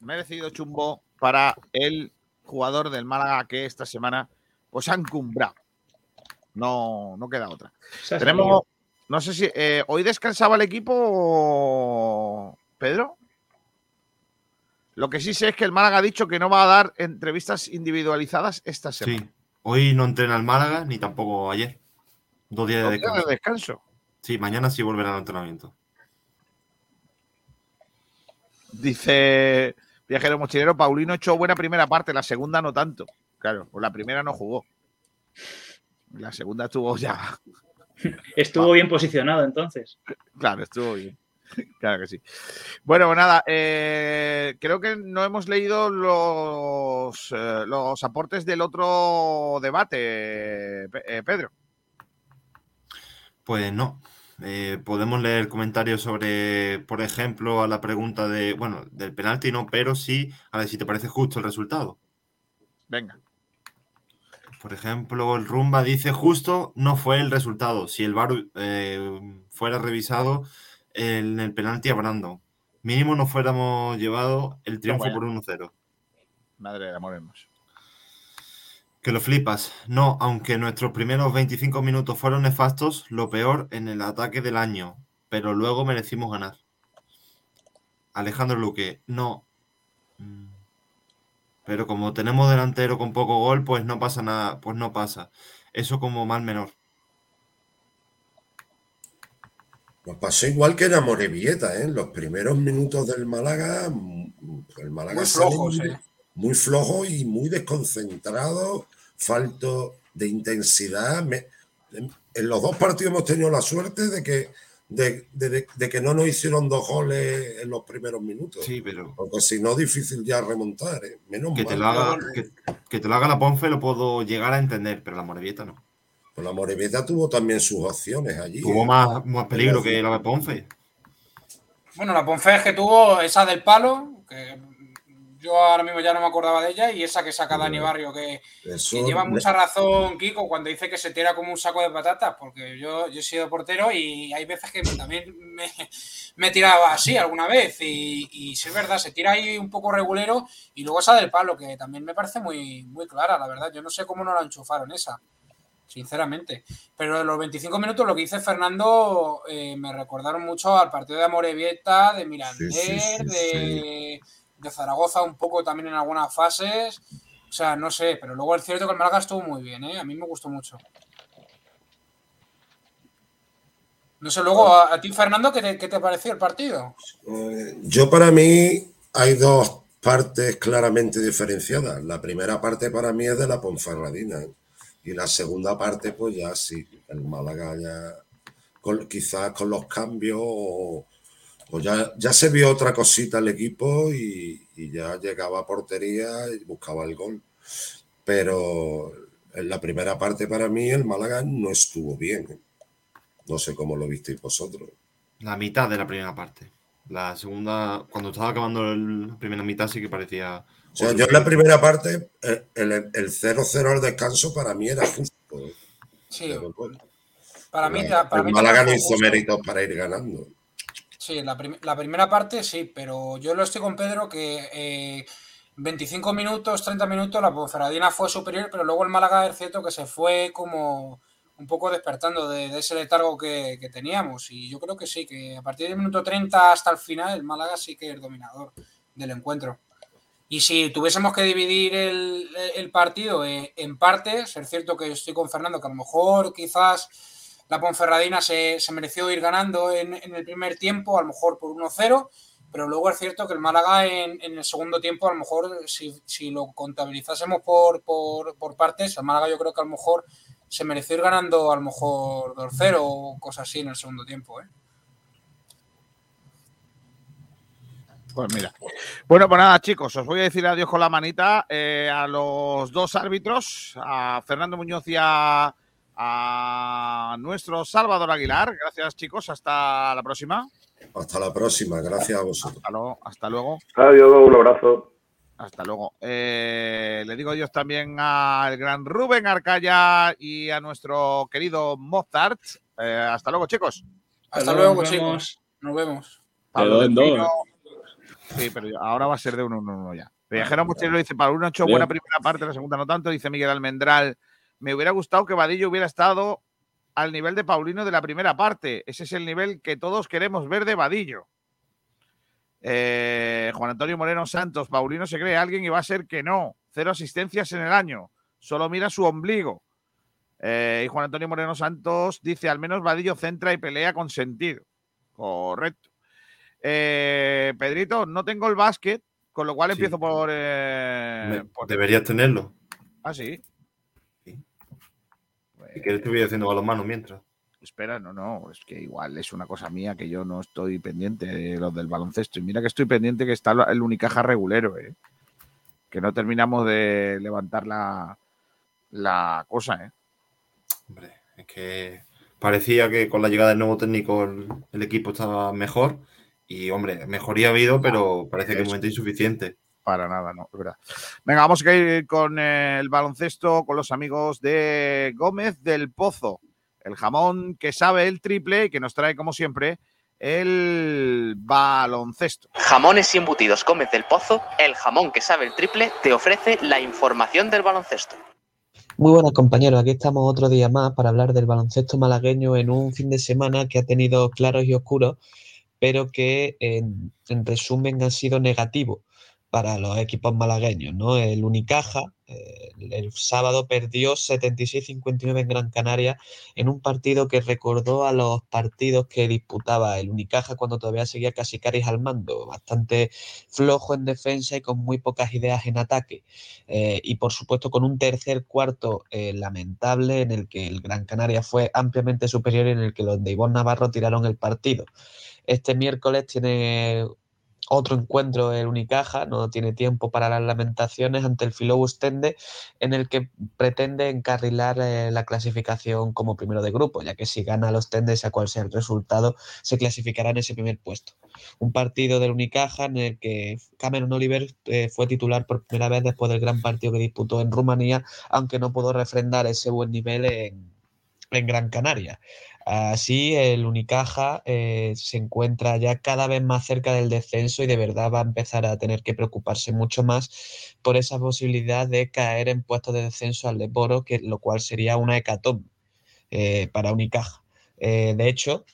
Merecido chumbo para el jugador del Málaga que esta semana pues han cumbrado. No, no queda otra. Tenemos, salido. no sé si eh, hoy descansaba el equipo, Pedro. Lo que sí sé es que el Málaga ha dicho que no va a dar entrevistas individualizadas esta semana. Sí. Hoy no entrena el Málaga ni tampoco ayer. Dos días de Dos días de descanso. descanso. Sí, mañana sí volverá al entrenamiento. Dice Viajero Mochilero, Paulino echó buena primera parte, la segunda no tanto. Claro, pues la primera no jugó. La segunda estuvo ya. [LAUGHS] Estuvo bien posicionado entonces. Claro, estuvo bien. [LAUGHS] Claro que sí. Bueno, pues nada, eh, creo que no hemos leído los, eh, los aportes del otro debate, eh, Pedro. Pues no. Eh, podemos leer comentarios sobre, por ejemplo, a la pregunta de, bueno, del penalti no, pero sí, a ver si te parece justo el resultado. Venga. Por ejemplo, el Rumba dice justo no fue el resultado. Si el VAR eh, fuera revisado en el penalti a Brandon, mínimo nos fuéramos llevado el triunfo bueno. por 1-0. Madre de amor hermoso. Que lo flipas. No, aunque nuestros primeros 25 minutos fueron nefastos, lo peor en el ataque del año, pero luego merecimos ganar. Alejandro Luque, no. Mm. Pero como tenemos delantero con poco gol, pues no pasa nada, pues no pasa. Eso como mal menor. Nos pasó igual que en Amorebieta, ¿eh? En los primeros minutos del Málaga, mm, el Málaga Muy muy, eh. muy flojo y muy desconcentrado, falto de intensidad. Me- en, los dos partidos hemos tenido la suerte de que, de, de- de- de que no nos hicieron dos goles en los primeros minutos. Sí, pero Porque si no, difícil ya remontar, ¿eh? Menos que te mal. lo haga, que, que te lo haga la Ponfe lo puedo llegar a entender, pero la Morevieta no. Pues la Morevieta tuvo también sus opciones allí. Tuvo ¿eh? más, más peligro que la de Ponce. Bueno, la Ponfe que tuvo esa del palo, que yo ahora mismo ya no me acordaba de ella, y esa que saca Dani Barrio, que, Eso que lleva le- mucha razón Kiko cuando dice que se tira como un saco de patatas, porque yo, yo he sido portero y hay veces que también me, me he tirado así alguna vez, y, y sí es verdad, se tira ahí un poco regulero, y luego esa del palo, que también me parece muy, muy clara, la verdad, yo no sé cómo no la enchufaron esa. Sinceramente. Pero de los 25 minutos, lo que dice Fernando, eh, me recordaron mucho al partido de Amorebieta, de Mirandés, Sí, sí, sí, de, de Zaragoza un poco también en algunas fases. O sea, no sé, pero luego es cierto que el Málaga estuvo muy bien, ¿eh? A mí me gustó mucho. No sé, luego, a, a ti, Fernando, ¿qué te, qué te pareció el partido? Eh, Yo para mí hay dos partes claramente diferenciadas. La primera parte para mí es de la Ponferradina ¿eh? y la segunda parte pues ya sí, el Málaga ya con- quizás con los cambios o, o ya, ya se vio otra cosita el equipo y, y ya llegaba a portería y buscaba el gol. Pero en la primera parte para mí el Málaga no estuvo bien. ¿eh? No sé cómo lo visteis vosotros. La mitad de la primera parte. La segunda, cuando estaba acabando la primera mitad, sí que parecía. O sea, yo en la primera parte, el el 0-0 al descanso para mí era justo. ¿eh? Sí, Pero bueno, para mí, la- para el mí Málaga no hizo méritos para ir ganando. Sí, la, la primera parte sí, pero yo lo estoy con Pedro que eh, 25 minutos, 30 minutos, la Ponferradina fue superior, pero luego el Málaga es cierto que se fue como un poco despertando de, ese letargo que, teníamos. Y yo creo que sí, que a partir del minuto 30 hasta el final, el Málaga sí que es dominador del encuentro. Y si tuviésemos que dividir el, el partido eh, en partes, es cierto que estoy con Fernando, que a lo mejor quizás la Ponferradina se, mereció ir ganando en, el primer tiempo, a lo mejor por 1-0, pero luego es cierto que el Málaga en, el segundo tiempo, a lo mejor si, lo contabilizásemos por partes, el Málaga yo creo que a lo mejor se mereció ir ganando a lo mejor 2-0 o cosas así en el segundo tiempo. ¿eh? Pues mira. Bueno, pues nada, chicos, os voy a decir adiós con la manita eh, a los dos árbitros, a Fernando Muñoz y a, a nuestro Salvador Aguilar. Gracias, chicos. Hasta la próxima. Hasta la próxima, gracias a vosotros. Hasta luego. Hasta luego. Adiós, un abrazo. Hasta luego. Eh, le digo adiós también al gran Rubén Arcaya y a nuestro querido Mozart. Eh, hasta luego, chicos. Hasta luego, luego, nos chicos. Nos vemos. Dos en dos. Sí, pero ahora va a ser de uno en uno ya. Viajero Mochilero dice, para uno ha hecho Bien. buena primera parte, la segunda no tanto, dice Miguel Almendral. Me hubiera gustado que Vadillo hubiera estado al nivel de Paulino de la primera parte. Ese es el nivel que todos queremos ver de Vadillo. Eh, Juan Antonio Moreno Santos, Paulino se cree alguien y va a ser que no. Cero asistencias en el año. Solo mira su ombligo. Eh, y Juan Antonio Moreno Santos dice, al menos Vadillo centra y pelea con sentido. Correcto. Eh, Pedrito, no tengo el básquet, con lo cual Sí. empiezo por... por- deberías tenerlo. Ah, sí. Si quieres, te voy haciendo balonmano mientras. Espera, no, no, es que igual es una cosa mía que yo no estoy pendiente de los del baloncesto. Y mira que estoy pendiente que está el Unicaja regulero, ¿eh? Que no terminamos de levantar la, la cosa, ¿eh? Hombre, es que parecía que con la llegada del nuevo técnico el, el equipo estaba mejor. Y, hombre, mejoría ha habido, pero parece que de momento insuficiente. Para nada, no, es verdad. Venga, vamos a ir con el baloncesto, con los amigos de Gómez del Pozo. El jamón que sabe el triple y que nos trae, como siempre, el baloncesto. Jamones y embutidos Gómez del Pozo, el jamón que sabe el triple, te ofrece la información del baloncesto. Muy buenas compañeros, aquí estamos otro día más para hablar del baloncesto malagueño en un fin de semana que ha tenido claros y oscuros, pero que en, en resumen ha sido negativo para los equipos malagueños. ¿no? El Unicaja eh, el sábado perdió 76-59 en Gran Canaria en un partido que recordó a los partidos que disputaba el Unicaja cuando todavía seguía Casicaris al mando, bastante flojo en defensa y con muy pocas ideas en ataque. Eh, y por supuesto con un tercer cuarto eh, lamentable en el que el Gran Canaria fue ampliamente superior y en el que los de Ivonne Navarro tiraron el partido. Este miércoles tiene otro encuentro el Unicaja, no tiene tiempo para las lamentaciones ante el Filobus Tende, en el que pretende encarrilar eh, la clasificación como primero de grupo, ya que si gana los Tendes, a cual sea el resultado, se clasificará en ese primer puesto. Un partido del Unicaja en el que Cameron Oliver eh, fue titular por primera vez después del gran partido que disputó en Rumanía, aunque no pudo refrendar ese buen nivel en, en Gran Canaria. Así, el Unicaja eh, se encuentra ya cada vez más cerca del descenso y de verdad va a empezar a tener que preocuparse mucho más por esa posibilidad de caer en puestos de descenso al Leporo, que lo cual sería una hecatombe eh, para Unicaja. Eh, de hecho,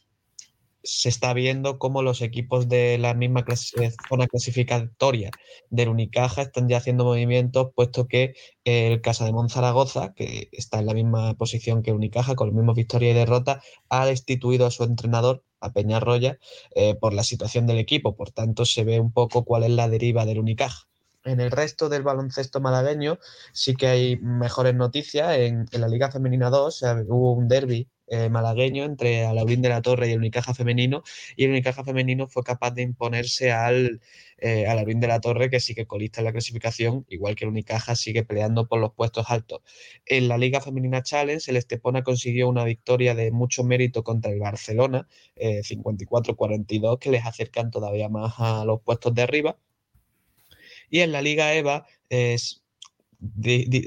se está viendo cómo los equipos de la misma eh, zona clasificatoria del Unicaja están ya haciendo movimientos, puesto que el Casa de Zaragoza, que está en la misma posición que Unicaja, con los mismos victorias y derrotas, ha destituido a su entrenador, a Peñarroya, eh, por la situación del equipo. Por tanto, se ve un poco cuál es la deriva del Unicaja. En el resto del baloncesto malagueño sí que hay mejores noticias. En, en la Liga Femenina 2 eh, hubo un derby eh, malagueño entre Alaurín de la Torre y el Unicaja femenino y el Unicaja femenino fue capaz de imponerse al eh, Alaurín de la Torre que sigue colista en la clasificación igual que el Unicaja sigue peleando por los puestos altos. En la Liga Femenina Challenge el Estepona consiguió una victoria de mucho mérito contra el Barcelona eh, 54-42 que les acercan todavía más a los puestos de arriba y en la Liga EVA es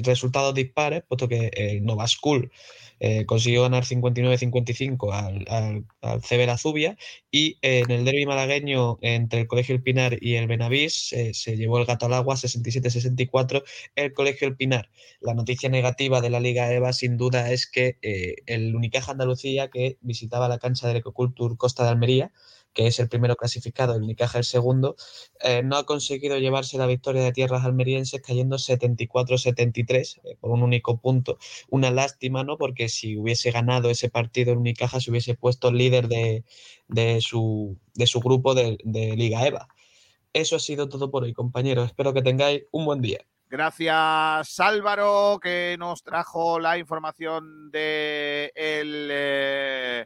resultados dispares, puesto que el Nova School eh, consiguió ganar 59-55 al, al, al CB La Zubia y en el derby malagueño entre el Colegio El Pinar y el Benavís eh, se llevó el gato al agua 67-64 el Colegio El Pinar. La noticia negativa de la Liga EVA sin duda es que eh, el Unicaja Andalucía que visitaba la cancha del Ecocultur Costa de Almería que es el primero clasificado, el Unicaja el segundo, eh, no ha conseguido llevarse la victoria de tierras almerienses cayendo 74-73 eh, por un único punto. Una lástima, ¿no? Porque si hubiese ganado ese partido el Unicaja se hubiese puesto líder de, de su, de su grupo de, de Liga EVA. Eso ha sido todo por hoy, compañeros. Espero que tengáis un buen día. Gracias Álvaro que nos trajo la información de el eh,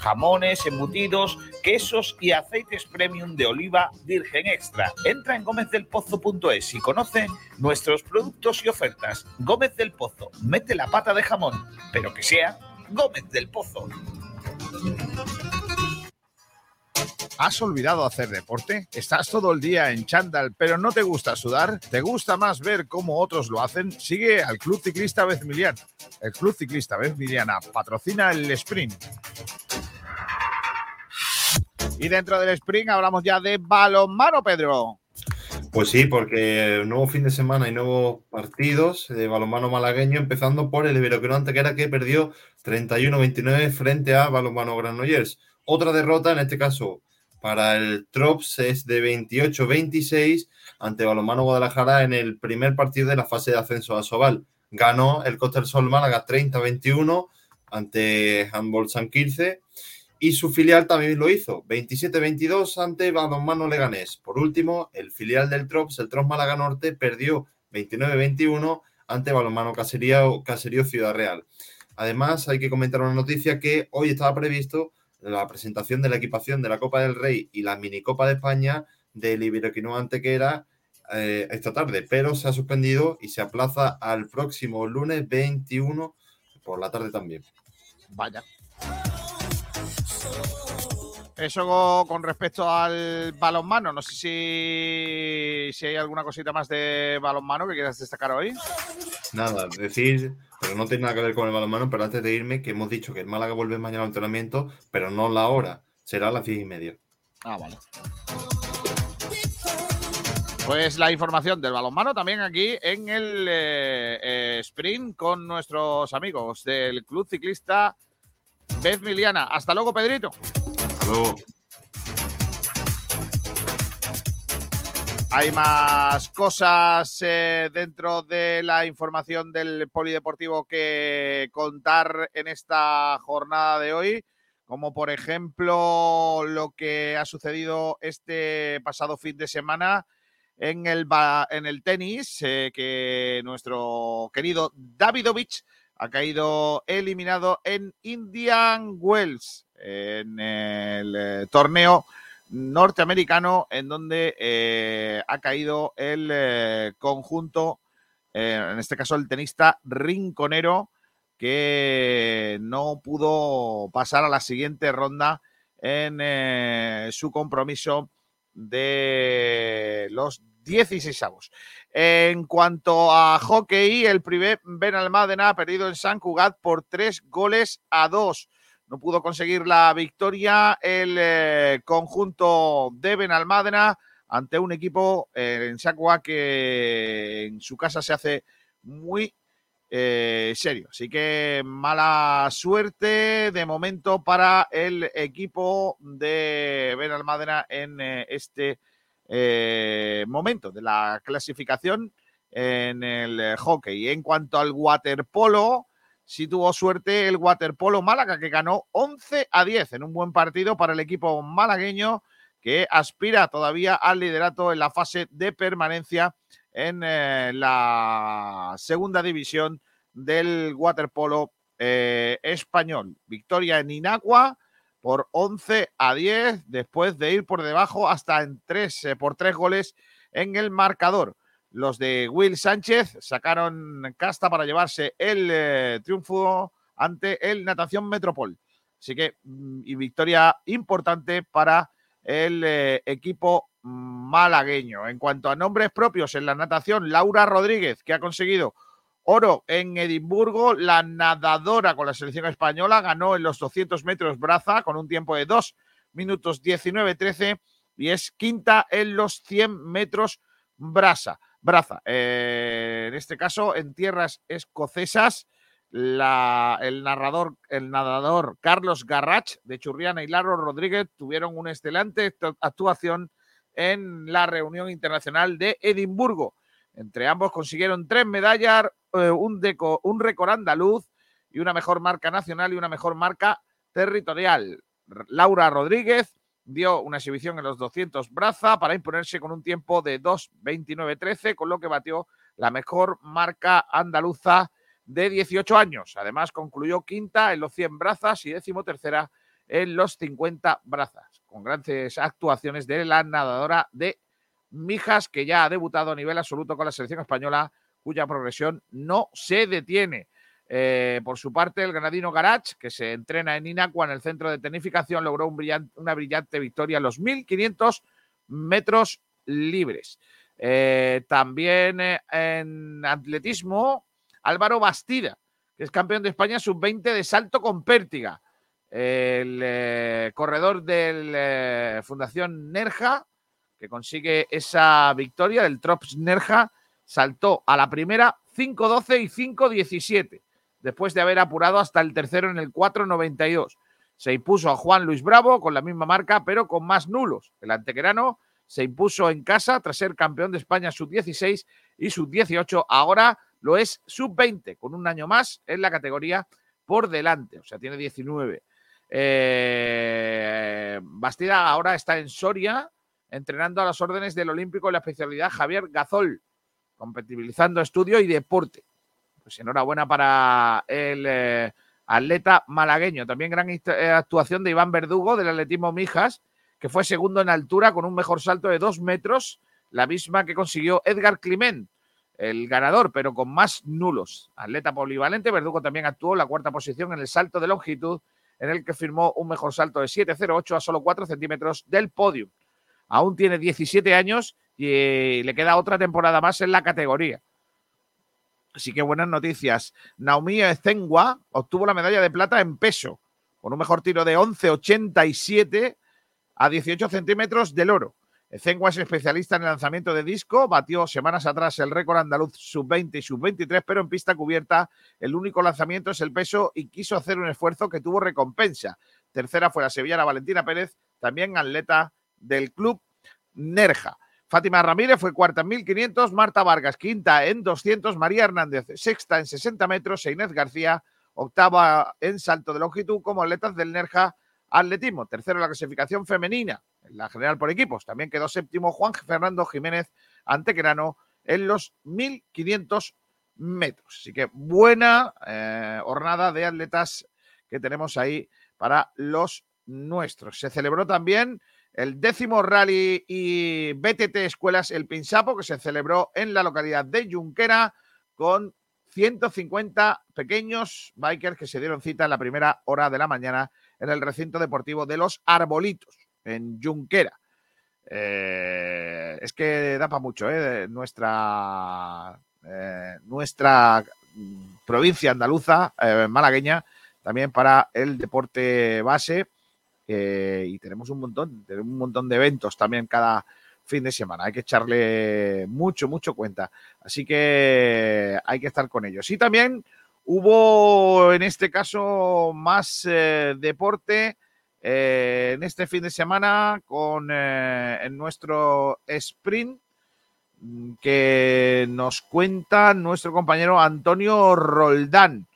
jamones, embutidos, quesos y aceites premium de oliva virgen extra. Entra en gómezdelpozo.es y conoce nuestros productos y ofertas. Gómez del Pozo, mete la pata de jamón, pero que sea Gómez del Pozo. ¿Has olvidado hacer deporte? ¿Estás todo el día en chándal pero no te gusta sudar? ¿Te gusta más ver cómo otros lo hacen? Sigue al Club Ciclista Bezmiliana. El Club Ciclista Bezmiliana patrocina el sprint. Y dentro del sprint hablamos ya de balonmano, Pedro. Pues sí, porque nuevo fin de semana y nuevos partidos de balonmano malagueño, empezando por el Iberoquino Antequera que perdió 31-29 frente a balonmano Granollers. Otra derrota, en este caso para el Trops, es de 28-26 ante balonmano Guadalajara en el primer partido de la fase de ascenso a Sobal. Ganó el Costa del Sol Málaga 30-21 ante Handball San Quirce y su filial también lo hizo, 27-22 ante Balonmano Leganés. Por último, el filial del Trops, el Trops Málaga Norte, perdió 29-21 ante Balonmano Caserío, Caserío Ciudad Real. Además, hay que comentar una noticia que hoy estaba previsto la presentación de la equipación de la Copa del Rey y la Minicopa de España del Iberoquino Antequera eh, esta tarde, pero se ha suspendido y se aplaza al próximo lunes 21 por la tarde también. Vaya. Eso con respecto al balonmano. No sé si, si hay alguna cosita más de balonmano que quieras destacar hoy. Nada, decir, pero no tiene nada que ver con el balonmano, pero antes de irme, que hemos dicho que el Málaga vuelve mañana al entrenamiento, pero no la hora, será a las diez y media. Ah, vale. Pues la información del balonmano también aquí en el eh, eh, sprint con nuestros amigos del Club Ciclista Bezmiliana. Hasta luego, Pedrito. Hay más cosas eh, dentro de la información del polideportivo que contar en esta jornada de hoy, como por ejemplo lo que ha sucedido este pasado fin de semana en el, en el tenis, eh, que nuestro querido Davidovich ha caído eliminado en Indian Wells, en el eh, torneo norteamericano, en donde eh, ha caído el eh, conjunto, en este caso el tenista rinconero, que no pudo pasar a la siguiente ronda en su compromiso de los 16 avos. En cuanto a hockey, el primer Benalmádena ha perdido en San Cugat por tres goles a dos. No pudo conseguir la victoria el eh, conjunto de Benalmádena ante un equipo eh, en San Cugat que en su casa se hace muy eh, serio. Así que mala suerte de momento para el equipo de Benalmádena en este momento de la clasificación en el hockey. En cuanto al waterpolo, sí tuvo suerte el waterpolo Málaga, que ganó 11 a 10 en un buen partido para el equipo malagueño que aspira todavía al liderato en la fase de permanencia en eh, la segunda división del waterpolo eh, español. Victoria en Inagua por 11 a 10 después de ir por debajo hasta en tres, eh, por tres goles en el marcador. Los de Will Sánchez sacaron casta para llevarse el eh, triunfo ante el Natación Metropol. Así que, mm, y victoria importante para el eh, equipo malagueño. En cuanto a nombres propios en la natación, Laura Rodríguez, que ha conseguido oro en Edimburgo, la nadadora con la selección española ganó en los 200 metros braza con un tiempo de 2 minutos 19-13 y es quinta en los 100 metros brasa, braza. Eh, en este caso, en tierras escocesas, el narrador, el nadador Carlos Garrach de Churriana y Laro Rodríguez tuvieron una excelente actu- actuación en la reunión internacional de Edimburgo. Entre ambos consiguieron tres medallas, eh, un, deco- un récord andaluz y una mejor marca nacional y una mejor marca territorial. Laura Rodríguez dio una exhibición en los 200 braza para imponerse con un tiempo de 2.29.13, con lo que batió la mejor marca andaluza de 18 años. Además, concluyó quinta en los 100 brazas y decimotercera en los 50 brazas, con grandes actuaciones de la nadadora de Mijas, que ya ha debutado a nivel absoluto con la selección española, cuya progresión no se detiene. Eh, por su parte, el granadino Garach, que se entrena en Inacua en el centro de tecnificación, logró una brillante victoria en los 1500 metros libres. Eh, también eh, en atletismo, Álvaro Bastida, que es campeón de España sub-20 de salto con pértiga. El corredor de Fundación Nerja, que consigue esa victoria del Trops Nerja, saltó a la primera 5.12 y 5.17, después de haber apurado hasta el tercero en el 4.92. Se impuso a Juan Luis Bravo con la misma marca, pero con más nulos. El antequerano se impuso en casa tras ser campeón de España sub-16 y sub-18. Ahora lo es sub-20, con un año más en la categoría por delante, o sea, tiene 19. Eh, Bastida ahora está en Soria, entrenando a las órdenes del Olímpico en la especialidad Javier Gazol, compatibilizando estudio y deporte. Pues enhorabuena para el eh, atleta malagueño. También gran eh, actuación de Iván Verdugo del atletismo Mijas, que fue segundo en altura con un mejor salto de dos metros, la misma que consiguió Edgar Climent, el ganador, pero con más nulos. Atleta polivalente, Verdugo también actuó en la cuarta posición en el salto de longitud, en el que firmó un mejor salto de 7,08 a solo 4 centímetros del podio. Aún tiene 17 años y eh, le queda otra temporada más en la categoría. Así que buenas noticias. Naomi Ezengua obtuvo la medalla de plata en peso, con un mejor tiro de 11,87 a 18 centímetros del oro. Ezengua es especialista en el lanzamiento de disco, batió semanas atrás el récord andaluz sub-20 y sub-23, pero en pista cubierta el único lanzamiento es el peso y quiso hacer un esfuerzo que tuvo recompensa. Tercera fue la sevillana Valentina Pérez, también atleta del club Nerja. Fátima Ramírez fue cuarta en 1500, Marta Vargas quinta en 200, María Hernández sexta en 60 metros e García octava en salto de longitud como atletas del Nerja Atletismo. Tercero en la clasificación femenina, en la general por equipos. También quedó séptimo Juan Fernando Jiménez Antequerano en los 1500 metros. Así que buena eh, jornada de atletas que tenemos ahí para los nuestros. Se celebró también el décimo rally y BTT Escuelas El Pinsapo, que se celebró en la localidad de Junquera con 150 pequeños bikers que se dieron cita en la primera hora de la mañana en el recinto deportivo de los Arbolitos, en Junquera. Eh, es que da para mucho, ¿eh? Nuestra, eh, nuestra provincia andaluza, malagueña, también para el deporte base. Eh, y tenemos un montón, tenemos un montón de eventos también cada fin de semana. Hay que echarle mucho, mucho cuenta. Así que hay que estar con ellos. Y también hubo en este caso más eh, deporte eh, en este fin de semana con nuestro sprint mm, que nos cuenta nuestro compañero Antonio Roldán.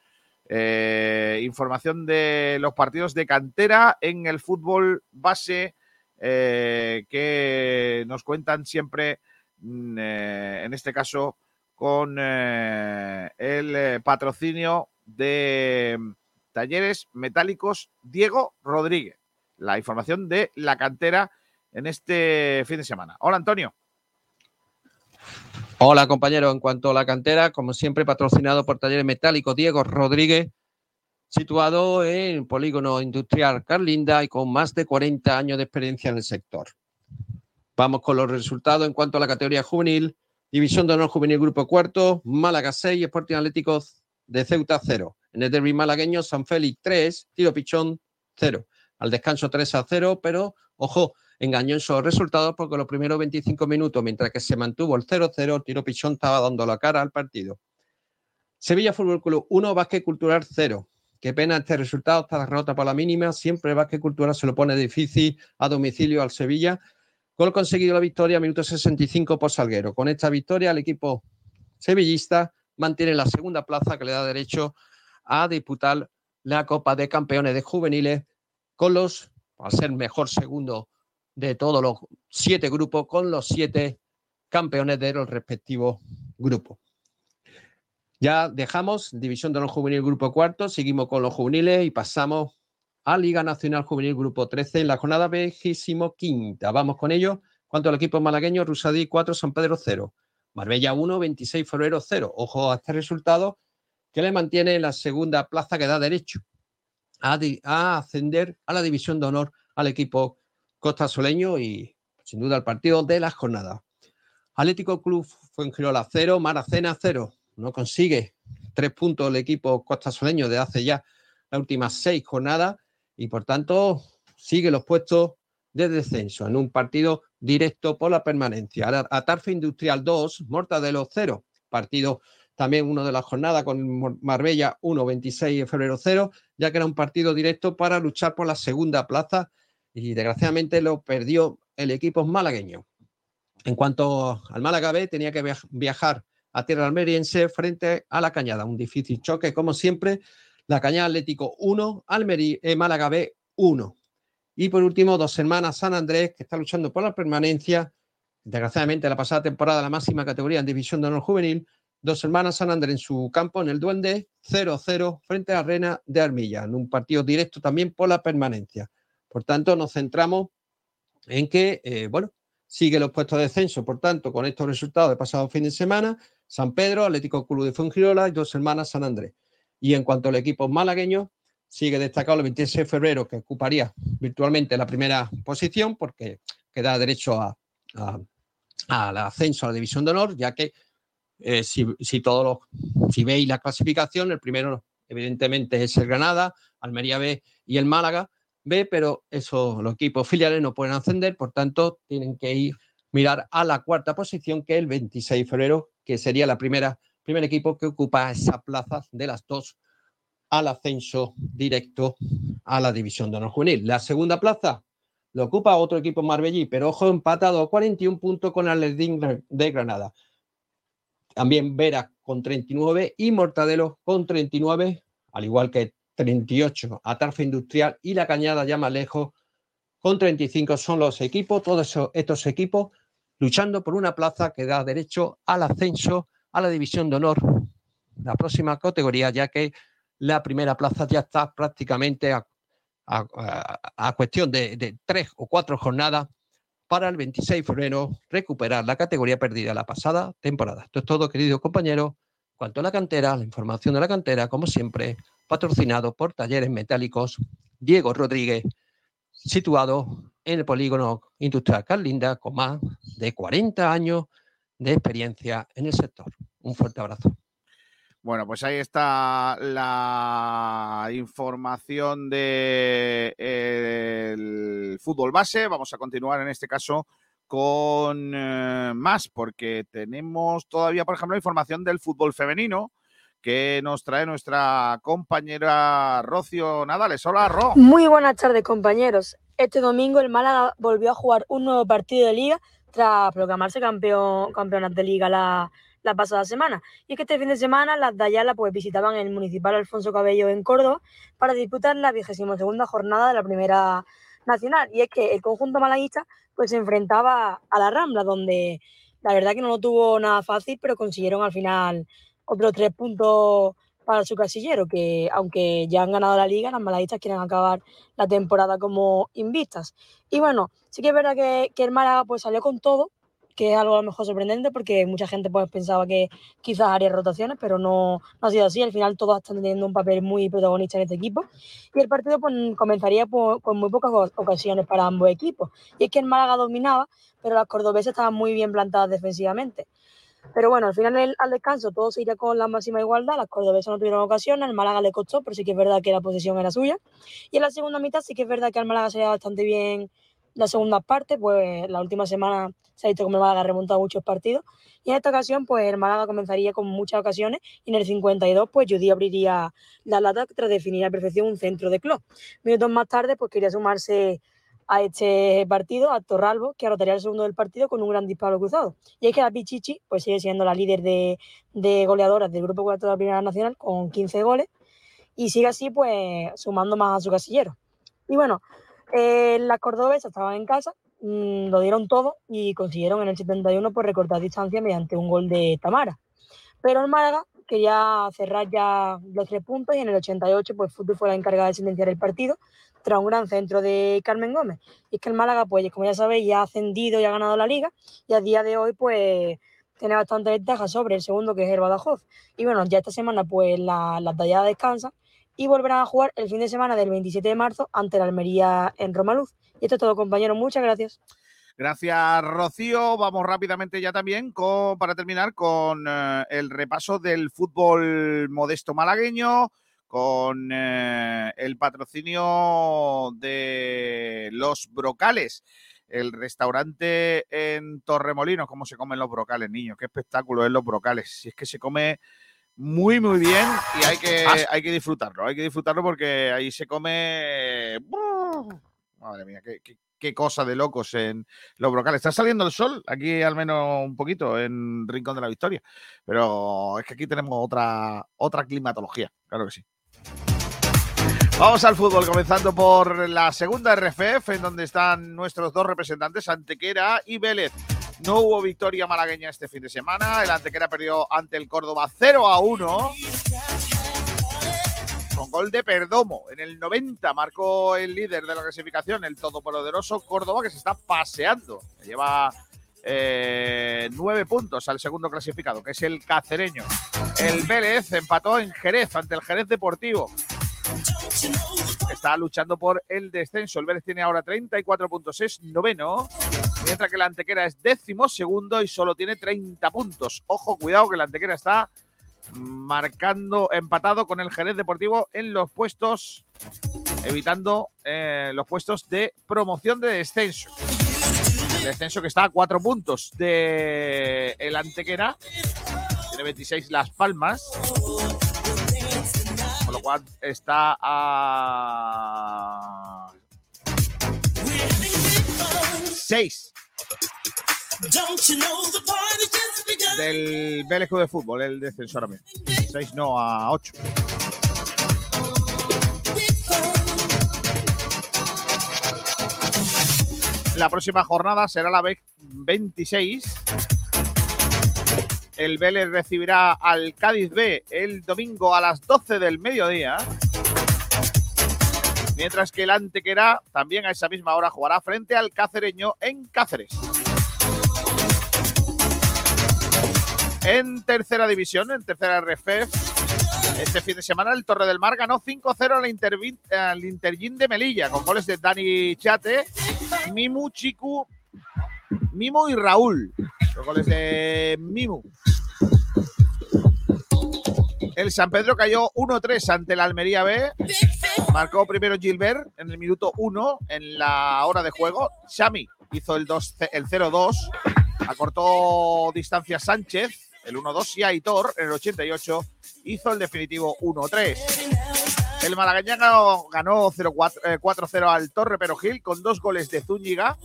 Eh, información de los partidos de cantera en el fútbol base eh, que nos cuentan siempre, mm, eh, en este caso, con el patrocinio de mm, Talleres Metálicos Diego Rodríguez. La información de la cantera en este fin de semana. Hola, Antonio. Hola compañero, en cuanto a la cantera, como siempre patrocinado por Talleres Metálicos Diego Rodríguez, situado en Polígono Industrial Carlinda y con más de 40 años de experiencia en el sector. Vamos con los resultados en cuanto a la categoría juvenil. División de Honor Juvenil Grupo Cuarto, Málaga 6, Sporting Atlético de Ceuta 0. En el derby malagueño, San Félix 3, Tiro Pichón 0. Al descanso 3 a 0, pero ojo, engañosos resultados porque los primeros 25 minutos, mientras que se mantuvo el 0-0, Tiro Pichón estaba dando la cara al partido. Sevilla Fútbol Club 1, Vázquez Cultural 0. Qué pena este resultado, esta derrota por la mínima. Siempre el Vázquez Cultural se lo pone difícil a domicilio al Sevilla. Gol conseguido la victoria, minuto 65 por Salguero. Con esta victoria, el equipo sevillista mantiene la segunda plaza que le da derecho a disputar la Copa de Campeones de Juveniles con los, al ser mejor segundo de todos los siete grupos, con los siete campeones de los respectivos grupos. Ya dejamos División de los Juvenil Grupo Cuarto, seguimos con los juveniles y pasamos a Liga Nacional Juvenil Grupo 13 en la jornada 25. Vamos con ello. Cuanto al equipo malagueño, Rusadí 4, San Pedro 0. Marbella 1, 26 febrero 0. Ojo a este resultado que le mantiene en la segunda plaza que da derecho a, a ascender a la división de honor al equipo Costa Soleño y sin duda el partido de la jornada. Atlético Club Fuengirola 0, Maracena 0. No consigue tres puntos el equipo Costa Soleño de hace ya las últimas seis jornadas y por tanto sigue los puestos de descenso en un partido directo por la permanencia. Atarfe Industrial 2, Mortadelo 0. Partido también uno de la jornada con Marbella 1, 26 de febrero 0, ya que era un partido directo para luchar por la segunda plaza y desgraciadamente lo perdió el equipo malagueño. En cuanto al Málaga B, tenía que viaj- viajar a tierra almeriense frente a la Cañada. Un difícil choque, como siempre. La Cañada Atlético 1, Almería, eh, Málaga B 1. Y por último, dos hermanas San Andrés, que está luchando por la permanencia. Desgraciadamente, la pasada temporada, la máxima categoría en División de Honor Juvenil. Dos hermanas San Andrés en su campo, en el Duende, 0-0 frente a Arena de Armilla, en un partido directo también por la permanencia. Por tanto, nos centramos en que, eh, bueno, sigue los puestos de descenso. Por tanto, con estos resultados de pasado fin de semana, San Pedro, Atlético Club de Fuengirola y dos hermanas San Andrés. Y en cuanto al equipo malagueño, sigue destacado el 26 de febrero, que ocuparía virtualmente la primera posición, porque queda derecho a, al ascenso a la división de honor, ya que eh, si, si todos los, si veis la clasificación, el primero evidentemente es el Granada, Almería B y el Málaga B, pero eso, los equipos filiales no pueden ascender, por tanto, tienen que ir mirar a la cuarta posición, que es el 26 de febrero, que sería la primera, primer equipo que ocupa esa plaza de las dos al ascenso directo a la división de honor juvenil. La segunda plaza lo ocupa otro equipo Marbellí, pero ojo, empatado a 41 puntos con Athletic de Granada. También Vera con 39 y Mortadelo con 39, al igual que 38 Atarfe Industrial y La Cañada ya más lejos con 35 son los equipos, todos esos- estos equipos luchando por una plaza que da derecho al ascenso a la división de honor, la próxima categoría, ya que la primera plaza ya está prácticamente a, cuestión de, de tres o cuatro jornadas para el 26 de febrero recuperar la categoría perdida la pasada temporada. Esto es todo, queridos compañeros. Cuanto a la cantera, la información de la cantera, como siempre, patrocinado por Talleres Metálicos Diego Rodríguez, situado en el polígono industrial Carlinda, con más de 40 años de experiencia en el sector. Un fuerte abrazo. Bueno, pues ahí está la información de eh, el fútbol base. Vamos a continuar en este caso con eh, más, porque tenemos todavía, por ejemplo, información del fútbol femenino que nos trae nuestra compañera Rocio Nadales. Hola, Ro. Muy buenas tardes, compañeros. Este domingo el Málaga volvió a jugar un nuevo partido de liga tras proclamarse campeón, campeonas de liga la, pasada semana. Y es que este fin de semana las de Ayala pues, visitaban el municipal Alfonso Cabello en Córdoba para disputar la vigésima segunda jornada de la primera nacional. Y es que el conjunto malaguista pues, se enfrentaba a la Rambla, donde la verdad que no lo tuvo nada fácil, pero consiguieron al final otros tres puntos para su casillero, que aunque ya han ganado la liga, las malaguistas quieren acabar la temporada como invistas. Y bueno, sí que es verdad que, que el Málaga pues salió con todo, que es algo a lo mejor sorprendente porque mucha gente pues pensaba que quizás haría rotaciones, pero no, no ha sido así. Al final todos están teniendo un papel muy protagonista en este equipo y el partido pues comenzaría por- con muy pocas ocasiones para ambos equipos. Y es que el Málaga dominaba, pero las cordobesas estaban muy bien plantadas defensivamente. Pero bueno, al final el- al descanso todo se iría con la máxima igualdad. Las cordobesas no tuvieron ocasiones, al Málaga le costó, pero sí que es verdad que la posesión era suya. Y en la segunda mitad sí que es verdad que al Málaga se le da bastante bien la segunda parte, pues la última semana se ha visto como el Málaga ha remontado muchos partidos. Y en esta ocasión, pues el Málaga comenzaría con muchas ocasiones y en el 52, pues Judy abriría la lata tras definir a perfección un centro de club. Minutos más tarde, pues quería sumarse a este partido, a Torralbo, que anotaría el segundo del partido con un gran disparo cruzado. Y es que la Pichichi pues, sigue siendo la líder de, de goleadoras del Grupo 4 de la Primera Nacional con 15 goles y sigue así pues sumando más a su casillero. Y bueno, eh, las cordobesas estaban en casa, mm, lo dieron todo y consiguieron en el 71 pues, recortar distancia mediante un gol de Tamara. Pero el Málaga quería cerrar ya los tres puntos y en el 88 pues Fútbol fue la encargada de sentenciar el partido tras un gran centro de Carmen Gómez. Y es que el Málaga, pues como ya sabéis, ya ha ascendido y ha ganado la liga y a día de hoy pues tiene bastante ventaja sobre el segundo que es el Badajoz. Y bueno, ya esta semana pues la- las talladas descansan y volverán a jugar el fin de semana del 27 de marzo ante la Almería en Romaluz. Y esto es todo, compañeros. Muchas gracias. Gracias, Rocío. Vamos rápidamente ya también con, para terminar con eh, el repaso del fútbol modesto malagueño, con eh, el patrocinio de los brocales. El restaurante en Torremolinos, cómo se comen los brocales, niños, qué espectáculo es los brocales. Si es que se come muy, muy bien y hay que, hay que disfrutarlo, hay que disfrutarlo porque ahí se come... Madre mía, qué, qué- qué cosa de locos en los brocales. Está saliendo el sol, aquí al menos un poquito, en Rincón de la Victoria. Pero es que aquí tenemos otra, otra climatología, claro que sí. Vamos al fútbol, comenzando por la segunda RFF, en donde están nuestros dos representantes, Antequera y Vélez. No hubo victoria malagueña este fin de semana. El Antequera perdió ante el Córdoba 0 a 1 con gol de Perdomo. En el 90 marcó el líder de la clasificación, el todopoderoso Córdoba, que se está paseando. Lleva eh, nueve puntos al segundo clasificado, que es el cacereño. El Vélez empató en Jerez ante el Jerez Deportivo. Está luchando por el descenso. El Vélez tiene ahora 34 puntos, es noveno. Mientras que la Antequera es décimo segundo y solo tiene 30 puntos. Ojo, cuidado que la Antequera está marcando empatado con el Jerez Deportivo en los puestos, evitando eh, los puestos de promoción de descenso. El descenso que está a cuatro puntos de el Antequera, tiene 26 Las Palmas, con lo cual está a 6 del Club de Fútbol, el descenso ahora mismo. 6 no a 8. La próxima jornada será la 26. El Vélez recibirá al Cádiz B el domingo a las 12 del mediodía. Mientras que el Antequera también a esa misma hora jugará frente al Cacereño en Cáceres. En tercera división, en tercera RFF, este fin de semana el Torre del Mar ganó 5-0 al, Intergin de Melilla con goles de Dani Chate, Mimu, Chiku, Mimo y Raúl. Los goles de Mimu. El San Pedro cayó 1-3 ante el Almería B. Marcó primero Gilbert en el minuto 1 en la hora de juego. Xami hizo el, 2 el 0-2. Acortó distancia Sánchez, el 1-2. Y Aitor en el 88 hizo el definitivo 1-3. El malagueñano ganó 0-4 eh, 4-0 al Torre Perogil con dos goles de Zúñiga.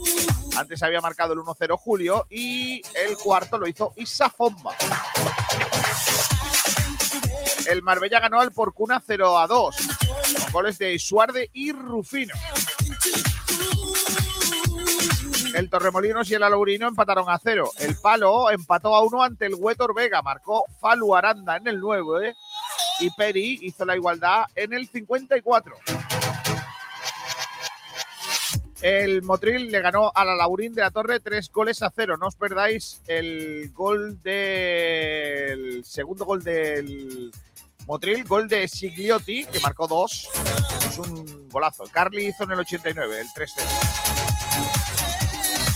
Antes había marcado el 1-0 Julio y el cuarto lo hizo Isa Fomba. El Marbella ganó al Porcuna 0 a 2, con goles de Suarde y Rufino. El Torremolinos y el Alaurino empataron a 0. El Palo empató a 1 ante el Huetor Vega. Marcó Falu Aranda en el 9 y Peri hizo la igualdad en el 54. El Motril le ganó a la Laurín de la Torre tres goles a cero. No os perdáis el gol del segundo gol del Motril, gol de Sigliotti, que marcó dos. Es un golazo. Carly hizo en el 89, el 3-0.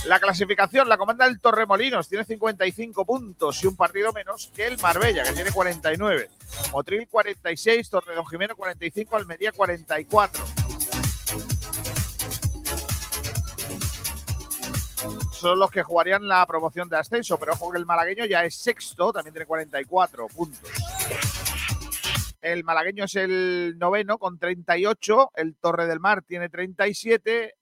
La clasificación la comanda el Torremolinos, tiene 55 puntos y un partido menos que el Marbella, que tiene 49. Motril 46, Torre Don Jimeno 45, Almería 44. son los que jugarían la promoción de ascenso, pero ojo que el malagueño ya es sexto, también tiene 44 puntos. El malagueño es el noveno con 38, el Torre del Mar tiene 37,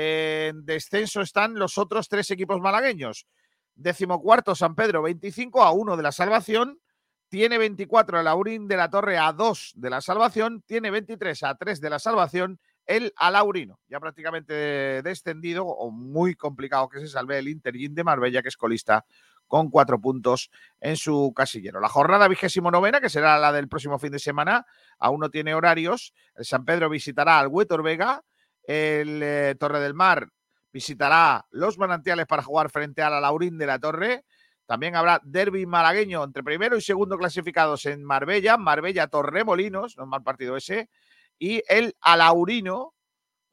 en descenso están los otros tres equipos malagueños. Décimo cuarto San Pedro, 25 a 1 de la salvación, tiene 24 el Aurín de la Torre a 2 de la salvación, tiene 23 a 3 de la salvación el Alaurino, ya prácticamente descendido o muy complicado que se salve el Intergin de Marbella, que es colista con cuatro puntos en su casillero. La jornada vigésimo novena, que será la del próximo fin de semana, aún no tiene horarios. El San Pedro visitará al Huetor Vega, el eh, Torre del Mar visitará los manantiales para jugar frente a la de la Torre. También habrá derby malagueño entre primero y segundo clasificados en Marbella, Marbella Torremolinos, no es mal partido ese, y el Alaurino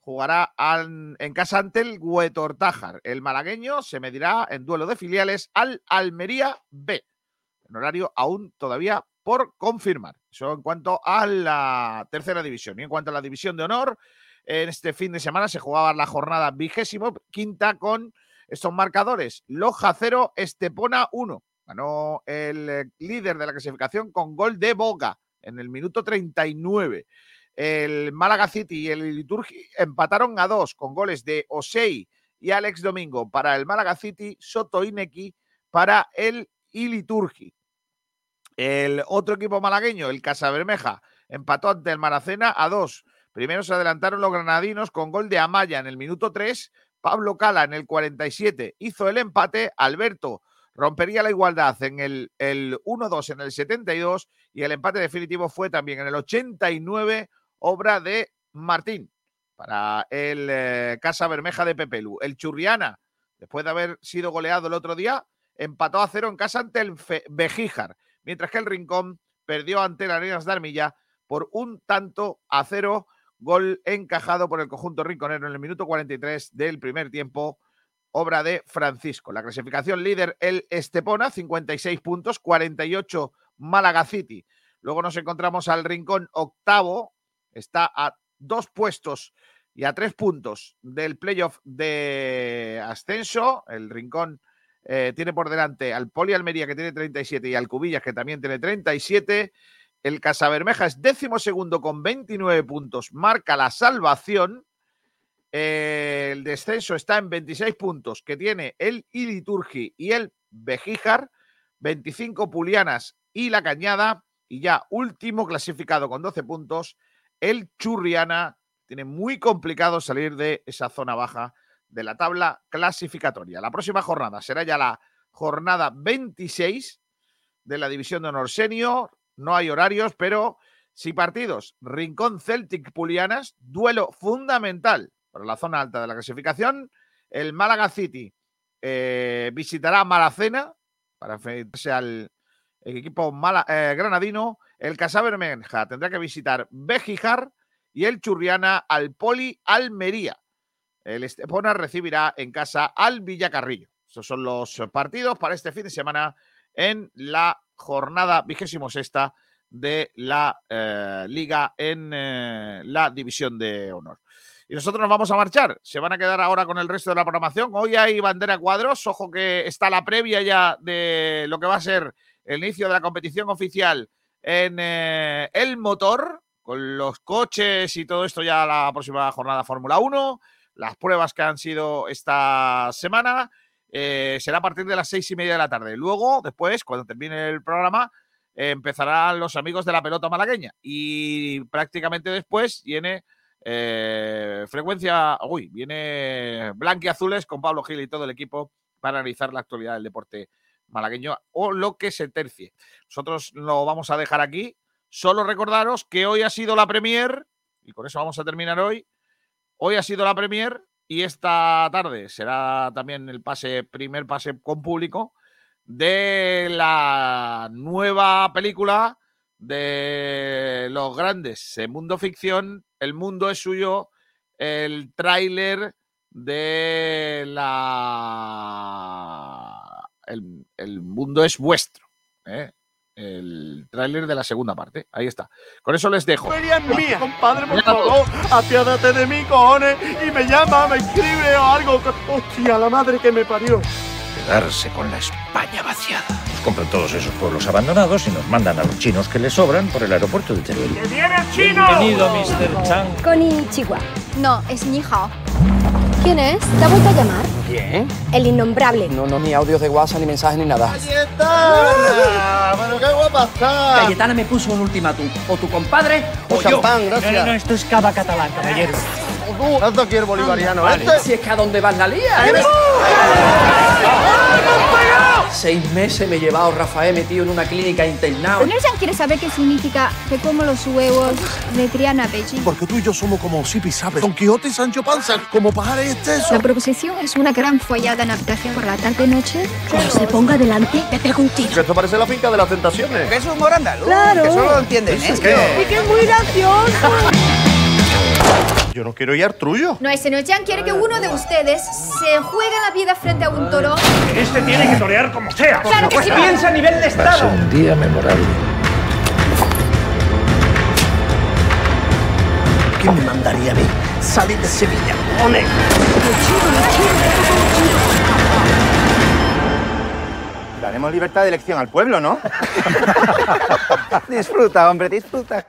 jugará en casa ante el Huetortájar. El malagueño se medirá en duelo de filiales al Almería B, en horario aún todavía por confirmar. Eso en cuanto a la tercera división. Y en cuanto a la división de honor, en este fin de semana se jugaba la jornada vigésimo quinta con estos marcadores. Loja 0, Estepona 1. Ganó el eh, líder de la clasificación con gol de Boga en el minuto 39. El Málaga City y el Liturgi empataron a dos con goles de Osei y Alex Domingo para el Málaga City, Soto Ineki para el Iliturgi. El otro equipo malagueño, el Casabermeja, empató ante el Maracena a dos. Primero se adelantaron los granadinos con gol de Amaya en el minuto 3. Pablo Cala en el 47 hizo el empate. Alberto rompería la igualdad en el, el 1-2 en el 72 y el empate definitivo fue también en el 89, obra de Martín para el eh, Casa Bermeja de Pepelu. El Churriana, después de haber sido goleado el otro día, empató a cero en casa ante el Fe- Bejíjar, mientras que el Rincón perdió ante el Arenas de Armilla por un tanto a cero, gol encajado por el conjunto rinconero en el minuto 43 del primer tiempo, obra de Francisco. La clasificación líder el Estepona, 56 puntos, 48 Málaga City. Luego nos encontramos al Rincón octavo, está a dos puestos y a tres puntos del playoff de ascenso. El Rincón eh, tiene por delante al Poli Almería que tiene 37 y al Cubillas que también tiene 37. El Casabermeja es décimo segundo con 29 puntos, marca la salvación. El descenso está en 26 puntos que tiene el Iliturgi y el Bejíjar, 25 Pulianas y la Cañada, y ya último clasificado con 12 puntos, el Churriana. Tiene muy complicado salir de esa zona baja de la tabla clasificatoria. La próxima jornada será ya la jornada 26 de la división de honor senior. No hay horarios, pero sí partidos. Rincón Celtic Pulianas, duelo fundamental para la zona alta de la clasificación. El Málaga City eh, visitará Malacena para enfrentarse al equipo mala, eh, granadino. El Casabermenja tendrá que visitar Bejijar y el Churriana al Poli Almería. El Estepona recibirá en casa al Villacarrillo. Esos son los partidos para este fin de semana en la jornada vigésimo sexta de la eh, liga en eh, la división de honor. Y nosotros nos vamos a marchar. Se van a quedar ahora con el resto de la programación. Hoy hay bandera cuadros. Ojo que está la previa ya de lo que va a ser el inicio de la competición oficial en eh, el motor, con los coches y todo esto ya la próxima jornada Fórmula 1, las pruebas que han sido esta semana. Eh, será a partir de las seis y media de la tarde. Luego, después, cuando termine el programa, eh, empezarán los amigos de la pelota malagueña. Y prácticamente después viene eh, frecuencia, uy, viene Blanquiazules con Pablo Gil y todo el equipo para analizar la actualidad del deporte malagueño o lo que se tercie. Nosotros lo vamos a dejar aquí. Solo recordaros que hoy ha sido la Premier, y con eso vamos a terminar hoy. Hoy ha sido la Premier y esta tarde será también el pase, primer pase con público de la nueva película de los grandes en Mundo Ficción. El mundo es suyo. El tráiler de la. El, el mundo es vuestro. ¿eh? El tráiler de la segunda parte. Ahí está. Con eso les dejo. mía. Compadre, por favor, apiádate de mí, cojones, y me llama, me escribe o algo. Hostia, la madre que me parió. Quedarse con la España vaciada. Nos compran todos esos pueblos abandonados y nos mandan a los chinos que les sobran por el aeropuerto de Teruel. ¡Que viene el chino! Bienvenido, Mr. Chang. Konnichiwa. No, es ni hao. ¿Quién es? ¿Te ha vuelto a llamar? ¿Quién? El innombrable. No, no, ni audios de WhatsApp, ni mensajes, ni nada. ¡Cayetana! ¡Pero qué guapa está! Cayetana me puso un ultimátum. O tu compadre o yo. champán, gracias. No, no, no, esto es cava catalán, caballero. Tanto aquí el bolivariano Vale, este. Si es que a dónde vas la lía. ¡Eres- Seis meses me he llevado Rafael metido en una clínica internado. Onersan quiere saber qué significa que como los huevos de Triana Beijing. Porque tú y yo somos como Sipi, ¿sabes? Don Quijote y Sancho Panza, como pajares excesos. La proposición es una gran follada en habitación por la tarde-noche. Cuando se ponga delante, te pego un tiro. Que esto parece la finca de las tentaciones. Que es humor andaluz. Claro. Que solo lo entienden ¿Es que? Y que es muy gracioso. Yo no quiero ir al trullo. No, ese Nochan quiere que uno de ustedes se juegue la vida frente a un toro. Este tiene que torear como sea. Claro que sí. Piensa a nivel de Va a ser Estado. un día memorable. ¿Quién me mandaría a mí? Salir de Sevilla, cojones. Daremos libertad de elección al pueblo, ¿no? [LAUGHS] [LAUGHS] disfruta, hombre, disfruta.